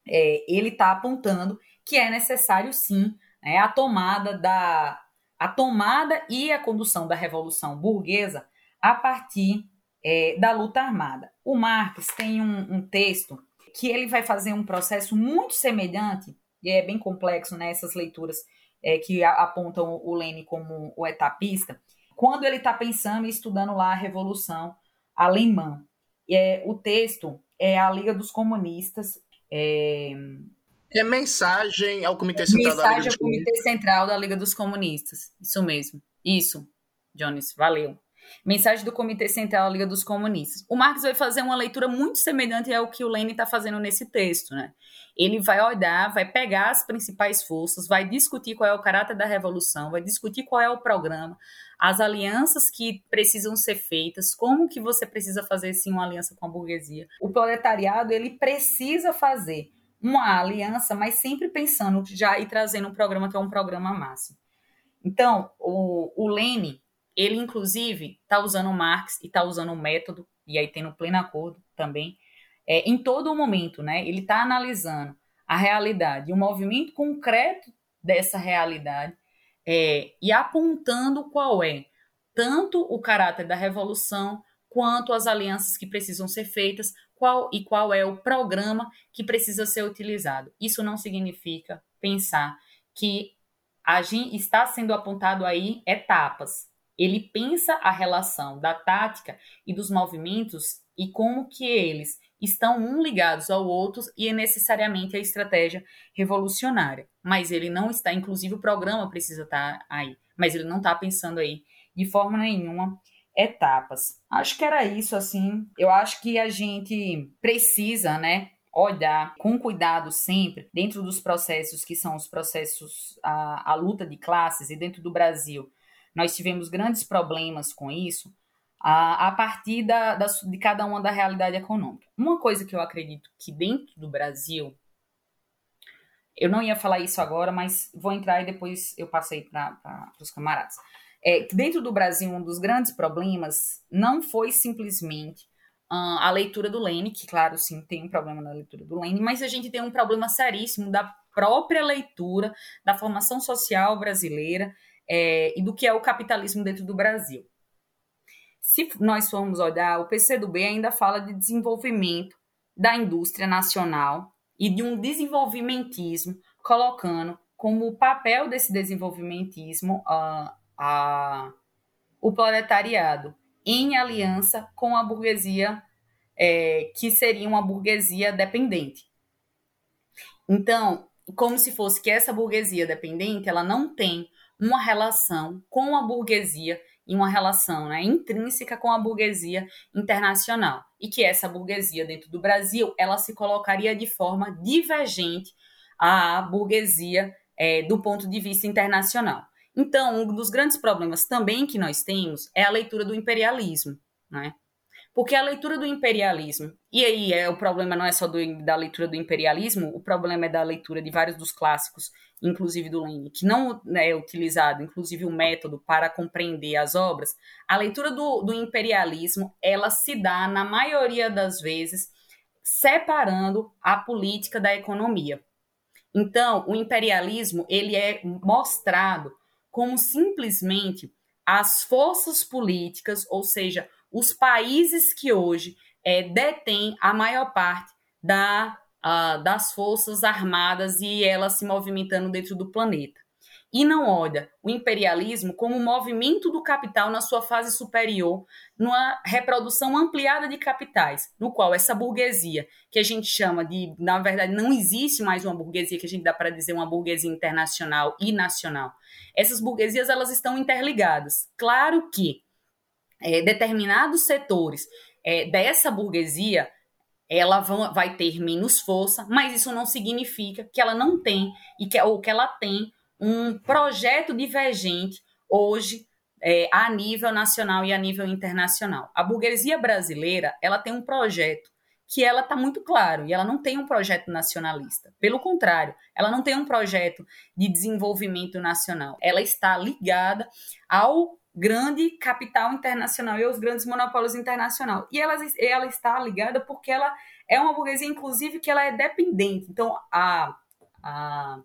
é, ele está apontando que é necessário sim né, a tomada da a tomada e a condução da revolução burguesa a partir é, da luta armada. O Marx tem um, um, texto que ele vai fazer um processo muito semelhante e é bem complexo nessas né, leituras é, que apontam o Lênin como o etapista, quando ele está pensando e estudando lá a Revolução Alemã. É, o texto é a Liga dos Comunistas. É, é mensagem ao Comitê Central mensagem da Liga dos ao Comitê Central da Liga dos Comunistas. Isso mesmo. Isso, Jones, valeu. Mensagem do Comitê Central da Liga dos Comunistas. O Marx vai fazer uma leitura muito semelhante ao que o Lenin está fazendo nesse texto, né? Ele vai olhar, vai pegar as principais forças, vai discutir qual é o caráter da revolução, vai discutir qual é o programa, as alianças que precisam ser feitas, como que você precisa fazer sim uma aliança com a burguesia. O proletariado, ele precisa fazer uma aliança, mas sempre pensando já e trazendo um programa que é um programa máximo. Então, o, o Lene, ele inclusive está usando o Marx e está usando o método, e aí tendo pleno acordo também, é, em todo o momento, né? Ele está analisando a realidade, o movimento concreto dessa realidade é, e apontando qual é tanto o caráter da revolução quanto as alianças que precisam ser feitas, qual e qual é o programa que precisa ser utilizado. Isso não significa pensar que a gente está sendo apontado aí etapas. Ele pensa a relação da tática e dos movimentos e como que eles estão um ligados ao outro e é necessariamente a estratégia revolucionária. Mas ele não está, inclusive o programa precisa estar aí, mas ele não está pensando aí de forma nenhuma etapas. Acho que era isso assim. Eu acho que a gente precisa, né, olhar com cuidado sempre dentro dos processos que são os processos a, a luta de classes e dentro do Brasil nós tivemos grandes problemas com isso a, a partir da, da, de cada uma da realidade econômica. Uma coisa que eu acredito que dentro do Brasil, eu não ia falar isso agora, mas vou entrar e depois eu passei para os camaradas. É, dentro do Brasil, um dos grandes problemas não foi simplesmente uh, a leitura do Lênin, que, claro, sim, tem um problema na leitura do Lênin, mas a gente tem um problema seríssimo da própria leitura da formação social brasileira é, e do que é o capitalismo dentro do Brasil. Se nós formos olhar, o PCdoB ainda fala de desenvolvimento da indústria nacional e de um desenvolvimentismo, colocando como papel desse desenvolvimentismo uh, a, o proletariado em aliança com a burguesia, é, que seria uma burguesia dependente. Então, como se fosse que essa burguesia dependente ela não tem uma relação com a burguesia em uma relação né, intrínseca com a burguesia internacional e que essa burguesia dentro do Brasil ela se colocaria de forma divergente à burguesia é, do ponto de vista internacional. Então, um dos grandes problemas também que nós temos é a leitura do imperialismo, né? Porque a leitura do imperialismo, e aí é, o problema não é só do, da leitura do imperialismo, o problema é da leitura de vários dos clássicos, inclusive do Lenin, que não né, é utilizado, inclusive o método para compreender as obras. A leitura do, do imperialismo, ela se dá, na maioria das vezes, separando a política da economia. Então, o imperialismo, ele é mostrado como simplesmente as forças políticas, ou seja, os países que hoje é, detêm a maior parte da, das forças armadas e elas se movimentando dentro do planeta. E não olha o imperialismo como um movimento do capital na sua fase superior, numa reprodução ampliada de capitais, no qual essa burguesia, que a gente chama de, na verdade, não existe mais uma burguesia que a gente dá para dizer uma burguesia internacional e nacional. Essas burguesias elas estão interligadas. Claro que é, determinados setores é, dessa burguesia ela vai ter menos força, mas isso não significa que ela não tem e que, ou que ela tem um projeto divergente hoje é, a nível nacional e a nível internacional. A burguesia brasileira ela tem um projeto que ela está muito claro e ela não tem um projeto nacionalista. Pelo contrário, ela não tem um projeto de desenvolvimento nacional. Ela está ligada ao grande capital internacional e aos grandes monopólios internacionais. E ela, ela está ligada porque ela é uma burguesia, inclusive, que ela é dependente. Então, a, a,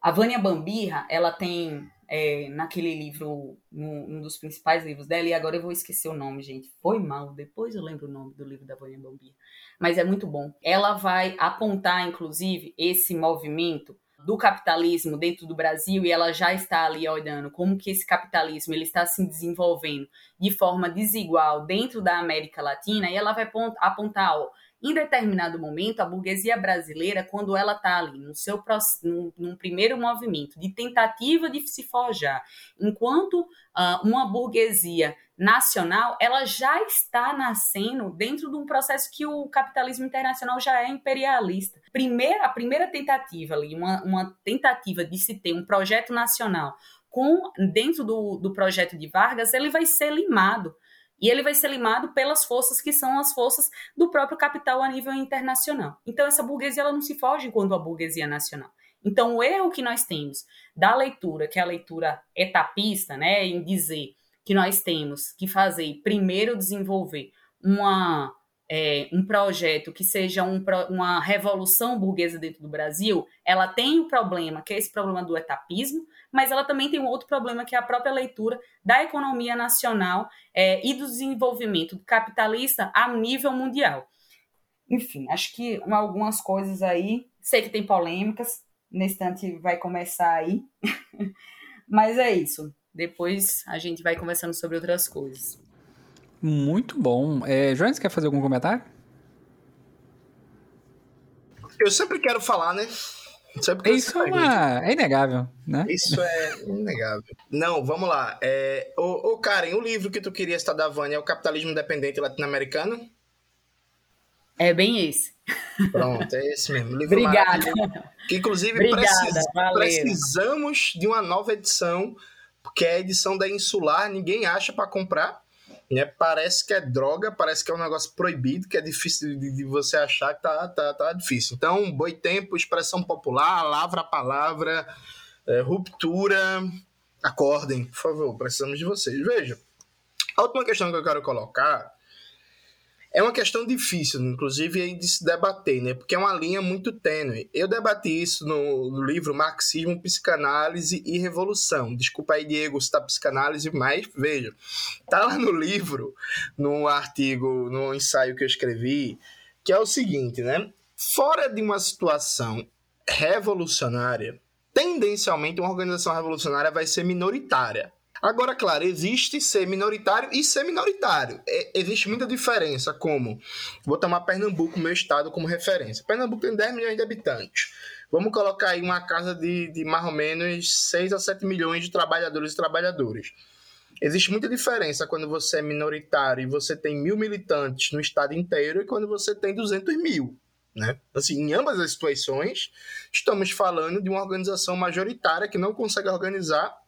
a Vânia Bambirra, ela tem é, naquele livro, um, um dos principais livros dela, e agora eu vou esquecer o nome, gente. Foi mal, depois eu lembro o nome do livro da Vânia Bambirra. Mas é muito bom. Ela vai apontar, inclusive, esse movimento do capitalismo dentro do Brasil e ela já está ali olhando como que esse capitalismo ele está se desenvolvendo de forma desigual dentro da América Latina e ela vai apontar, ó, em determinado momento, a burguesia brasileira, quando ela está ali no seu num, num, primeiro movimento de tentativa de se forjar, enquanto uh, uma burguesia nacional, ela já está nascendo dentro de um processo que o capitalismo internacional já é imperialista. Primeira, a primeira tentativa ali, uma, uma tentativa de se ter um projeto nacional com dentro do, do projeto de Vargas, ele vai ser limado e ele vai ser limado pelas forças que são as forças do próprio capital a nível internacional. Então, essa burguesia ela não se foge enquanto a burguesia nacional. Então, o erro que nós temos da leitura, que é a leitura etapista, né, em dizer que nós temos que fazer, primeiro desenvolver uma, é, um projeto que seja um, uma revolução burguesa dentro do Brasil, ela tem o um problema, que é esse problema do etapismo, mas ela também tem um outro problema que é a própria leitura da economia nacional é, e do desenvolvimento capitalista a nível mundial. Enfim, acho que algumas coisas aí, sei que tem polêmicas, nesse instante vai começar aí, mas é isso. depois a gente vai conversando sobre outras coisas. Muito bom. É, você quer fazer algum comentário? Eu sempre quero falar, né? Sempre Isso é, uma... é inegável, né? Isso é inegável. Não, vamos lá. É... Ô, ô, Karen, o livro que tu queria estar da Vânia é o Capitalismo Independente Latino-Americano? É bem esse. Pronto, é esse mesmo. Livro Obrigada. Que, inclusive, Obrigada, precisamos de uma nova edição, porque é a edição da Insular ninguém acha para comprar. Né? Parece que é droga, parece que é um negócio proibido, que é difícil de, de você achar que tá, tá, tá difícil. Então, boi tempo, expressão popular, lavra a palavra, é, ruptura. Acordem, por favor, precisamos de vocês. Veja, a última questão que eu quero colocar é uma questão difícil, inclusive, de se debater, né? Porque é uma linha muito tênue. Eu debati isso no, livro Marxismo, Psicanálise e Revolução. Desculpa aí, Diego, se tá psicanálise, mas veja, tá lá no livro, no artigo, no ensaio que eu escrevi, que é o seguinte, né? Fora de uma situação revolucionária, tendencialmente uma organização revolucionária vai ser minoritária. Agora, claro, existe ser minoritário e ser minoritário. É, existe muita diferença, como vou tomar Pernambuco, meu estado, como referência. Pernambuco tem 10 milhões de habitantes. Vamos colocar aí uma casa de, de mais ou menos 6 a 7 milhões de trabalhadores e trabalhadoras. Existe muita diferença quando você é minoritário e você tem mil militantes no estado inteiro e quando você tem 200 mil. Né? Assim, em ambas as situações, estamos falando de uma organização majoritária que não consegue organizar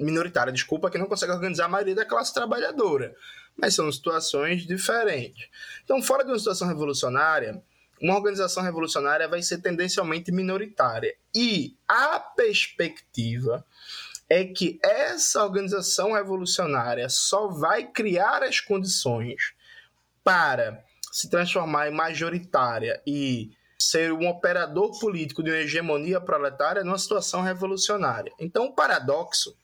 minoritária, desculpa, que não consegue organizar a maioria da classe trabalhadora. Mas são situações diferentes. Então, fora de uma situação revolucionária, uma organização revolucionária vai ser tendencialmente minoritária. E a perspectiva é que essa organização revolucionária só vai criar as condições para se transformar em majoritária e ser um operador político de uma hegemonia proletária numa situação revolucionária. Então, o paradoxo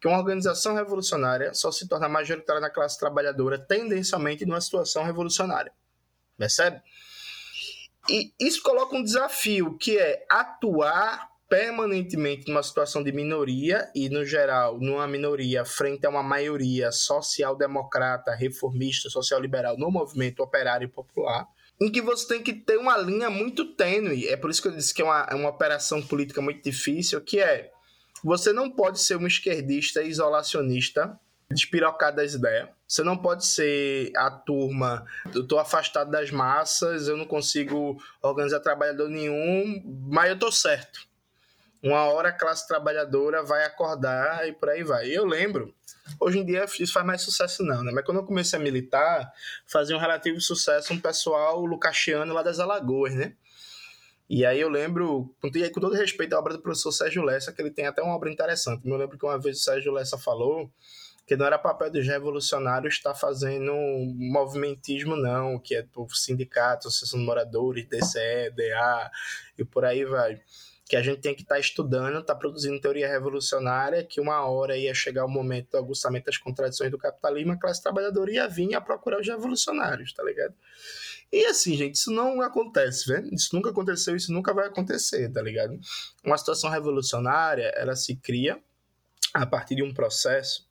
que uma organização revolucionária só se torna majoritária na classe trabalhadora tendencialmente numa situação revolucionária. Percebe? E isso coloca um desafio, que é atuar permanentemente numa situação de minoria e, no geral, numa minoria frente a uma maioria social-democrata, reformista, social-liberal no movimento operário e popular, em que você tem que ter uma linha muito tênue. É por isso que eu disse que é uma, é uma operação política muito difícil, que é você não pode ser um esquerdista isolacionista, despirocado das ideias. Você não pode ser a turma, eu tô afastado das massas, eu não consigo organizar trabalhador nenhum, mas eu tô certo. Uma hora a classe trabalhadora vai acordar e por aí vai. Eu lembro Hoje em dia isso faz mais sucesso não, né? Mas quando eu comecei a militar, fazia um relativo sucesso um pessoal lucachiano lá das Alagoas, né? E aí eu lembro, com todo respeito à obra do professor Sérgio Lessa, que ele tem até uma obra interessante. Eu lembro que uma vez o Sérgio Lessa falou que não era papel dos revolucionários estar fazendo movimentismo, não, que é por sindicatos, associação de moradores, DCE, DA e por aí vai que a gente tem que estar tá estudando, estar tá produzindo teoria revolucionária, que uma hora ia chegar o momento do aguçamento das contradições do capitalismo, a classe trabalhadora ia vir a procurar os revolucionários, tá ligado? E assim, gente, isso não acontece, velho. Isso nunca aconteceu, isso nunca vai acontecer, tá ligado? Uma situação revolucionária, ela se cria a partir de um processo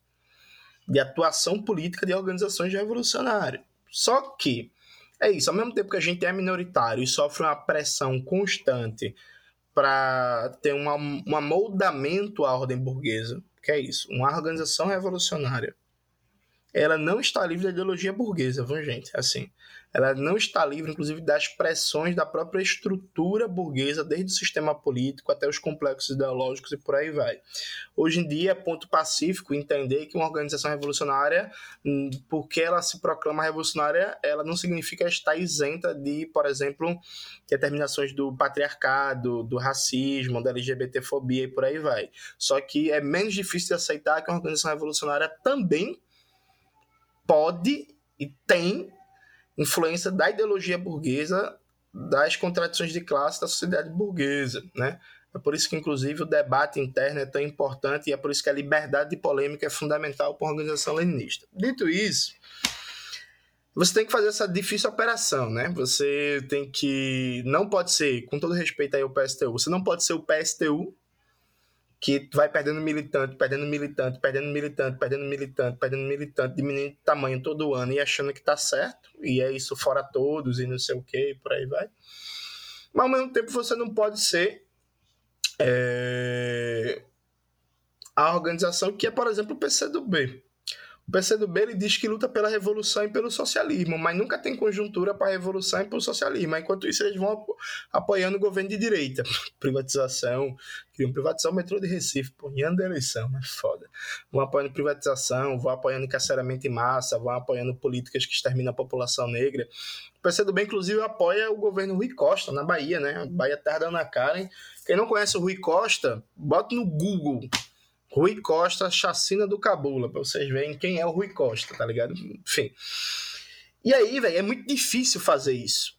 de atuação política de organizações revolucionárias. Só que é isso, ao mesmo tempo que a gente é minoritário e sofre uma pressão constante para ter uma, um amoldamento à ordem burguesa, que é isso, uma organização revolucionária. Ela não está livre da ideologia burguesa, viu, gente? Assim, ela não está livre, inclusive, das pressões da própria estrutura burguesa, desde o sistema político até os complexos ideológicos e por aí vai. Hoje em dia, é ponto pacífico entender que uma organização revolucionária, hum, porque ela se proclama revolucionária, ela não significa estar isenta de, por exemplo, determinações do patriarcado, do racismo, da LGBTfobia e por aí vai. Só que é menos difícil de aceitar que uma organização revolucionária também pode e tem influência da ideologia burguesa, das contradições de classe da sociedade burguesa, né? É por isso que, inclusive, o debate interno é tão importante e é por isso que a liberdade de polêmica é fundamental para a organização leninista. Dito isso, você tem que fazer essa difícil operação, né? Você tem que. Não pode ser, com todo respeito aí ao PSTU, você não pode ser o PSTU que vai perdendo militante, perdendo militante, perdendo militante, perdendo militante, perdendo militante, diminuindo de tamanho todo ano e achando que tá certo, e é isso fora todos e não sei o que, por aí vai. Mas ao mesmo tempo você não pode ser é, a organização que é, por exemplo, o PCdoB. O PCdoB ele diz que luta pela revolução e pelo socialismo, mas nunca tem conjuntura para a revolução e para o socialismo. Enquanto isso, eles vão apoiando o governo de direita. Privatização, queriam o metrô de Recife, pô, em eleição, mas foda. Vão apoiando privatização, vão apoiando encarceramento em massa, vão apoiando políticas que exterminam a população negra. O PCdoB, inclusive, apoia o governo Rui Costa, na Bahia, né? Bahia Terra da Ana Karen. Quem não conhece o Rui Costa, bota no Google Rui Costa, chacina do Cabula, pra vocês verem quem é o Rui Costa, tá ligado? Enfim. E aí, velho, é muito difícil fazer isso.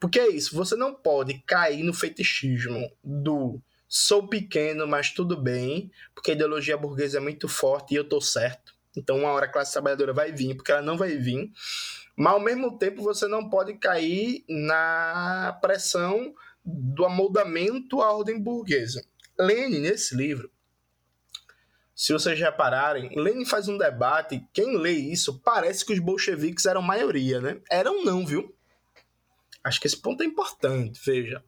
Porque é isso, você não pode cair no fetichismo do sou pequeno, mas tudo bem, porque a ideologia burguesa é muito forte e eu tô certo. Então, uma hora a classe trabalhadora vai vir, porque ela não vai vir. Mas, ao mesmo tempo, você não pode cair na pressão do amoldamento à ordem burguesa. Lenin, nesse livro, se vocês repararem, Lenin faz um debate, quem lê isso parece que os bolcheviques eram maioria, né? Eram não, viu? Acho que esse ponto é importante, veja.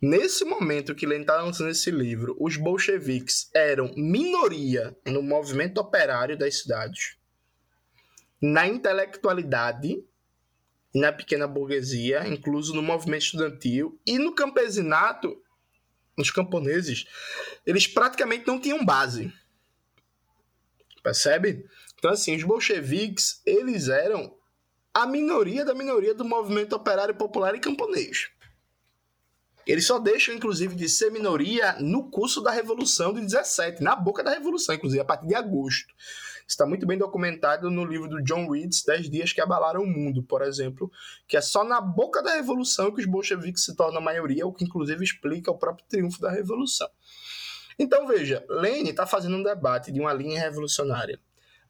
Nesse momento que Lenin está lançando esse livro, os bolcheviques eram minoria no movimento operário das cidades, na intelectualidade na pequena burguesia, incluso no movimento estudantil e no campesinato, os camponeses, eles praticamente não tinham base. Percebe? Então, assim, os bolcheviques, eles eram a minoria da minoria do movimento operário popular e camponês. Eles só deixam, inclusive, de ser minoria no curso da Revolução de 17, na boca da Revolução, inclusive, a partir de agosto. Está muito bem documentado no livro do John Reeds, 10 Dias que Abalaram o Mundo, por exemplo, que é só na boca da Revolução que os bolcheviques se tornam maioria, o que inclusive explica o próprio triunfo da Revolução. Então, veja, Lênin está fazendo um debate de uma linha revolucionária,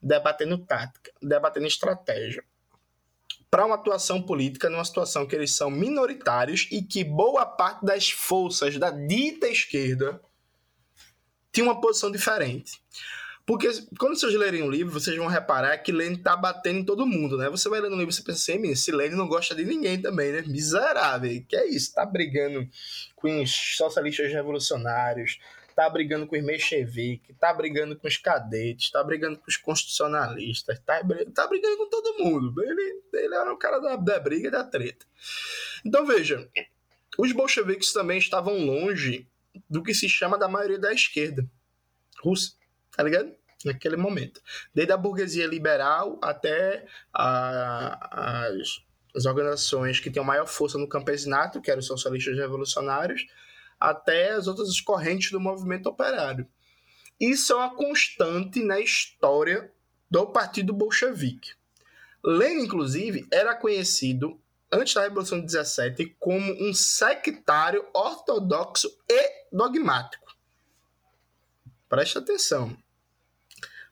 debatendo tática, debatendo estratégia, para uma atuação política numa situação que eles são minoritários e que boa parte das forças da dita esquerda tinha uma posição diferente. Porque quando vocês lerem um livro, vocês vão reparar que Lenin tá batendo em todo mundo, né? Você vai lendo um livro e você pensa assim, se Lenin não gosta de ninguém também, né? Miserável. Que é isso? Tá brigando com os socialistas revolucionários, tá brigando com os mencheviques, tá brigando com os cadetes, tá brigando com os constitucionalistas, tá, tá brigando com todo mundo. Ele, ele era o cara da, da briga e da treta. Então veja, os bolcheviques também estavam longe do que se chama da maioria da esquerda russa, tá ligado? Naquele momento. Desde a burguesia liberal até a, as, as organizações que tinham maior força no campesinato, que eram os socialistas revolucionários, até as outras correntes do movimento operário. Isso é uma constante na história do Partido Bolchevique. Lenin, inclusive, era conhecido, antes da Revolução de 17, como um sectário ortodoxo e dogmático. Preste atenção.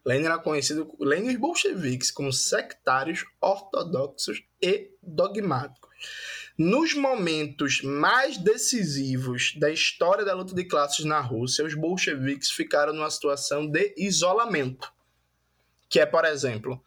Lenin era conhecido, Lenin e os bolcheviques, como sectários ortodoxos e dogmáticos. Nos momentos mais decisivos da história da luta de classes na Rússia, os bolcheviques ficaram numa situação de isolamento. Que é, por exemplo,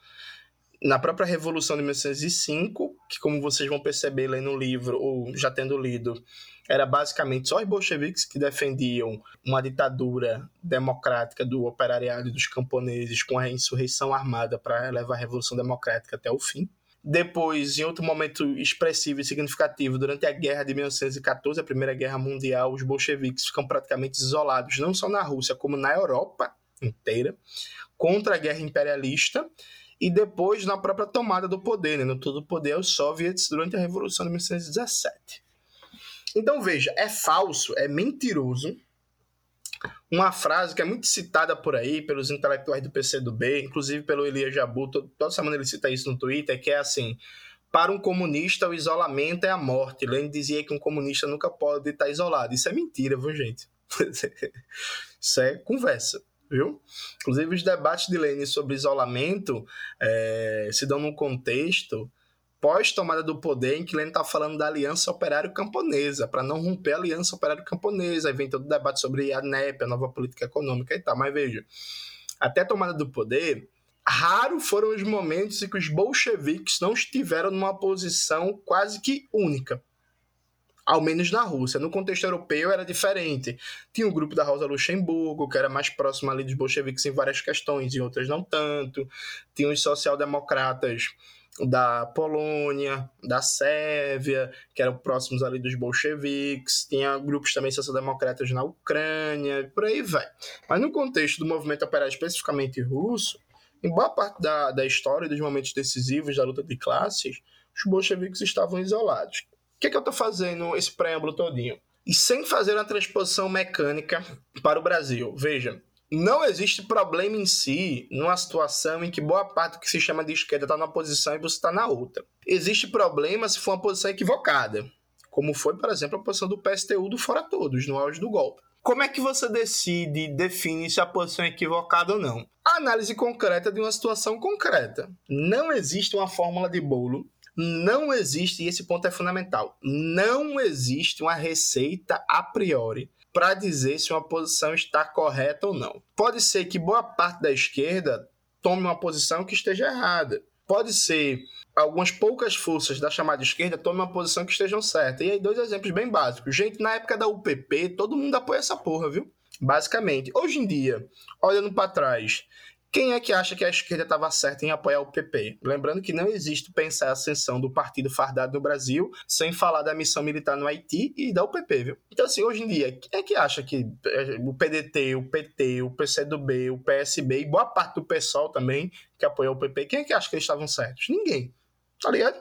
na própria Revolução de 1905, que como vocês vão perceber lendo o livro, ou já tendo lido, era basicamente só os bolcheviques que defendiam uma ditadura democrática do operariado e dos camponeses com a insurreição armada para levar a Revolução Democrática até o fim. Depois, em outro momento expressivo e significativo, durante a Guerra de 1914, a Primeira Guerra Mundial, os bolcheviques ficam praticamente isolados, não só na Rússia, como na Europa inteira, contra a guerra imperialista e depois na própria tomada do poder, né, no todo o poder aos soviets durante a Revolução de 1917. Então veja, é falso, é mentiroso uma frase que é muito citada por aí pelos intelectuais do PCdoB, inclusive pelo Elias Jabu, toda semana ele cita isso no Twitter, que é assim: para um comunista o isolamento é a morte. Lenin dizia que um comunista nunca pode estar isolado. Isso é mentira, viu, gente? isso é conversa. Viu? Inclusive, os debates de Lenin sobre isolamento é, se dão num contexto pós-tomada do poder, em que Lenin está falando da aliança operário-camponesa, para não romper a aliança operário-camponesa. Aí vem todo o debate sobre a NEP, a nova política econômica e tal. Mas veja, até a tomada do poder, raro foram os momentos em que os bolcheviques não estiveram numa posição quase que única ao menos na Rússia. No contexto europeu era diferente. Tinha o grupo da Rosa Luxemburgo, que era mais próximo ali dos bolcheviques em várias questões, em outras não tanto. Tinha os social-democratas da Polônia, da Sérvia, que eram próximos ali dos bolcheviques. Tinha grupos também social-democratas na Ucrânia, por aí vai. Mas no contexto do movimento operário especificamente russo, em boa parte da, da história dos momentos decisivos da luta de classes, os bolcheviques estavam isolados que, que eu estou fazendo esse preâmbulo todinho? E sem fazer uma transposição mecânica para o Brasil. Veja, não existe problema em si numa situação em que boa parte do que se chama de esquerda está numa posição e você está na outra. Existe problema se for uma posição equivocada, como foi, por exemplo, a posição do PSTU do Fora Todos, no auge do golpe. Como é que você decide, define se a posição é equivocada ou não? A análise concreta de uma situação concreta. Não existe uma fórmula de bolo não existe, e esse ponto é fundamental, não existe uma receita a priori para dizer se uma posição está correta ou não. Pode ser que boa parte da esquerda tome uma posição que esteja errada. Pode ser algumas poucas forças da chamada esquerda tomem uma posição que estejam certa. E aí, dois exemplos bem básicos. Gente, na época da UPP, todo mundo apoia essa porra, viu? Basicamente. Hoje em dia, olhando para trás, quem é que acha que a esquerda estava certa em apoiar o PP? Lembrando que não existe pensar a ascensão do partido fardado no Brasil sem falar da missão militar no Haiti e da UPP, viu? Então, assim, hoje em dia, quem é que acha que eh, o PDT, o PT, o PCdoB, o PSB e boa parte do PSOL também, que apoiou o PP, quem é que acha que eles estavam certos? Ninguém. Tá ligado?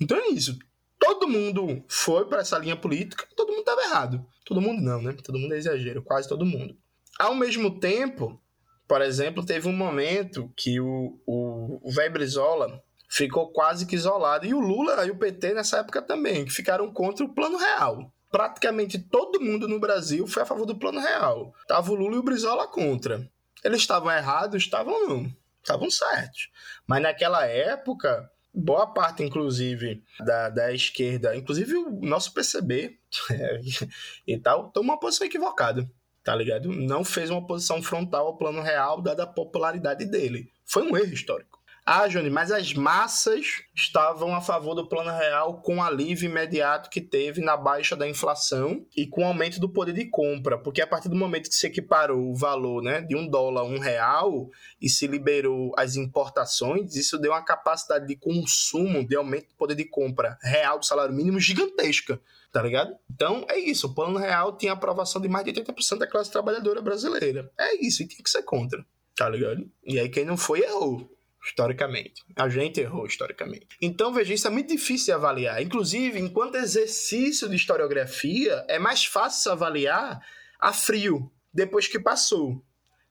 Então é isso. Todo mundo foi para essa linha política, todo mundo estava errado. Todo mundo não, né? Todo mundo é exagero, quase todo mundo. Ao mesmo tempo, por exemplo, teve um momento que o, o, o Véi Brizola ficou quase que isolado. E o Lula e o PT nessa época também, que ficaram contra o Plano Real. Praticamente todo mundo no Brasil foi a favor do Plano Real. Tava o Lula e o Brizola contra. Eles estavam errados? Estavam não. Estavam certos. Mas naquela época, boa parte, inclusive, da, da esquerda, inclusive o nosso PCB e tal, tomou uma posição equivocada tá ligado? Não fez uma posição frontal ao plano real, dada a popularidade dele. Foi um erro histórico. Ah, Johnny, mas as massas estavam a favor do plano real com o alívio imediato que teve na baixa da inflação e com o aumento do poder de compra, porque a partir do momento que se equiparou o valor né, de um dólar a um real e se liberou as importações, isso deu uma capacidade de consumo, de aumento do poder de compra real do salário mínimo gigantesca tá ligado? Então é isso, o plano real tinha aprovação de mais de 80% da classe trabalhadora brasileira. É isso, e tinha que ser contra, tá ligado? E aí quem não foi errou. Historicamente. A gente errou historicamente. Então, veja, isso é muito difícil de avaliar. Inclusive, enquanto exercício de historiografia, é mais fácil avaliar a frio, depois que passou.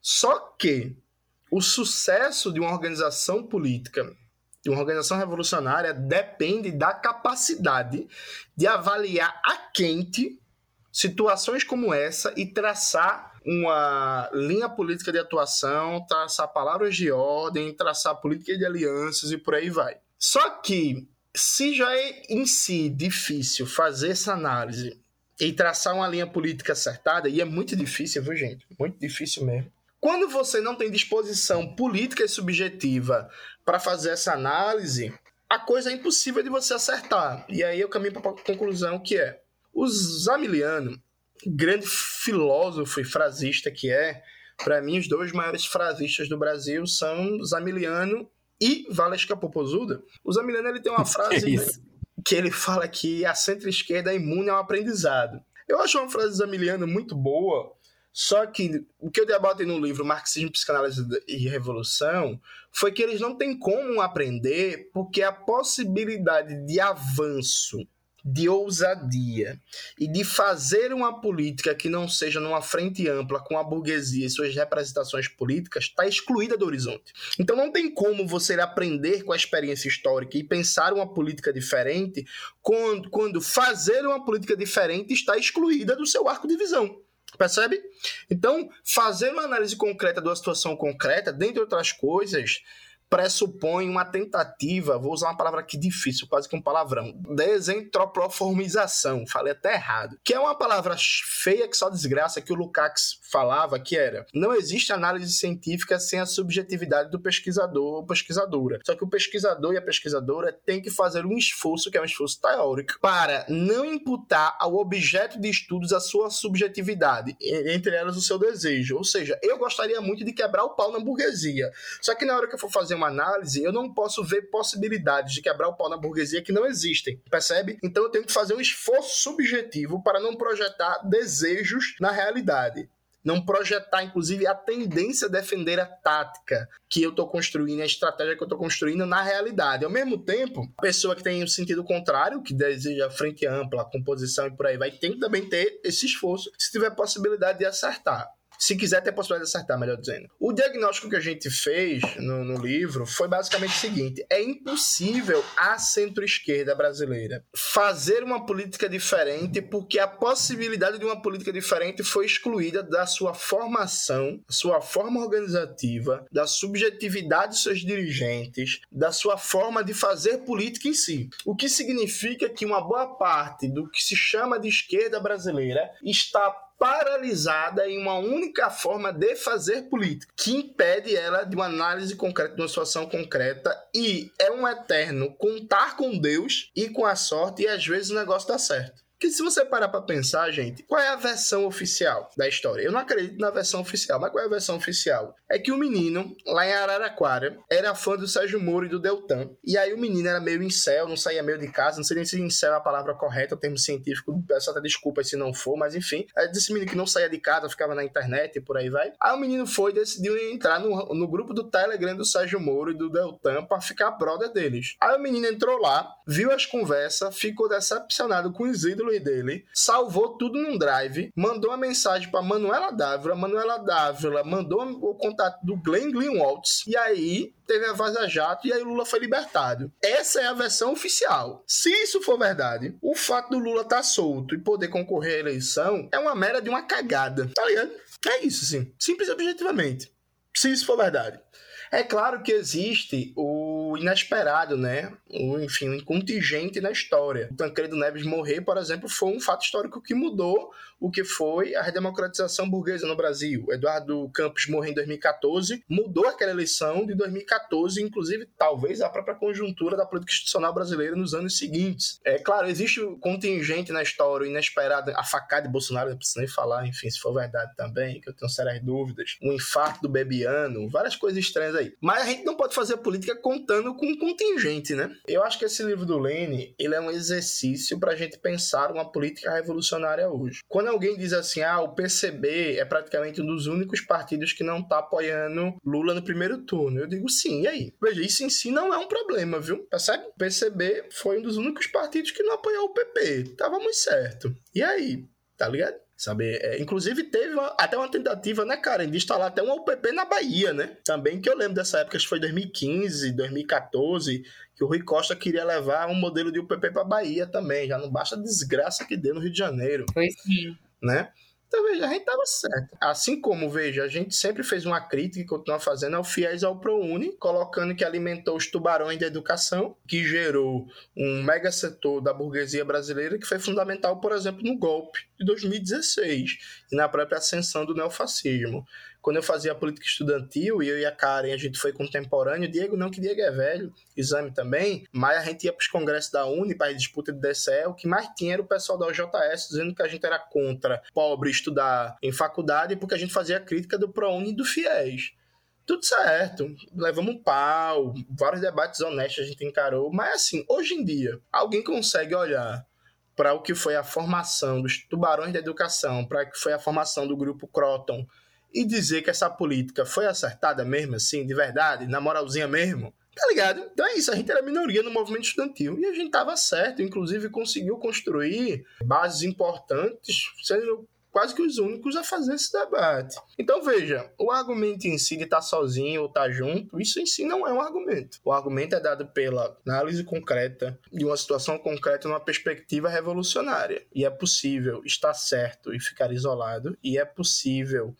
Só que o sucesso de uma organização política de uma organização revolucionária depende da capacidade de avaliar a quente situações como essa e traçar uma linha política de atuação, traçar palavras de ordem, traçar política de alianças e por aí vai. Só que, se já é em si difícil fazer essa análise e traçar uma linha política acertada, e é muito difícil, viu, gente? Muito difícil mesmo. Quando você não tem disposição política e subjetiva para fazer essa análise, a coisa é impossível de você acertar. E aí eu caminho para a conclusão que é: o Zamiliano, grande filósofo e frasista que é, para mim os dois maiores frasistas do Brasil são Zamiliano e Valesca Popozuda. O Zamiliano ele tem uma frase que, que ele fala que a centro-esquerda é imune ao aprendizado. Eu acho uma frase do Zamiliano muito boa, só que o que eu debatei no livro Marxismo, Psicanálise e Revolução foi que eles não têm como aprender porque a possibilidade de avanço, de ousadia e de fazer uma política que não seja numa frente ampla com a burguesia e suas representações políticas está excluída do horizonte. Então não tem como você aprender com a experiência histórica e pensar uma política diferente quando, quando fazer uma política diferente está excluída do seu arco de visão. Percebe? Então, fazer uma análise concreta de uma situação concreta, dentre outras coisas, pressupõe uma tentativa, vou usar uma palavra aqui difícil, quase que um palavrão, desentropoformização, falei até errado, que é uma palavra feia que só desgraça que o Lukács falava, que era, não existe análise científica sem a subjetividade do pesquisador ou pesquisadora. Só que o pesquisador e a pesquisadora têm que fazer um esforço, que é um esforço teórico, para não imputar ao objeto de estudos a sua subjetividade, entre elas o seu desejo. Ou seja, eu gostaria muito de quebrar o pau na burguesia. Só que na hora que eu for fazer uma análise, eu não posso ver possibilidades de quebrar o pau na burguesia que não existem, percebe? Então eu tenho que fazer um esforço subjetivo para não projetar desejos na realidade não projetar, inclusive, a tendência a defender a tática que eu estou construindo, a estratégia que eu estou construindo na realidade. Ao mesmo tempo, a pessoa que tem o um sentido contrário, que deseja frente ampla, composição e por aí vai, tem que também ter esse esforço, se tiver possibilidade de acertar se quiser ter a possibilidade de acertar, melhor dizendo. O diagnóstico que a gente fez no, no livro foi basicamente o seguinte: é impossível a centro-esquerda brasileira fazer uma política diferente porque a possibilidade de uma política diferente foi excluída da sua formação, sua forma organizativa, da subjetividade dos seus dirigentes, da sua forma de fazer política em si. O que significa que uma boa parte do que se chama de esquerda brasileira está paralisada em uma única forma de fazer política, que impede ela de uma análise concreta, de uma situação concreta, e é um eterno contar com Deus e com a sorte, e às vezes o negócio dá certo. Que se você parar pra pensar, gente, qual é a versão oficial da história? Eu não acredito na versão oficial, mas qual é a versão oficial? É que o menino, lá em Araraquara, era fã do Sérgio Moro e do Deltan. E aí o menino era meio incel, não saía meio de casa, não sei nem se incel é a palavra correta, o termo científico, peço até desculpa se não for, mas enfim. É desse menino que não saía de casa, ficava na internet e por aí vai. Aí o menino foi e decidiu entrar no, no grupo do Telegram do Sérgio Moro e do Deltan pra ficar brother deles. Aí o menino entrou lá, viu as conversas, ficou decepcionado com os ídolos dele, salvou tudo num drive, mandou uma mensagem para Manuela Dávila, Manuela Dávila mandou o contato do Glenn Greenwald, e aí teve a Vaza Jato e aí Lula foi libertado. Essa é a versão oficial. Se isso for verdade, o fato do Lula estar tá solto e poder concorrer à eleição é uma mera de uma cagada, tá ligado? É isso, sim. Simples e objetivamente. Se isso for verdade. É claro que existe o inesperado, né? O, enfim, um contingente na história. O Tancredo Neves morrer, por exemplo, foi um fato histórico que mudou o que foi a redemocratização burguesa no Brasil. Eduardo Campos morreu em 2014, mudou aquela eleição de 2014, inclusive talvez a própria conjuntura da política institucional brasileira nos anos seguintes. É claro, existe o contingente na história, o inesperado, a facada de Bolsonaro, não preciso nem falar, enfim, se for verdade também, que eu tenho sérias dúvidas, o infarto do Bebiano, várias coisas estranhas aí. Mas a gente não pode fazer política contando com um contingente, né? Eu acho que esse livro do Lênin, ele é um exercício para a gente pensar uma política revolucionária hoje. Quando alguém diz assim, ah, o PCB é praticamente um dos únicos partidos que não tá apoiando Lula no primeiro turno, eu digo sim, e aí? Veja, isso em si não é um problema, viu? Percebe? O PCB foi um dos únicos partidos que não apoiou o PP. Tava muito certo. E aí? Tá ligado? Sabe? É, inclusive teve uma, até uma tentativa, né, cara, de instalar até um UPP na Bahia, né? Também que eu lembro dessa época, acho que foi 2015, 2014, que o Rui Costa queria levar um modelo de UPP para Bahia também. Já não basta a desgraça que deu no Rio de Janeiro. Foi sim. Né? Então, veja, a gente estava certo. Assim como, veja, a gente sempre fez uma crítica e continua fazendo ao FIES ao ProUni, colocando que alimentou os tubarões da educação, que gerou um mega setor da burguesia brasileira que foi fundamental, por exemplo, no golpe de 2016 e na própria ascensão do neofascismo quando eu fazia política estudantil e eu e a Karen, a gente foi contemporâneo, Diego não, que Diego é velho, exame também, mas a gente ia para os congressos da Uni, para a disputa de DCE, o que mais tinha era o pessoal da OJS dizendo que a gente era contra pobre estudar em faculdade porque a gente fazia crítica do ProUni e do FIES. Tudo certo, levamos um pau, vários debates honestos a gente encarou, mas assim, hoje em dia, alguém consegue olhar para o que foi a formação dos tubarões da educação, para o que foi a formação do grupo Croton, e dizer que essa política foi acertada mesmo, assim, de verdade, na moralzinha mesmo, tá ligado? Então é isso, a gente era minoria no movimento estudantil e a gente tava certo, inclusive conseguiu construir bases importantes, sendo quase que os únicos a fazer esse debate. Então veja, o argumento em si de estar tá sozinho ou estar tá junto, isso em si não é um argumento. O argumento é dado pela análise concreta de uma situação concreta numa perspectiva revolucionária. E é possível estar certo e ficar isolado, e é possível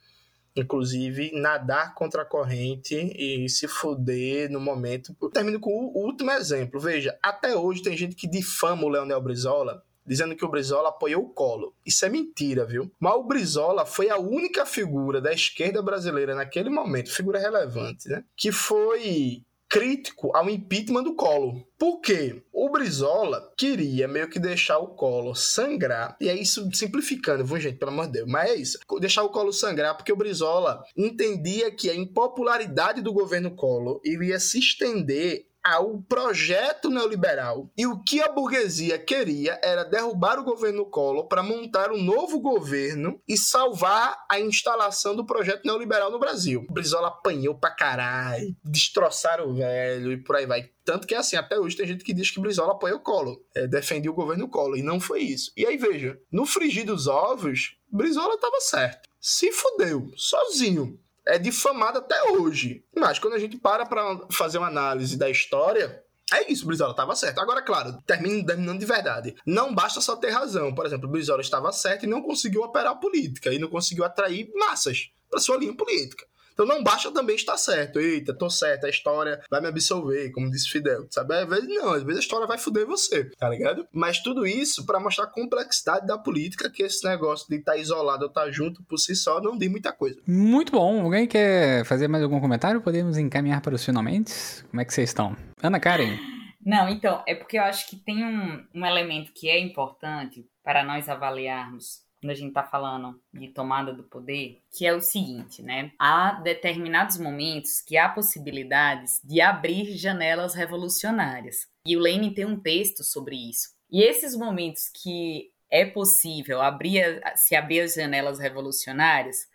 inclusive, nadar contra a corrente e se fuder no momento. Eu termino com o último exemplo. Veja, até hoje tem gente que difama o Leonel Brizola dizendo que o Brizola apoiou o Colo. Isso é mentira, viu? Mas o Brizola foi a única figura da esquerda brasileira naquele momento, figura relevante, né? Que foi crítico ao impeachment do Collor. Por quê? O Brizola queria meio que deixar o Collor sangrar, e é isso simplificando, viu, gente? Pelo amor de Deus, mas é isso. Deixar o Collor sangrar porque o Brizola entendia que a impopularidade do governo Collor iria se estender ao projeto neoliberal. E o que a burguesia queria era derrubar o governo Collor para montar um novo governo e salvar a instalação do projeto neoliberal no Brasil. O Brizola apanhou pra caralho, destroçaram o velho e por aí vai. Tanto que, assim, até hoje tem gente que diz que Brizola apoiou o Collor, é, o governo Collor, e não foi isso. E aí, veja, no frigir dos ovos, Brizola tava certo. Se fudeu, sozinho é difamada até hoje. Mas quando a gente para para fazer uma análise da história, é isso, Brizola estava certo. Agora, claro, termino, terminando de verdade. Não basta só ter razão. Por exemplo, Brizola estava certo e não conseguiu operar política e não conseguiu atrair massas para sua linha política. Então não basta também estar certo. Eita, tô certo, a história vai me absolver, como disse Fidel. Sabe? Às vezes não, às vezes a história vai fuder você, tá ligado? Mas tudo isso para mostrar a complexidade da política, que esse negócio de estar tá isolado ou estar tá junto por si só não diz muita coisa. Muito bom. Alguém quer fazer mais algum comentário? Podemos encaminhar para os finalmente? Como é que vocês estão? Ana Karen. Não, então, é porque eu acho que tem um, um elemento que é importante para nós avaliarmos quando a gente está falando de tomada do poder, que é o seguinte, né? Há determinados momentos que há possibilidades de abrir janelas revolucionárias. E o Lenin tem um texto sobre isso. E esses momentos que é possível abrir, se abrir as janelas revolucionárias,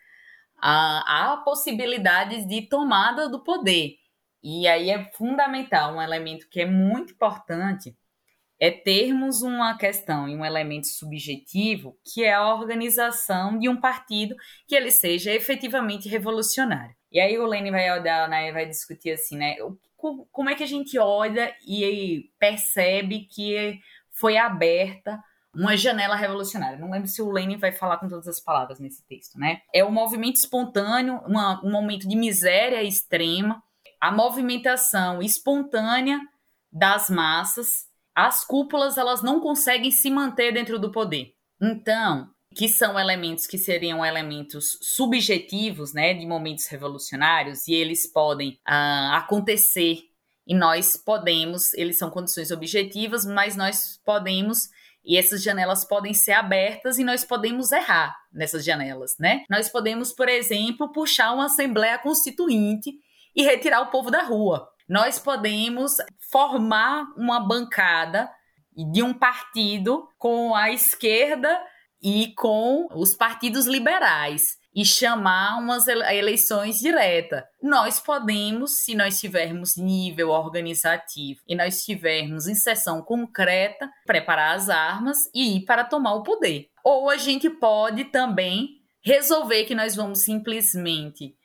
há, há possibilidades de tomada do poder. E aí é fundamental, um elemento que é muito importante, é termos uma questão e um elemento subjetivo que é a organização de um partido que ele seja efetivamente revolucionário. E aí o Lênin vai né, vai discutir assim, né, como é que a gente olha e percebe que foi aberta uma janela revolucionária. Não lembro se o Lenin vai falar com todas as palavras nesse texto, né? É um movimento espontâneo, uma, um momento de miséria extrema, a movimentação espontânea das massas as cúpulas elas não conseguem se manter dentro do poder. Então, que são elementos que seriam elementos subjetivos, né, de momentos revolucionários, e eles podem uh, acontecer e nós podemos, eles são condições objetivas, mas nós podemos e essas janelas podem ser abertas e nós podemos errar nessas janelas, né? Nós podemos, por exemplo, puxar uma assembleia constituinte e retirar o povo da rua nós podemos formar uma bancada de um partido com a esquerda e com os partidos liberais e chamar umas eleições diretas. Nós podemos, se nós tivermos nível organizativo e nós tivermos inserção concreta, preparar as armas e ir para tomar o poder. Ou a gente pode também resolver que nós vamos simplesmente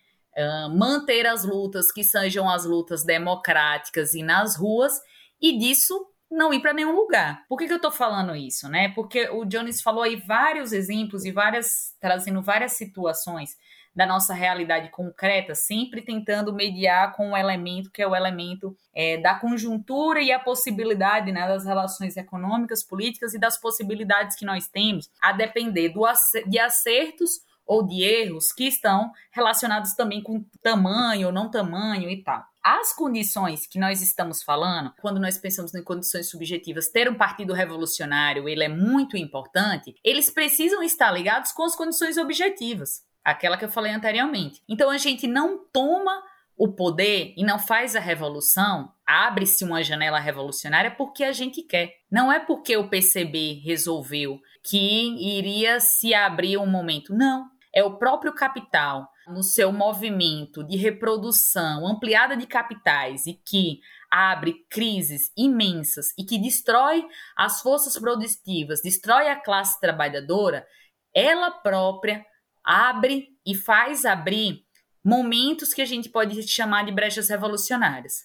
manter as lutas que sejam as lutas democráticas e nas ruas, e disso não ir para nenhum lugar. Por que, que eu estou falando isso, né? Porque o Jones falou aí vários exemplos e várias trazendo várias situações da nossa realidade concreta, sempre tentando mediar com um elemento que é o elemento é, da conjuntura e a possibilidade né, das relações econômicas, políticas e das possibilidades que nós temos, a depender do, de acertos ou de erros que estão relacionados também com tamanho não tamanho e tal. As condições que nós estamos falando, quando nós pensamos em condições subjetivas, ter um partido revolucionário, ele é muito importante, eles precisam estar ligados com as condições objetivas, aquela que eu falei anteriormente. Então a gente não toma o poder e não faz a revolução, abre-se uma janela revolucionária porque a gente quer. Não é porque o PCB resolveu que iria se abrir um momento. Não é o próprio capital no seu movimento de reprodução ampliada de capitais e que abre crises imensas e que destrói as forças produtivas, destrói a classe trabalhadora, ela própria abre e faz abrir momentos que a gente pode chamar de brechas revolucionárias.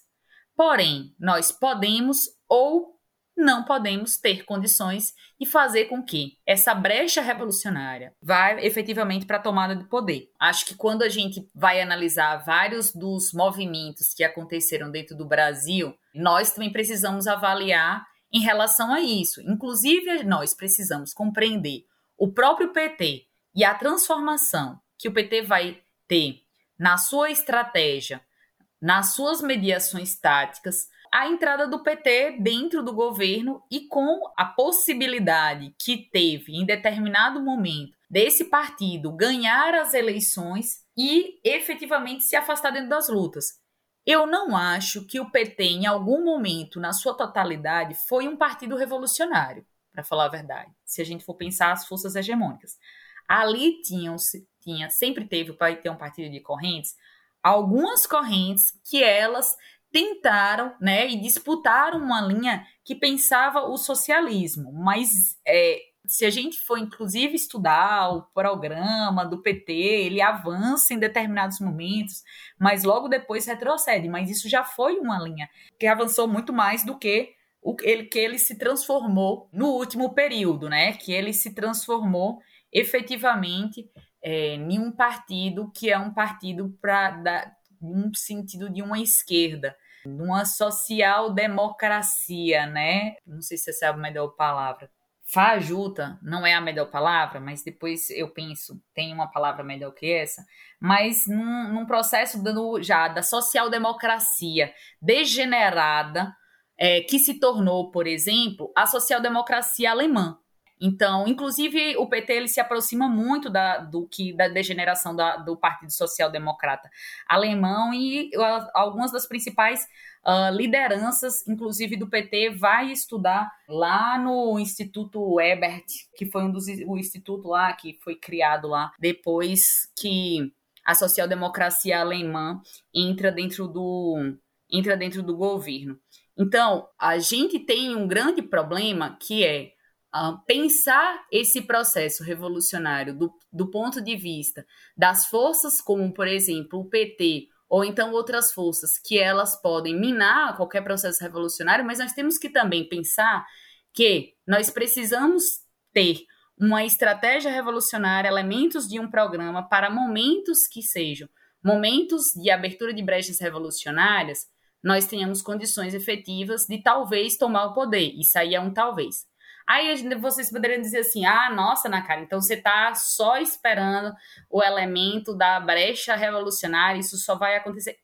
Porém, nós podemos ou não podemos ter condições de fazer com que essa brecha revolucionária vá efetivamente para a tomada de poder. Acho que quando a gente vai analisar vários dos movimentos que aconteceram dentro do Brasil, nós também precisamos avaliar em relação a isso. Inclusive, nós precisamos compreender o próprio PT e a transformação que o PT vai ter na sua estratégia, nas suas mediações táticas, a entrada do PT dentro do governo e com a possibilidade que teve em determinado momento desse partido ganhar as eleições e efetivamente se afastar dentro das lutas. Eu não acho que o PT, em algum momento, na sua totalidade, foi um partido revolucionário, para falar a verdade, se a gente for pensar as forças hegemônicas. Ali tinham, tinha, sempre teve, para ter um partido de correntes, algumas correntes que elas tentaram, né, e disputaram uma linha que pensava o socialismo, mas é, se a gente for inclusive estudar o programa do PT, ele avança em determinados momentos, mas logo depois retrocede. Mas isso já foi uma linha que avançou muito mais do que o ele, que ele se transformou no último período, né? Que ele se transformou efetivamente é, em um partido que é um partido para um sentido de uma esquerda numa social-democracia, né? Não sei se essa é a melhor palavra. Fajuta não é a melhor palavra, mas depois eu penso, tem uma palavra melhor que essa, mas num, num processo do, já da social-democracia degenerada, é, que se tornou, por exemplo, a social-democracia alemã. Então, inclusive, o PT ele se aproxima muito da, do que da degeneração da, do Partido Social Democrata alemão e uh, algumas das principais uh, lideranças, inclusive do PT, vai estudar lá no Instituto Ebert, que foi um dos o instituto lá que foi criado lá depois que a social-democracia alemã entra dentro do entra dentro do governo. Então, a gente tem um grande problema que é Uh, pensar esse processo revolucionário do, do ponto de vista das forças como, por exemplo, o PT ou então outras forças que elas podem minar qualquer processo revolucionário, mas nós temos que também pensar que nós precisamos ter uma estratégia revolucionária, elementos de um programa para momentos que sejam momentos de abertura de brechas revolucionárias, nós tenhamos condições efetivas de talvez tomar o poder. Isso aí é um talvez. Aí vocês poderiam dizer assim: ah, nossa, na cara, então você está só esperando o elemento da brecha revolucionária, isso só vai acontecer.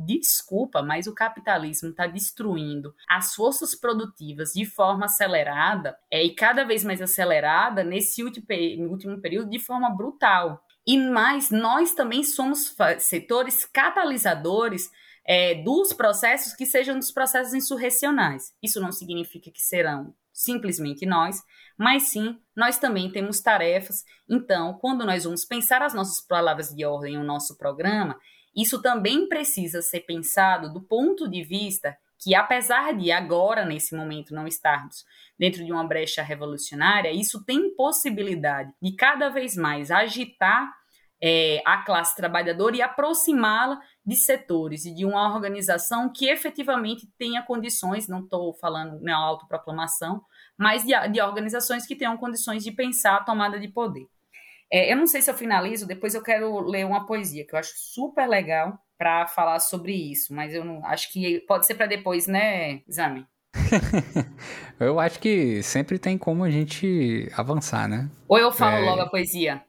Desculpa, mas o capitalismo está destruindo as forças produtivas de forma acelerada é, e cada vez mais acelerada nesse último, último período de forma brutal. E mais, nós também somos setores catalisadores é, dos processos que sejam dos processos insurrecionais. Isso não significa que serão simplesmente nós, mas sim nós também temos tarefas. Então, quando nós vamos pensar as nossas palavras de ordem, o nosso programa, isso também precisa ser pensado do ponto de vista que, apesar de agora, nesse momento, não estarmos dentro de uma brecha revolucionária, isso tem possibilidade de cada vez mais agitar é, a classe trabalhadora e aproximá-la de setores e de uma organização que efetivamente tenha condições, não estou falando na autoproclamação, mas de, de, organizações que tenham condições de pensar a tomada de poder. É, eu não sei se eu finalizo, depois eu quero ler uma poesia que eu acho super legal para falar sobre isso, mas eu não acho que pode ser para depois, né, Exame? eu acho que sempre tem como a gente avançar, né? Ou eu falo é... logo a poesia?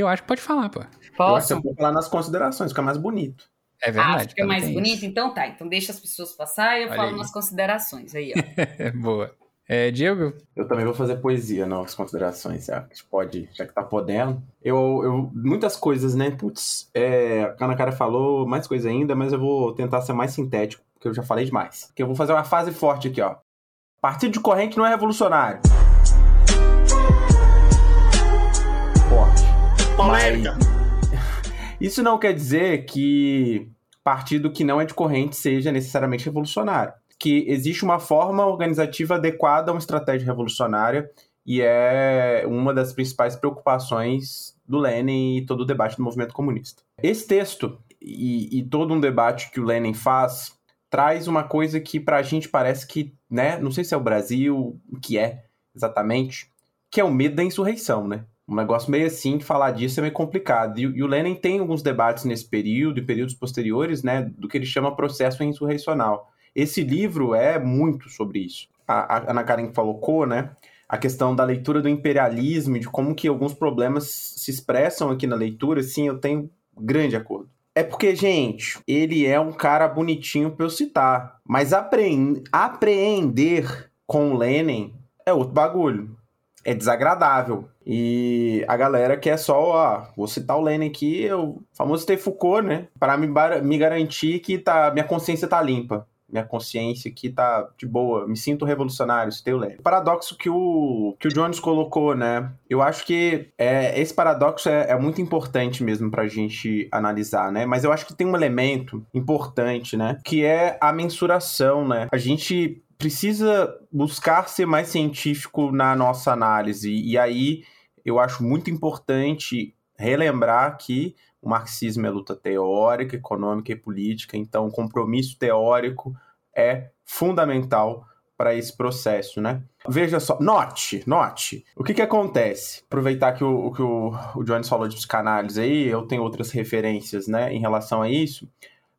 Eu acho que pode falar, pô. Posso? Eu acho que falar nas considerações, fica mais bonito. É verdade. Ah, fica mais bonito? Isso. Então tá. Então deixa as pessoas passar e eu Olha falo aí. nas considerações aí, ó. Boa. É, Diego? Eu também vou fazer poesia nas considerações, já que pode, já que tá podendo. Eu, eu muitas coisas, né? Putz, é, a Ana Cara falou mais coisa ainda, mas eu vou tentar ser mais sintético, porque eu já falei demais. Porque eu vou fazer uma fase forte aqui, ó. Partido de corrente não é revolucionário. Polêmica. Isso não quer dizer que partido que não é de corrente seja necessariamente revolucionário. Que existe uma forma organizativa adequada a uma estratégia revolucionária e é uma das principais preocupações do Lenin e todo o debate do movimento comunista. Esse texto e, e todo um debate que o Lenin faz traz uma coisa que pra gente parece que, né, não sei se é o Brasil, o que é exatamente, que é o medo da insurreição, né? Um negócio meio assim, que falar disso é meio complicado. E, e, o Lenin tem alguns debates nesse período e períodos posteriores, né, do que ele chama processo insurreicional. Esse livro é muito sobre isso. A, a Ana Karen colocou, né, a questão da leitura do imperialismo de como que alguns problemas se expressam aqui na leitura, sim, eu tenho grande acordo. É porque, gente, ele é um cara bonitinho pra eu citar, mas apreender com Lenin é outro bagulho é desagradável. E a galera quer só, ó, vou citar o Lenin aqui, o famoso ter Foucault, né? Para me, me garantir que tá, minha consciência tá limpa. Minha consciência aqui tá de boa, me sinto revolucionário, Lenin. O paradoxo que o, que o Jones colocou, né? Eu acho que é, esse paradoxo é, é muito importante mesmo pra gente analisar, né? Mas eu acho que tem um elemento importante, né? Que é a mensuração, né? A gente precisa buscar ser mais científico na nossa análise. E aí eu acho muito importante relembrar que o marxismo é luta teórica, econômica e política, então o compromisso teórico é fundamental para esse processo, né? Veja só, note, note, o que que acontece? Aproveitar que o, que o, o Jones falou de psicanálise aí, eu tenho outras referências, né, em relação a isso,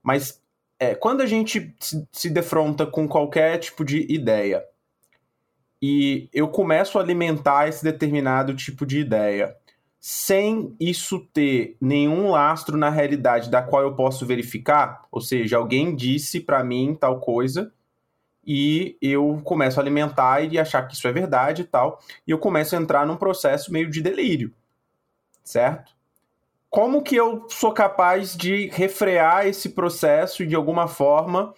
mas é, quando a gente se, se defronta com qualquer tipo de ideia e eu começo a alimentar esse determinado tipo de ideia sem isso ter nenhum lastro na realidade da qual eu posso verificar, ou seja, alguém disse para mim tal coisa e eu começo a alimentar e achar que isso é verdade e tal, e eu começo a entrar num processo meio de delírio, certo? como que eu sou capaz de refrear esse processo de alguma forma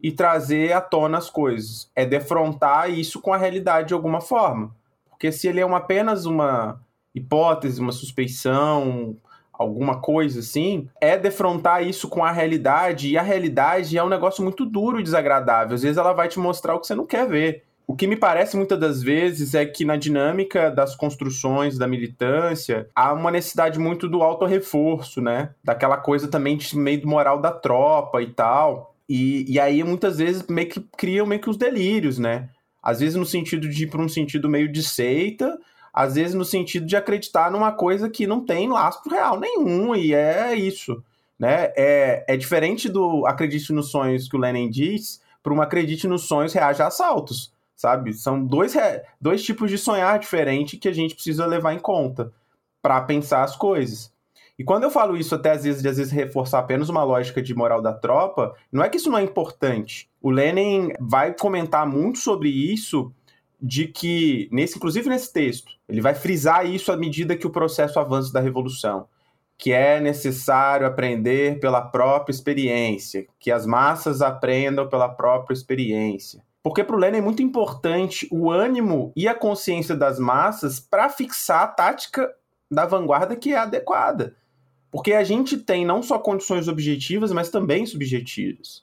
e trazer à tona as coisas? É defrontar isso com a realidade de alguma forma. Porque se ele é uma, apenas uma hipótese, uma suspeição, alguma coisa assim, é defrontar isso com a realidade, e a realidade é um negócio muito duro e desagradável. Às vezes ela vai te mostrar o que você não quer ver. O que me parece muitas das vezes é que na dinâmica das construções da militância há uma necessidade muito do auto-reforço, né? Daquela coisa também de meio do moral da tropa e tal. E, e aí muitas vezes meio que criam meio que os delírios, né? Às vezes no sentido de ir para um sentido meio de seita, às vezes no sentido de acreditar numa coisa que não tem lastro real nenhum, e é isso. Né? É, é diferente do acredite nos sonhos que o Lenin diz, para um acredite nos sonhos reage a assaltos sabe? São dois, dois tipos de sonhar diferentes que a gente precisa levar em conta para pensar as coisas. E quando eu falo isso, até às vezes, de às vezes reforçar apenas uma lógica de moral da tropa, não é que isso não é importante. O Lenin vai comentar muito sobre isso, de que, nesse, inclusive nesse texto, ele vai frisar isso à medida que o processo avança da revolução, que é necessário aprender pela própria experiência, que as massas aprendam pela própria experiência. Porque para o Lenin é muito importante o ânimo e a consciência das massas para fixar a tática da vanguarda que é adequada. Porque a gente tem não só condições objetivas, mas também subjetivas.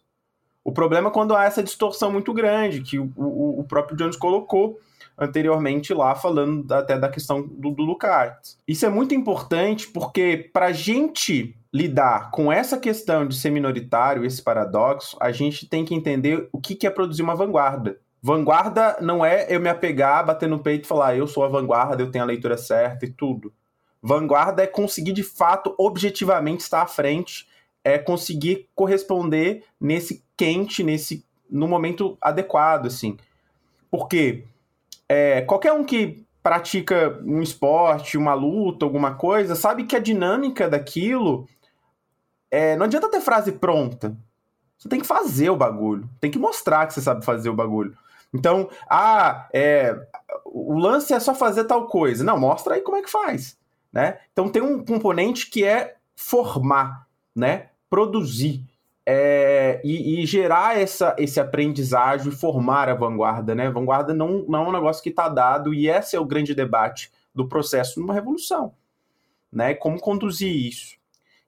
O problema é quando há essa distorção muito grande, que o, o, o próprio Jones colocou anteriormente lá, falando até da questão do, do Lukács. Isso é muito importante porque, para a gente lidar com essa questão de ser minoritário, esse paradoxo, a gente tem que entender o que é produzir uma vanguarda. Vanguarda não é eu me apegar, bater no peito e falar eu sou a vanguarda, eu tenho a leitura certa e tudo. Vanguarda é conseguir de fato, objetivamente estar à frente, é conseguir corresponder nesse quente, nesse no momento adequado, assim. Porque é, qualquer um que pratica um esporte, uma luta, alguma coisa, sabe que a dinâmica daquilo é, não adianta ter frase pronta. Você tem que fazer o bagulho. Tem que mostrar que você sabe fazer o bagulho. Então, ah, é, o lance é só fazer tal coisa. Não, mostra aí como é que faz. Né? Então tem um componente que é formar, né? produzir é, e, e, gerar essa, esse aprendizagem e formar a vanguarda. Né? Vanguarda não, não é um negócio que está dado e esse é o grande debate do processo numa revolução. Né? Como conduzir isso.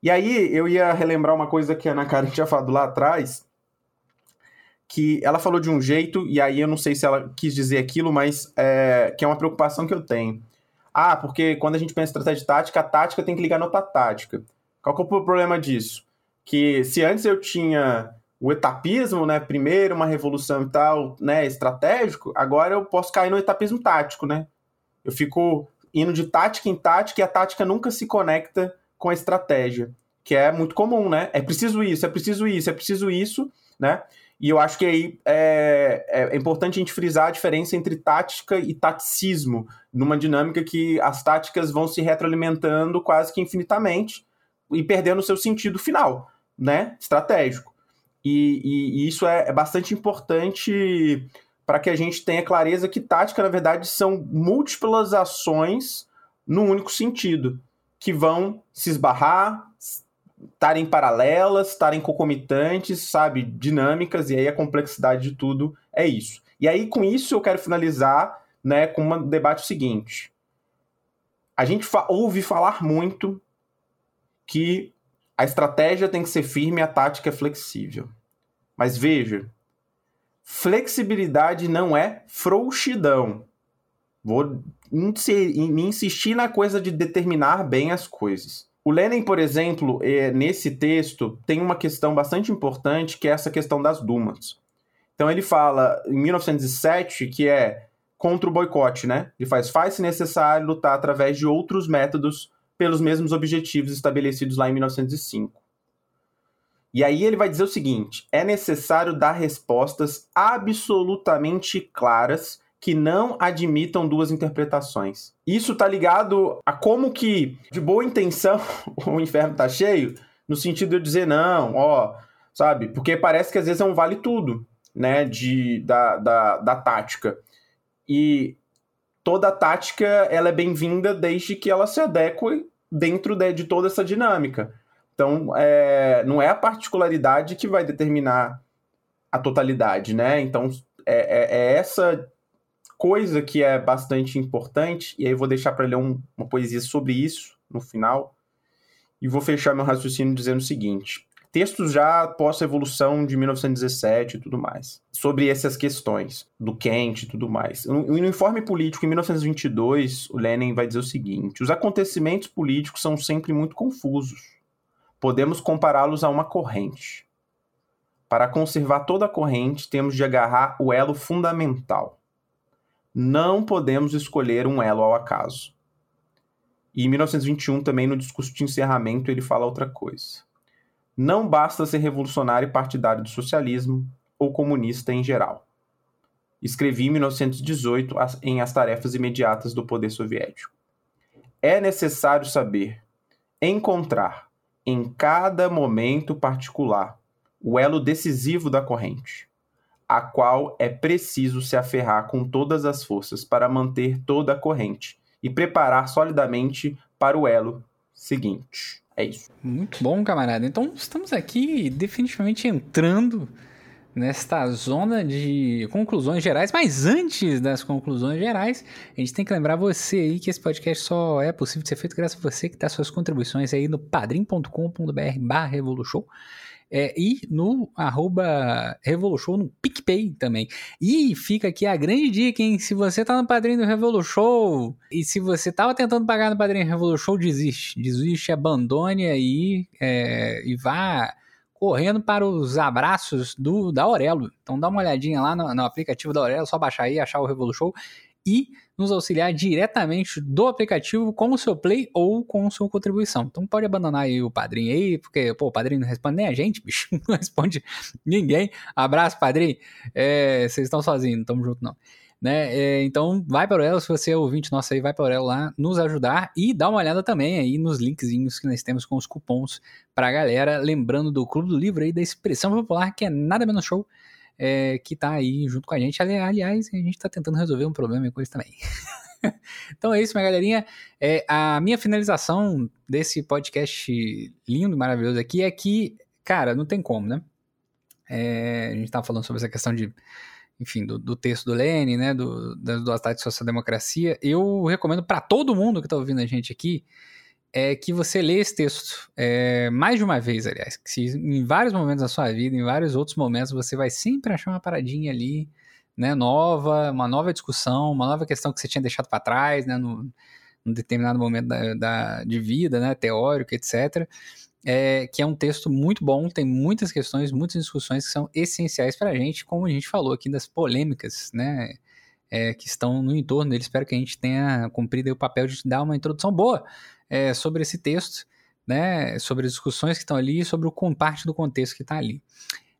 E aí eu ia relembrar uma coisa que a Ana Karen tinha falado lá atrás, que ela falou de um jeito, e aí eu não sei se ela quis dizer aquilo, mas é, que é uma preocupação que eu tenho. Ah, porque quando a gente pensa em estratégia tática, a tática tem que ligar na outra tática. Qual que é o problema disso? Que se antes eu tinha o etapismo, né? Primeiro uma revolução e tal, né? Estratégico. Agora eu posso cair no etapismo tático, né? Eu fico indo de tática em tática e a tática nunca se conecta com a estratégia, que é muito comum, né? É preciso isso, é preciso isso, é preciso isso, né? E eu acho que aí é, é, é, importante a gente frisar a diferença entre tática e taticismo, numa dinâmica que as táticas vão se retroalimentando quase que infinitamente e perdendo o seu sentido final, né? Estratégico. E, e, e isso é, é bastante importante para que a gente tenha clareza que tática, na verdade, são múltiplas ações num único sentido, que vão se esbarrar, estarem paralelas, estarem concomitantes, sabe, dinâmicas, e aí a complexidade de tudo é isso. E aí, com isso, eu quero finalizar né, com um debate seguinte. A gente fa ouve falar muito que a estratégia tem que ser firme e a tática é flexível. Mas veja, flexibilidade não é frouxidão. Vou insistir na coisa de determinar bem as coisas. O Lenin, por exemplo, é, nesse texto, tem uma questão bastante importante, que é essa questão das dumas. Então ele fala, em 1907, que é contra o boicote, né? Ele faz, faz-se necessário lutar através de outros métodos pelos mesmos objetivos estabelecidos lá em 1905. E aí ele vai dizer o seguinte: é necessário dar respostas absolutamente claras que não admitam duas interpretações. Isso tá ligado a como que, de boa intenção, o inferno tá cheio, no sentido de dizer não, ó, sabe? Porque parece que às vezes é um vale tudo, né, de, da, da, da tática. E toda tática ela é bem-vinda desde que ela se adeque dentro de, de toda essa dinâmica. Então, é, não é a particularidade que vai determinar a totalidade, né? Então, é, é, é essa coisa que é bastante importante, e aí eu vou deixar para ler um, uma poesia sobre isso no final, e vou fechar meu raciocínio dizendo o seguinte: textos já pós-evolução de 1917 e tudo mais, sobre essas questões do Kant e tudo mais. No informe político em 1922, o Lenin vai dizer o seguinte: os acontecimentos políticos são sempre muito confusos. Podemos compará-los a uma corrente. Para conservar toda a corrente, temos de agarrar o elo fundamental. Não podemos escolher um elo ao acaso. E em 1921, também no discurso de encerramento, ele fala outra coisa. Não basta ser revolucionário e partidário do socialismo ou comunista em geral. Escrevi em 1918 em As Tarefas Imediatas do Poder Soviético. É necessário saber encontrar em cada momento particular o elo decisivo da corrente, a qual é preciso se aferrar com todas as forças para manter toda a corrente e preparar solidamente para o elo seguinte. É isso. Muito bom, camarada. Então estamos aqui definitivamente entrando nesta zona de conclusões gerais, mas antes das conclusões gerais, a gente tem que lembrar você aí que esse podcast só é possível de ser feito graças a você que dá suas contribuições aí no padrim.com.br barra. É, e no arroba Revolution no PicPay também. E fica aqui a grande dica, hein? Se você tá no padrinho do Revolution e se você tava tentando pagar no padrinho do Revolution, desiste. Desiste, abandone aí é, e vá correndo para os abraços do da Aurelo. Então dá uma olhadinha lá no, no aplicativo da Aurelo, só baixar aí, achar o Revolution e nos auxiliar diretamente do aplicativo com o seu play ou com sua contribuição. Então pode abandonar aí o padrinho aí, porque pô, o padrinho não responde nem a gente, bicho, não responde ninguém. Abraço, padrinho. É, vocês estão sozinhos, não estamos juntos não. Né? É, então vai para o Elo, se você é ouvinte nosso aí, vai para o Elo lá nos ajudar e dá uma olhada também aí nos linkzinhos que nós temos com os cupons para a galera, lembrando do Clube do Livro aí da Expressão Popular, que é nada menos show é, que tá aí junto com a gente. Aliás, a gente tá tentando resolver um problema com isso também. então é isso, minha galerinha. É, a minha finalização desse podcast lindo maravilhoso aqui é que, cara, não tem como, né? É, a gente tava falando sobre essa questão de, enfim, do, do texto do Lenin, né, do, das duas taxas de social-democracia. Eu recomendo para todo mundo que tá ouvindo a gente aqui é que você lê esse texto é, mais de uma vez, aliás. Que se, em vários momentos da sua vida, em vários outros momentos, você vai sempre achar uma paradinha ali, né, nova, uma nova discussão, uma nova questão que você tinha deixado para trás, né, no, num determinado momento da, da, de vida, né, teórico, etc. é, que é um texto muito bom, tem muitas questões, muitas discussões que são essenciais para a gente, como a gente falou aqui das polêmicas, né? É, que estão no entorno dele. Espero que a gente tenha cumprido o papel de dar uma introdução boa é, sobre esse texto, né? Sobre as discussões que estão ali e sobre o parte do contexto que está ali.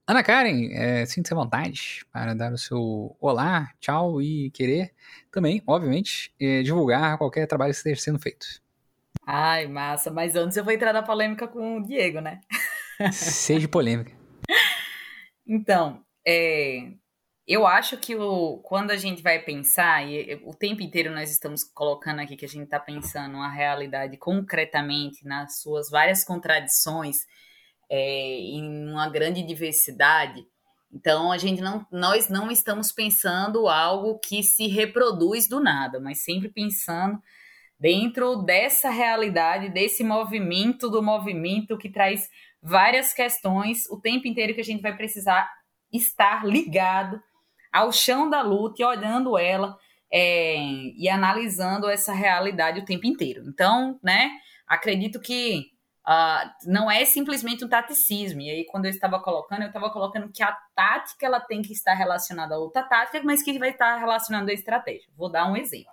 Ana Karen, é, sinta-se à vontade para dar o seu olá, tchau e querer também, obviamente, é, divulgar qualquer trabalho que esteja sendo feito. Ai, massa, mas antes eu vou entrar na polêmica com o Diego, né? Seja polêmica. Então, é, eu acho que o, quando a gente vai pensar, e o tempo inteiro nós estamos colocando aqui que a gente está pensando a realidade concretamente, nas suas várias contradições, é, em uma grande diversidade. Então a gente não, nós não estamos pensando algo que se reproduz do nada, mas sempre pensando dentro dessa realidade, desse movimento do movimento que traz várias questões o tempo inteiro que a gente vai precisar estar ligado ao chão da luta e olhando ela é, e analisando essa realidade o tempo inteiro. Então, né, acredito que Uh, não é simplesmente um taticismo. E aí, quando eu estava colocando, eu estava colocando que a tática ela tem que estar relacionada a outra tática, mas que vai estar relacionada à estratégia. Vou dar um exemplo.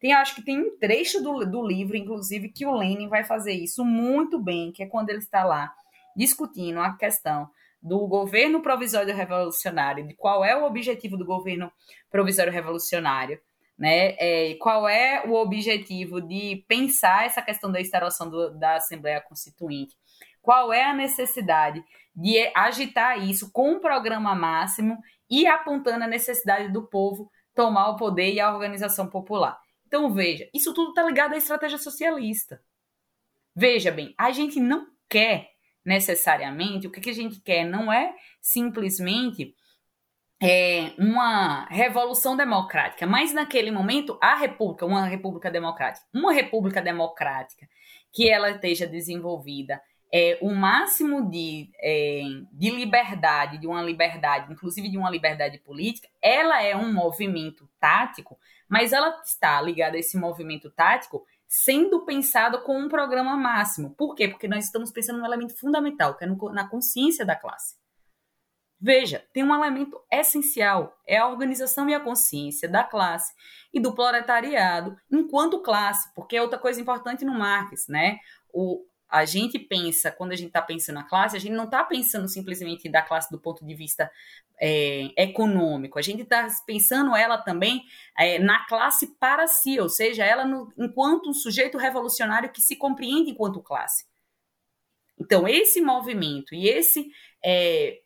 Tem, acho que tem um trecho do, do livro, inclusive, que o Lenin vai fazer isso muito bem, que é quando ele está lá discutindo a questão do governo provisório revolucionário, de qual é o objetivo do governo provisório revolucionário, né? É, qual é o objetivo de pensar essa questão da instalação do, da Assembleia Constituinte? Qual é a necessidade de agitar isso com um programa máximo e apontando a necessidade do povo tomar o poder e a organização popular? Então, veja, isso tudo está ligado à estratégia socialista. Veja bem, a gente não quer necessariamente, o que, que a gente quer não é simplesmente é, uma revolução democrática, mas naquele momento a república, uma república democrática, uma república democrática que ela esteja desenvolvida é, o máximo de, é, de liberdade, de uma liberdade, inclusive de uma liberdade política, ela é um movimento tático, mas ela está ligada a esse movimento tático sendo pensado com um programa máximo. Por quê? Porque nós estamos pensando num elemento fundamental, que é na consciência da classe. Veja, tem um elemento essencial, é a organização e a consciência da classe e do proletariado enquanto classe, porque é outra coisa importante no Marx, né? O, a gente pensa, quando a gente está pensando na classe, a gente não está pensando simplesmente da classe do ponto de vista é, econômico, a gente está pensando ela também é, na classe para si, ou seja, ela no, enquanto um sujeito revolucionário que se compreende enquanto classe. Então, esse movimento e esse é,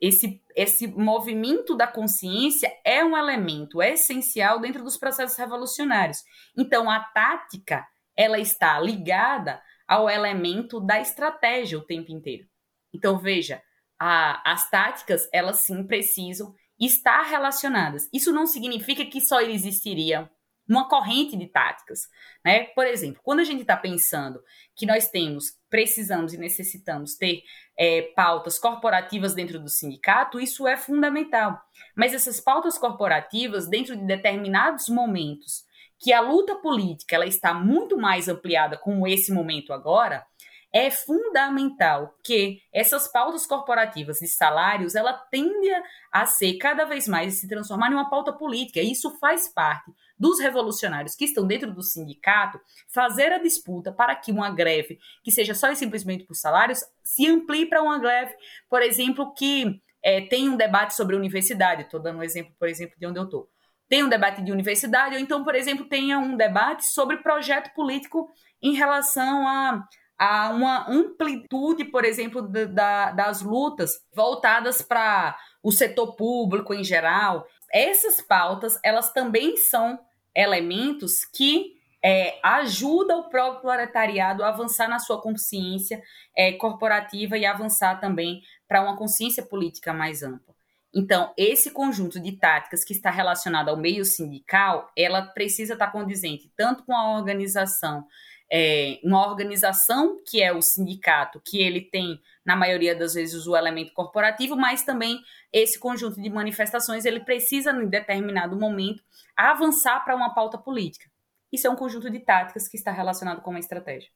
esse, esse movimento da consciência é um elemento essencial dentro dos processos revolucionários. Então, a tática ela está ligada ao elemento da estratégia o tempo inteiro. Então, veja, a, as táticas, elas sim precisam estar relacionadas. Isso não significa que só existiria uma corrente de táticas. Né? Por exemplo, quando a gente está pensando que nós temos, precisamos e necessitamos ter é, pautas corporativas dentro do sindicato, isso é fundamental. Mas essas pautas corporativas, dentro de determinados momentos, que a luta política ela está muito mais ampliada como esse momento agora, é fundamental que essas pautas corporativas de salários ela tende a ser cada vez mais se transformar em uma pauta política. E isso faz parte dos revolucionários que estão dentro do sindicato fazer a disputa para que uma greve que seja só e simplesmente por salários se amplie para uma greve, por exemplo, que é, tem um debate sobre universidade. Estou dando um exemplo, por exemplo, de onde eu estou. Tem um debate de universidade, ou então, por exemplo, tenha um debate sobre projeto político em relação a a uma amplitude, por exemplo, da, das lutas voltadas para o setor público em geral. Essas pautas, elas também são elementos que é, ajudam o próprio proletariado a avançar na sua consciência é, corporativa e avançar também para uma consciência política mais ampla. Então, esse conjunto de táticas que está relacionado ao meio sindical, ela precisa estar condizente tanto com a organização é, uma organização que é o sindicato, que ele tem, na maioria das vezes, o elemento corporativo, mas também esse conjunto de manifestações ele precisa, em determinado momento, avançar para uma pauta política. Isso é um conjunto de táticas que está relacionado com uma estratégia.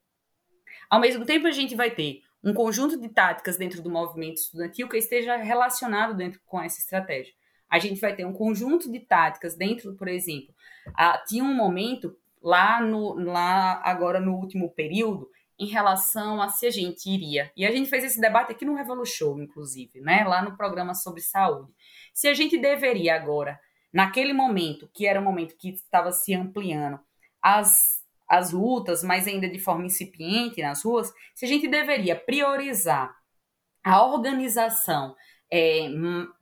Ao mesmo tempo, a gente vai ter um conjunto de táticas dentro do movimento estudantil que esteja relacionado dentro com essa estratégia. A gente vai ter um conjunto de táticas dentro, por exemplo, a, tinha um momento lá no lá agora no último período em relação a se a gente iria. E a gente fez esse debate aqui no Revolution, inclusive, né, lá no programa sobre saúde. Se a gente deveria agora, naquele momento, que era um momento que estava se ampliando, as as lutas, mas ainda de forma incipiente nas ruas, se a gente deveria priorizar a organização é,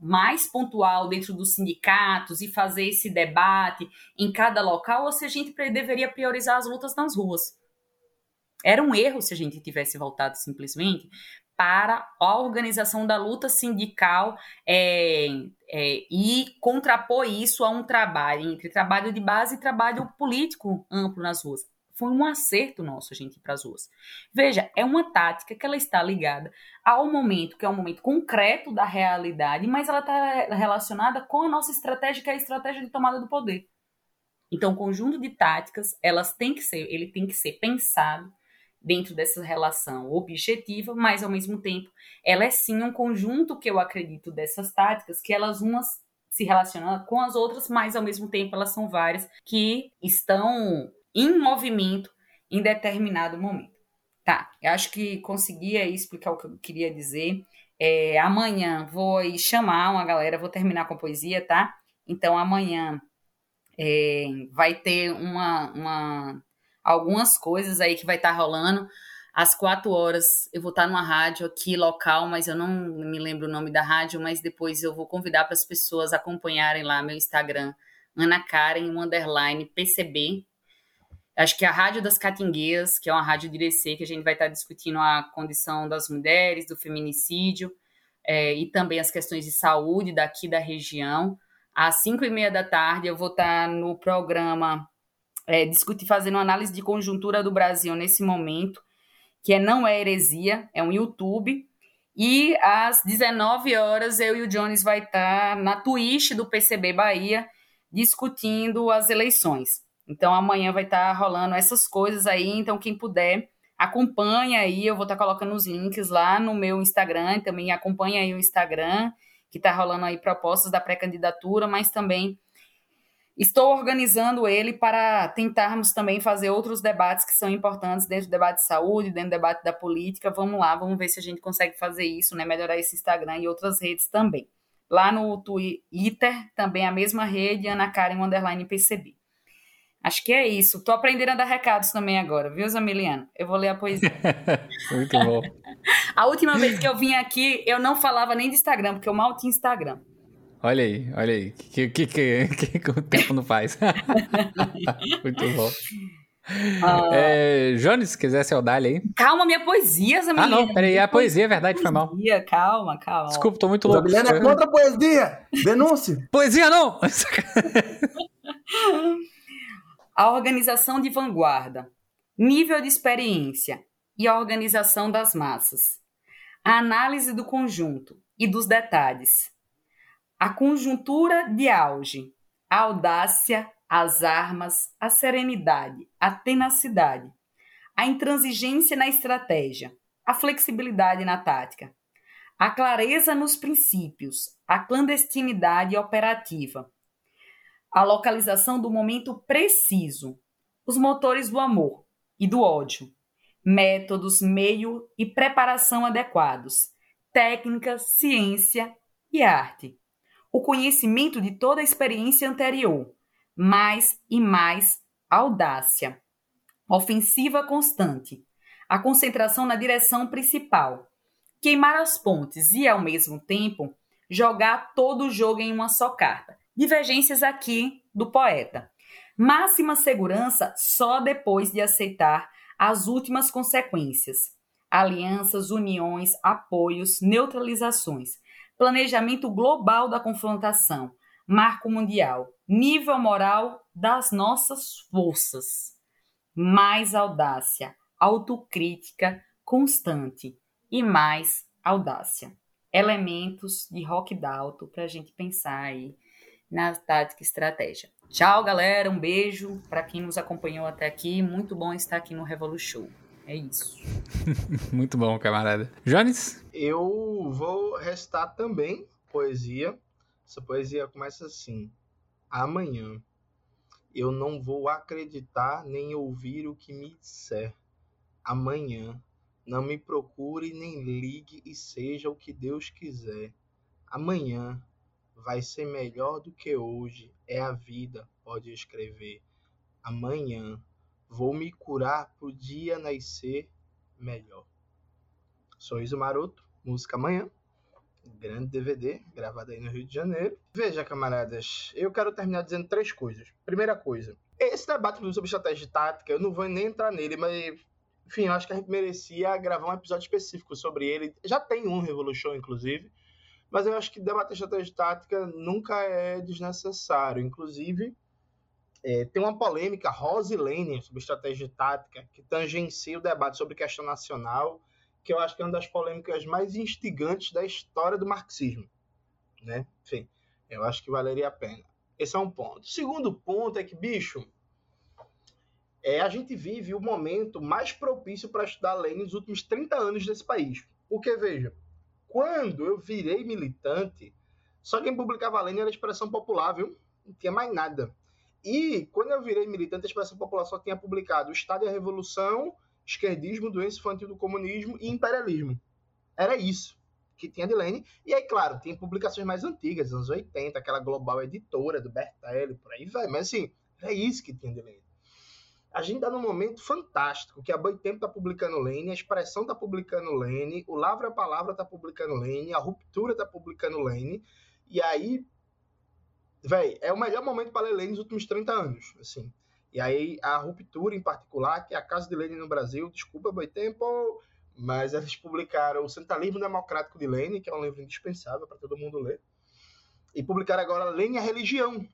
mais pontual dentro dos sindicatos e fazer esse debate em cada local, ou se a gente deveria priorizar as lutas nas ruas. Era um erro se a gente tivesse voltado simplesmente para a organização da luta sindical é, é, e contrapor isso a um trabalho entre trabalho de base e trabalho político amplo nas ruas foi um acerto nosso a gente ir para as ruas. Veja, é uma tática que ela está ligada ao momento, que é um momento concreto da realidade, mas ela está relacionada com a nossa estratégia, que é a estratégia de tomada do poder. Então, o conjunto de táticas, elas têm que ser, ele tem que ser pensado dentro dessa relação objetiva, mas ao mesmo tempo, ela é sim um conjunto que eu acredito dessas táticas, que elas umas se relacionam com as outras, mas ao mesmo tempo elas são várias que estão em movimento em determinado momento. Tá, eu acho que consegui aí explicar o que eu queria dizer. É, amanhã vou chamar uma galera, vou terminar com a poesia, tá? Então amanhã é, vai ter uma, uma, algumas coisas aí que vai estar tá rolando. Às quatro horas eu vou estar tá numa rádio aqui local, mas eu não me lembro o nome da rádio, mas depois eu vou convidar para as pessoas acompanharem lá meu Instagram, Ana Karen, underline PCB, Acho que a Rádio das Catingueias, que é uma rádio de DC, que a gente vai estar discutindo a condição das mulheres, do feminicídio é, e também as questões de saúde daqui da região. Às cinco e meia da tarde eu vou estar no programa é, discutir, fazendo análise de conjuntura do Brasil nesse momento, que é Não é Heresia, é um YouTube. E às 19 horas eu e o Jones vai estar na Twitch do PCB Bahia discutindo as eleições. Então amanhã vai estar tá rolando essas coisas aí, então quem puder acompanha aí, eu vou estar tá colocando os links lá no meu Instagram, também acompanha aí o Instagram, que está rolando aí propostas da pré-candidatura, mas também estou organizando ele para tentarmos também fazer outros debates que são importantes dentro do debate de saúde, dentro do debate da política. Vamos lá, vamos ver se a gente consegue fazer isso, né? Melhorar esse Instagram e outras redes também. Lá no Twitter, também a mesma rede, Ana Karen Underline PCB. Acho que é isso. Tô aprendendo a dar recados também agora, viu, Zamiliano? Eu vou ler a poesia. Muito bom. a última vez que eu vim aqui, eu não falava nem de Instagram, porque eu mal tinha Instagram. Olha aí, olha aí. O que, que, que, que, o tempo não faz? Muito bom. Uh... É, Jones, se quiser Dali aí. Calma, minha poesia, Zamiliano. Ah, não, peraí, a poesia é verdade, foi mal. Calma, calma. Desculpa, tô muito louco. Zamiliano é contra a poesia! Denúncia! poesia não! a organização de vanguarda, nível de experiência e a organização das massas, a análise do conjunto e dos detalhes, a conjuntura de auge, a audácia, as armas, a serenidade, a tenacidade, a intransigência na estratégia, a flexibilidade na tática, a clareza nos princípios, a clandestinidade operativa, a localização do momento preciso, os motores do amor e do ódio, métodos, meio e preparação adequados, técnica, ciência e arte, o conhecimento de toda a experiência anterior, mais e mais audácia, ofensiva constante, a concentração na direção principal, queimar as pontes e, ao mesmo tempo, jogar todo o jogo em uma só carta Divergências aqui do poeta. Máxima segurança só depois de aceitar as últimas consequências. Alianças, uniões, apoios, neutralizações. Planejamento global da confrontação. Marco mundial. Nível moral das nossas forças. Mais audácia. Autocrítica constante. E mais audácia. Elementos de rock dalto para a gente pensar aí na tática e estratégia. Tchau, galera. Um beijo para quem nos acompanhou até aqui. Muito bom estar aqui no Revolution. É isso. Muito bom, camarada. Jones? Eu vou restar também poesia. Essa poesia começa assim: Amanhã eu não vou acreditar nem ouvir o que me disser. Amanhã não me procure nem ligue e seja o que Deus quiser. Amanhã vai ser melhor do que hoje. É a vida, pode escrever. Amanhã vou me curar pro dia nascer melhor. Sorriso Maroto, música amanhã. Grande DVD, gravado aí no Rio de Janeiro. Veja, camaradas, eu quero terminar dizendo três coisas. Primeira coisa, esse debate sobre estratégia de tática, eu não vou nem entrar nele, mas enfim, eu acho que a gente merecia gravar um episódio específico sobre ele. Já tem um Revolution, inclusive. Mas eu acho que debater estratégia tática nunca é desnecessário. Inclusive, é, tem uma polêmica, Rose Lane, sobre estratégia tática, que tangencia o debate sobre questão nacional, que eu acho que é uma das polêmicas mais instigantes da história do marxismo. Né? Enfim, eu acho que valeria a pena. Esse é um ponto. Segundo ponto é que, bicho, é, a gente vive o momento mais propício para estudar Lenin nos últimos 30 anos desse país. Porque, veja, quando eu virei militante, só quem publicava Lenin era a expressão popular, viu? Não tinha mais nada. E quando eu virei militante, a expressão popular só tinha publicado Estado e a Revolução, esquerdismo, doença infantil do comunismo e imperialismo. Era isso que tinha de Lenin. E aí, claro, tinha publicações mais antigas, anos 80, aquela global editora do Bertelli, por aí vai. Mas assim, era isso que tinha de Lenin a gente está num momento fantástico, que a Boitempo está publicando Lene, a Expressão está publicando Lene, o Lavra Palavra está publicando Lene, a Ruptura está publicando Lene, e aí, velho, é o melhor momento para ler Lene nos últimos 30 anos, assim. E aí, a Ruptura, em particular, que é a casa de Lene no Brasil, desculpa, Boitempo, mas eles publicaram o Centralismo Democrático de Lene, que é um livro indispensável para todo mundo ler, e publicaram agora Lene e a Religião,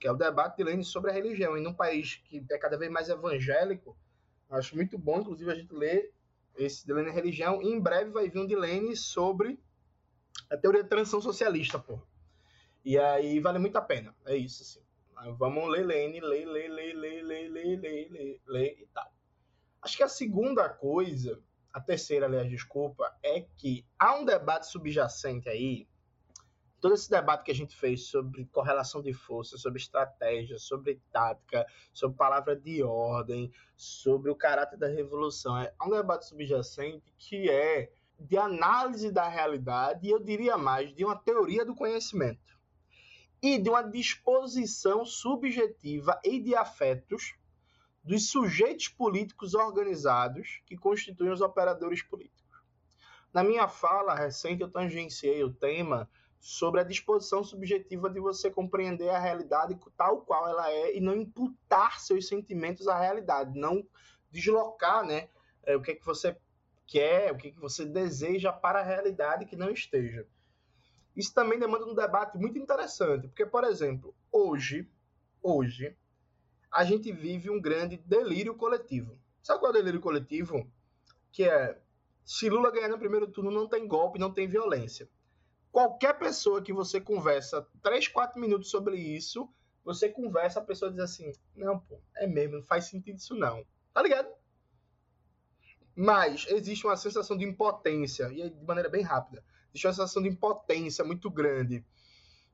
que é o debate de Lenin sobre a religião. E num país que é cada vez mais evangélico, acho muito bom, inclusive, a gente ler esse de Lenin religião. E em breve vai vir um de Lenin sobre a teoria da transição socialista, pô. E aí vale muito a pena. É isso, assim. Vamos ler Lenin, ler, ler, ler, ler, ler, ler, ler, ler, ler e tal. Acho que a segunda coisa, a terceira, aliás, desculpa, é que há um debate subjacente aí todo esse debate que a gente fez sobre correlação de força, sobre estratégia, sobre tática, sobre palavra de ordem, sobre o caráter da revolução, é um debate subjacente que é de análise da realidade e eu diria mais de uma teoria do conhecimento e de uma disposição subjetiva e de afetos dos sujeitos políticos organizados que constituem os operadores políticos. Na minha fala recente, eu tangenciei o tema sobre a disposição subjetiva de você compreender a realidade tal qual ela é e não imputar seus sentimentos à realidade, não deslocar, né, é, o que é que você quer, o que é que você deseja para a realidade que não esteja. Isso também demanda um debate muito interessante, porque por exemplo, hoje, hoje a gente vive um grande delírio coletivo. Sabe qual é o delírio coletivo? Que é se Lula ganhar no primeiro turno não tem golpe, não tem violência qualquer pessoa que você conversa 3, 4 minutos sobre isso, você conversa, a pessoa diz assim: Não, pô, é mesmo, não faz sentido isso não. Tá ligado? Mas existe uma sensação de impotência, e de maneira bem rápida. Existe uma sensação de impotência muito grande.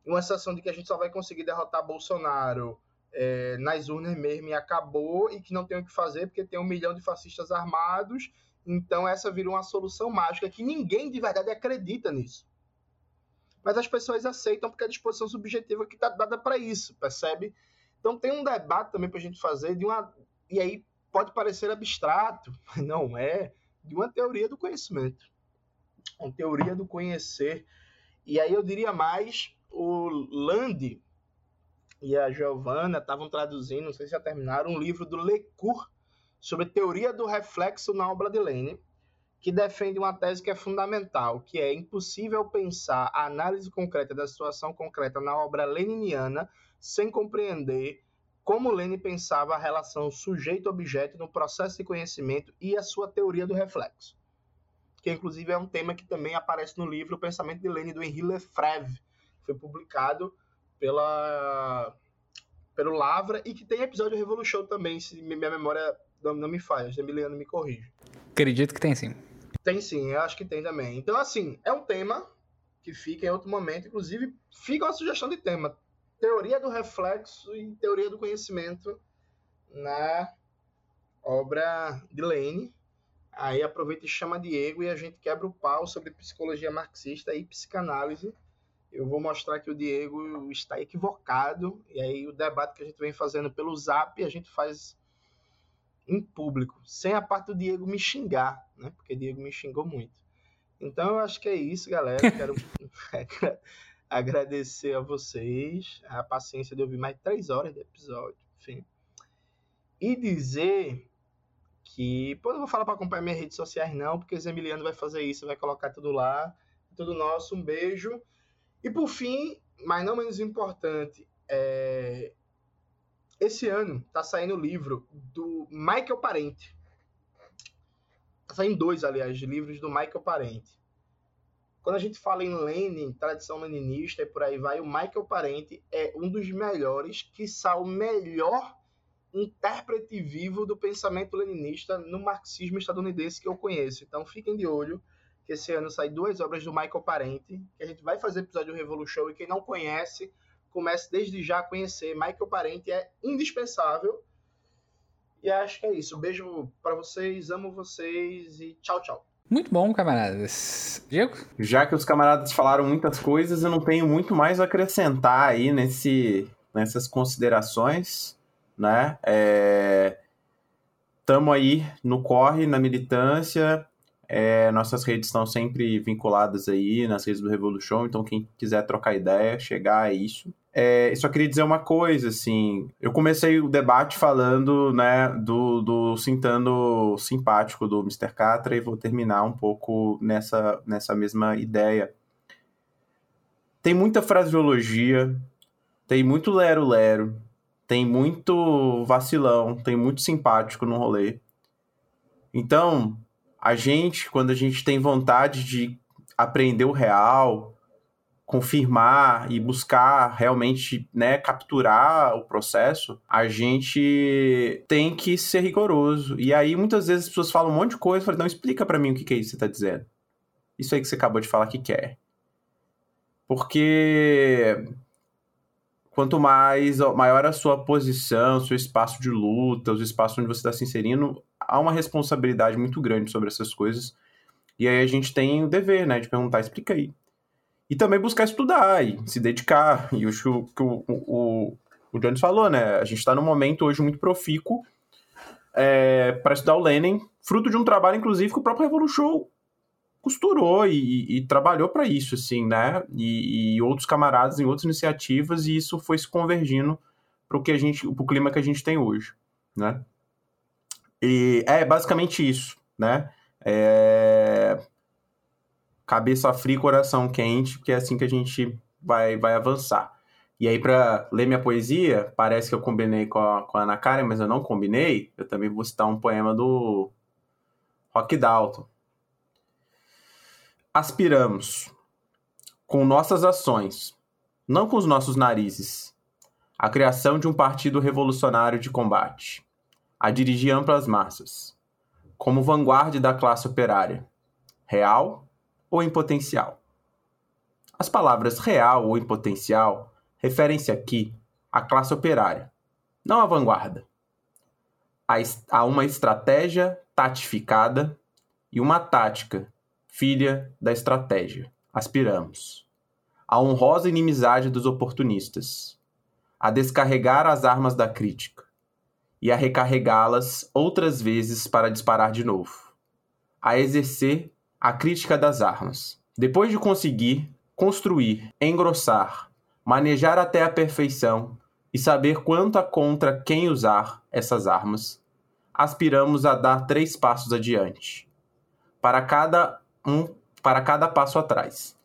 Uma sensação de que a gente só vai conseguir derrotar Bolsonaro é, nas urnas mesmo e acabou, e que não tem o que fazer porque tem um milhão de fascistas armados. Então essa virou uma solução mágica que ninguém de verdade acredita nisso mas as pessoas aceitam porque é a disposição subjetiva que está dada para isso, percebe? Então tem um debate também para a gente fazer de uma. E aí pode parecer abstrato, mas não é, de uma teoria do conhecimento. Uma teoria do conhecer. E aí eu diria mais, o Land e a Giovanna estavam traduzindo, não sei se já terminaram, um livro do Lecourt sobre teoria do reflexo na obra de Lênin que defende uma tese que é fundamental, que é impossível pensar a análise concreta da situação concreta na obra leniniana sem compreender como Lenin pensava a relação sujeito-objeto no processo de conhecimento e a sua teoria do reflexo. Que, inclusive, é um tema que também aparece no livro O Pensamento de Lenin, do Henri Lefebvre, que foi publicado pela, pelo Lavra e que tem episódio Revolution também, se minha memória não, me falha, Emiliano me corrige. Acredito que tem sim. Tem sim, eu acho que tem também. Então, assim, é um tema que fica em outro momento. Inclusive, fica uma sugestão de tema. Teoria do reflexo e teoria do conhecimento na obra de Lane. Aí aproveita e chama Diego e a gente quebra o pau sobre psicologia marxista e psicanálise. Eu vou mostrar que o Diego está equivocado. E aí o debate que a gente vem fazendo pelo Zap, a gente faz em público, sem a parte do Diego me xingar, né? Porque o Diego me xingou muito. Então eu acho que é isso, galera. Quero agradecer a vocês a paciência de ouvir mais três horas de episódio, enfim. E dizer que, pô, não vou falar para acompanhar minhas redes sociais não, porque o Emiliano vai fazer isso, vai colocar tudo lá, tudo nosso, um beijo. E por fim, mas não menos importante, é... esse ano tá saindo o livro do Michael Parente. Tá saindo dois, aliás, livros do Michael Parente. Quando a gente fala em Lenin, tradição leninista e por aí vai, o Michael Parente é um dos melhores, que o melhor intérprete vivo do pensamento leninista no marxismo estadunidense que eu conheço. Então fiquem de olho que esse ano sai duas obras do Michael Parente, que a gente vai fazer episódio Revolution e quem não conhece, comece desde já a conhecer. Michael Parente é indispensável. E acho que é isso. beijo para vocês, amo vocês e tchau, tchau. Muito bom, camaradas. Diego? Já que os camaradas falaram muitas coisas, eu não tenho muito mais a acrescentar aí nesse, nessas considerações, né? É... Tamo aí no corre, na militância. É, nossas redes estão sempre vinculadas aí nas redes do Revolution, então quem quiser trocar ideia, chegar a isso. É, só queria dizer uma coisa, assim, eu comecei o debate falando, né, do, do Sintando simpático do Mr. Catra e vou terminar um pouco nessa, nessa mesma ideia. Tem muita fraseologia, tem muito lero-lero, tem muito vacilão, tem muito simpático no rolê. Então, a gente, quando a gente tem vontade de aprender o real, confirmar e buscar realmente né, capturar o processo, a gente tem que ser rigoroso. E aí, muitas vezes, as pessoas falam um monte de coisa, falam, não, explica para mim o que, é isso que você está dizendo. Isso aí que você acabou de falar que quer. Porque quanto mais maior a sua posição, seu espaço de luta, os espaços onde você está se inserindo, há uma responsabilidade muito grande sobre essas coisas. E aí a gente tem o dever, né, de perguntar, explica aí. E também buscar estudar e se dedicar. E o que o, o, o Jones falou, né? A gente está num momento hoje muito profícuo é, para estudar o Lenin, fruto de um trabalho, inclusive, que o próprio Revolution costurou e, e, trabalhou para isso, assim, né? E, e, outros camaradas em outras iniciativas, e isso foi se convergindo para o que a gente, pro clima que a gente tem hoje, né? E é basicamente isso, né? É, cabeça fria, coração quente, porque é assim que a gente vai, vai avançar. E aí, para ler minha poesia, parece que eu combinei com a, com a Ana Karen, mas eu não combinei. Eu também vou citar um poema do Rock Dalton. Aspiramos, com nossas ações, não com os nossos narizes, a criação de um partido revolucionário de combate, a dirigir amplas massas, como vanguarda da classe operária, real ou em potencial. As palavras real ou em potencial referem-se aqui à classe operária, não à vanguarda. Há uma estratégia tatificada e uma tática, filha da estratégia. Aspiramos. A honrosa inimizade dos oportunistas. A descarregar as armas da crítica. E a recarregá-las outras vezes para disparar de novo. A exercer a crítica das armas. Depois de conseguir construir, engrossar, manejar até a perfeição e saber quanto a contra quem usar essas armas, aspiramos a dar três passos adiante. Para cada um, para cada passo atrás.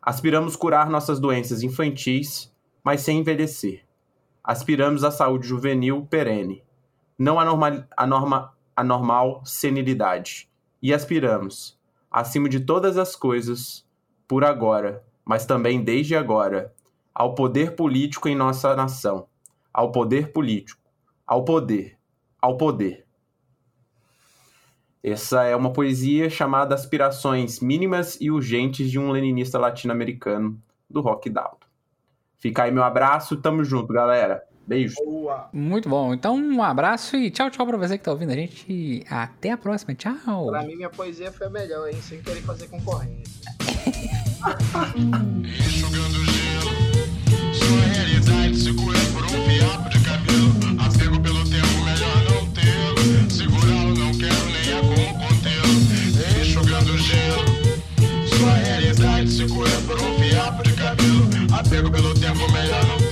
Aspiramos curar nossas doenças infantis, mas sem envelhecer. Aspiramos à saúde juvenil perene, não a, norma, a, norma, a normal senilidade. E aspiramos acima de todas as coisas, por agora, mas também desde agora, ao poder político em nossa nação, ao poder político, ao poder, ao poder. Essa é uma poesia chamada Aspirações Mínimas e Urgentes de um Leninista Latino-Americano, do Rock Dalton. Fica aí meu abraço, tamo junto, galera. Beijo. Boa. Muito bom. Então, um abraço e tchau, tchau pra você que tá ouvindo a gente. Até a próxima. Tchau. Pra mim, minha poesia foi a melhor, hein? Sem querer fazer concorrência. Enxugando gelo, sua realidade se segura por um fiapo de cabelo. Apego pelo tempo, melhor não tê-lo. Segurá-lo, não quero nem a como contê-lo. Enxugando gelo, sua realidade se segura por um fiapo de cabelo. Apego pelo tempo, melhor não tê-lo.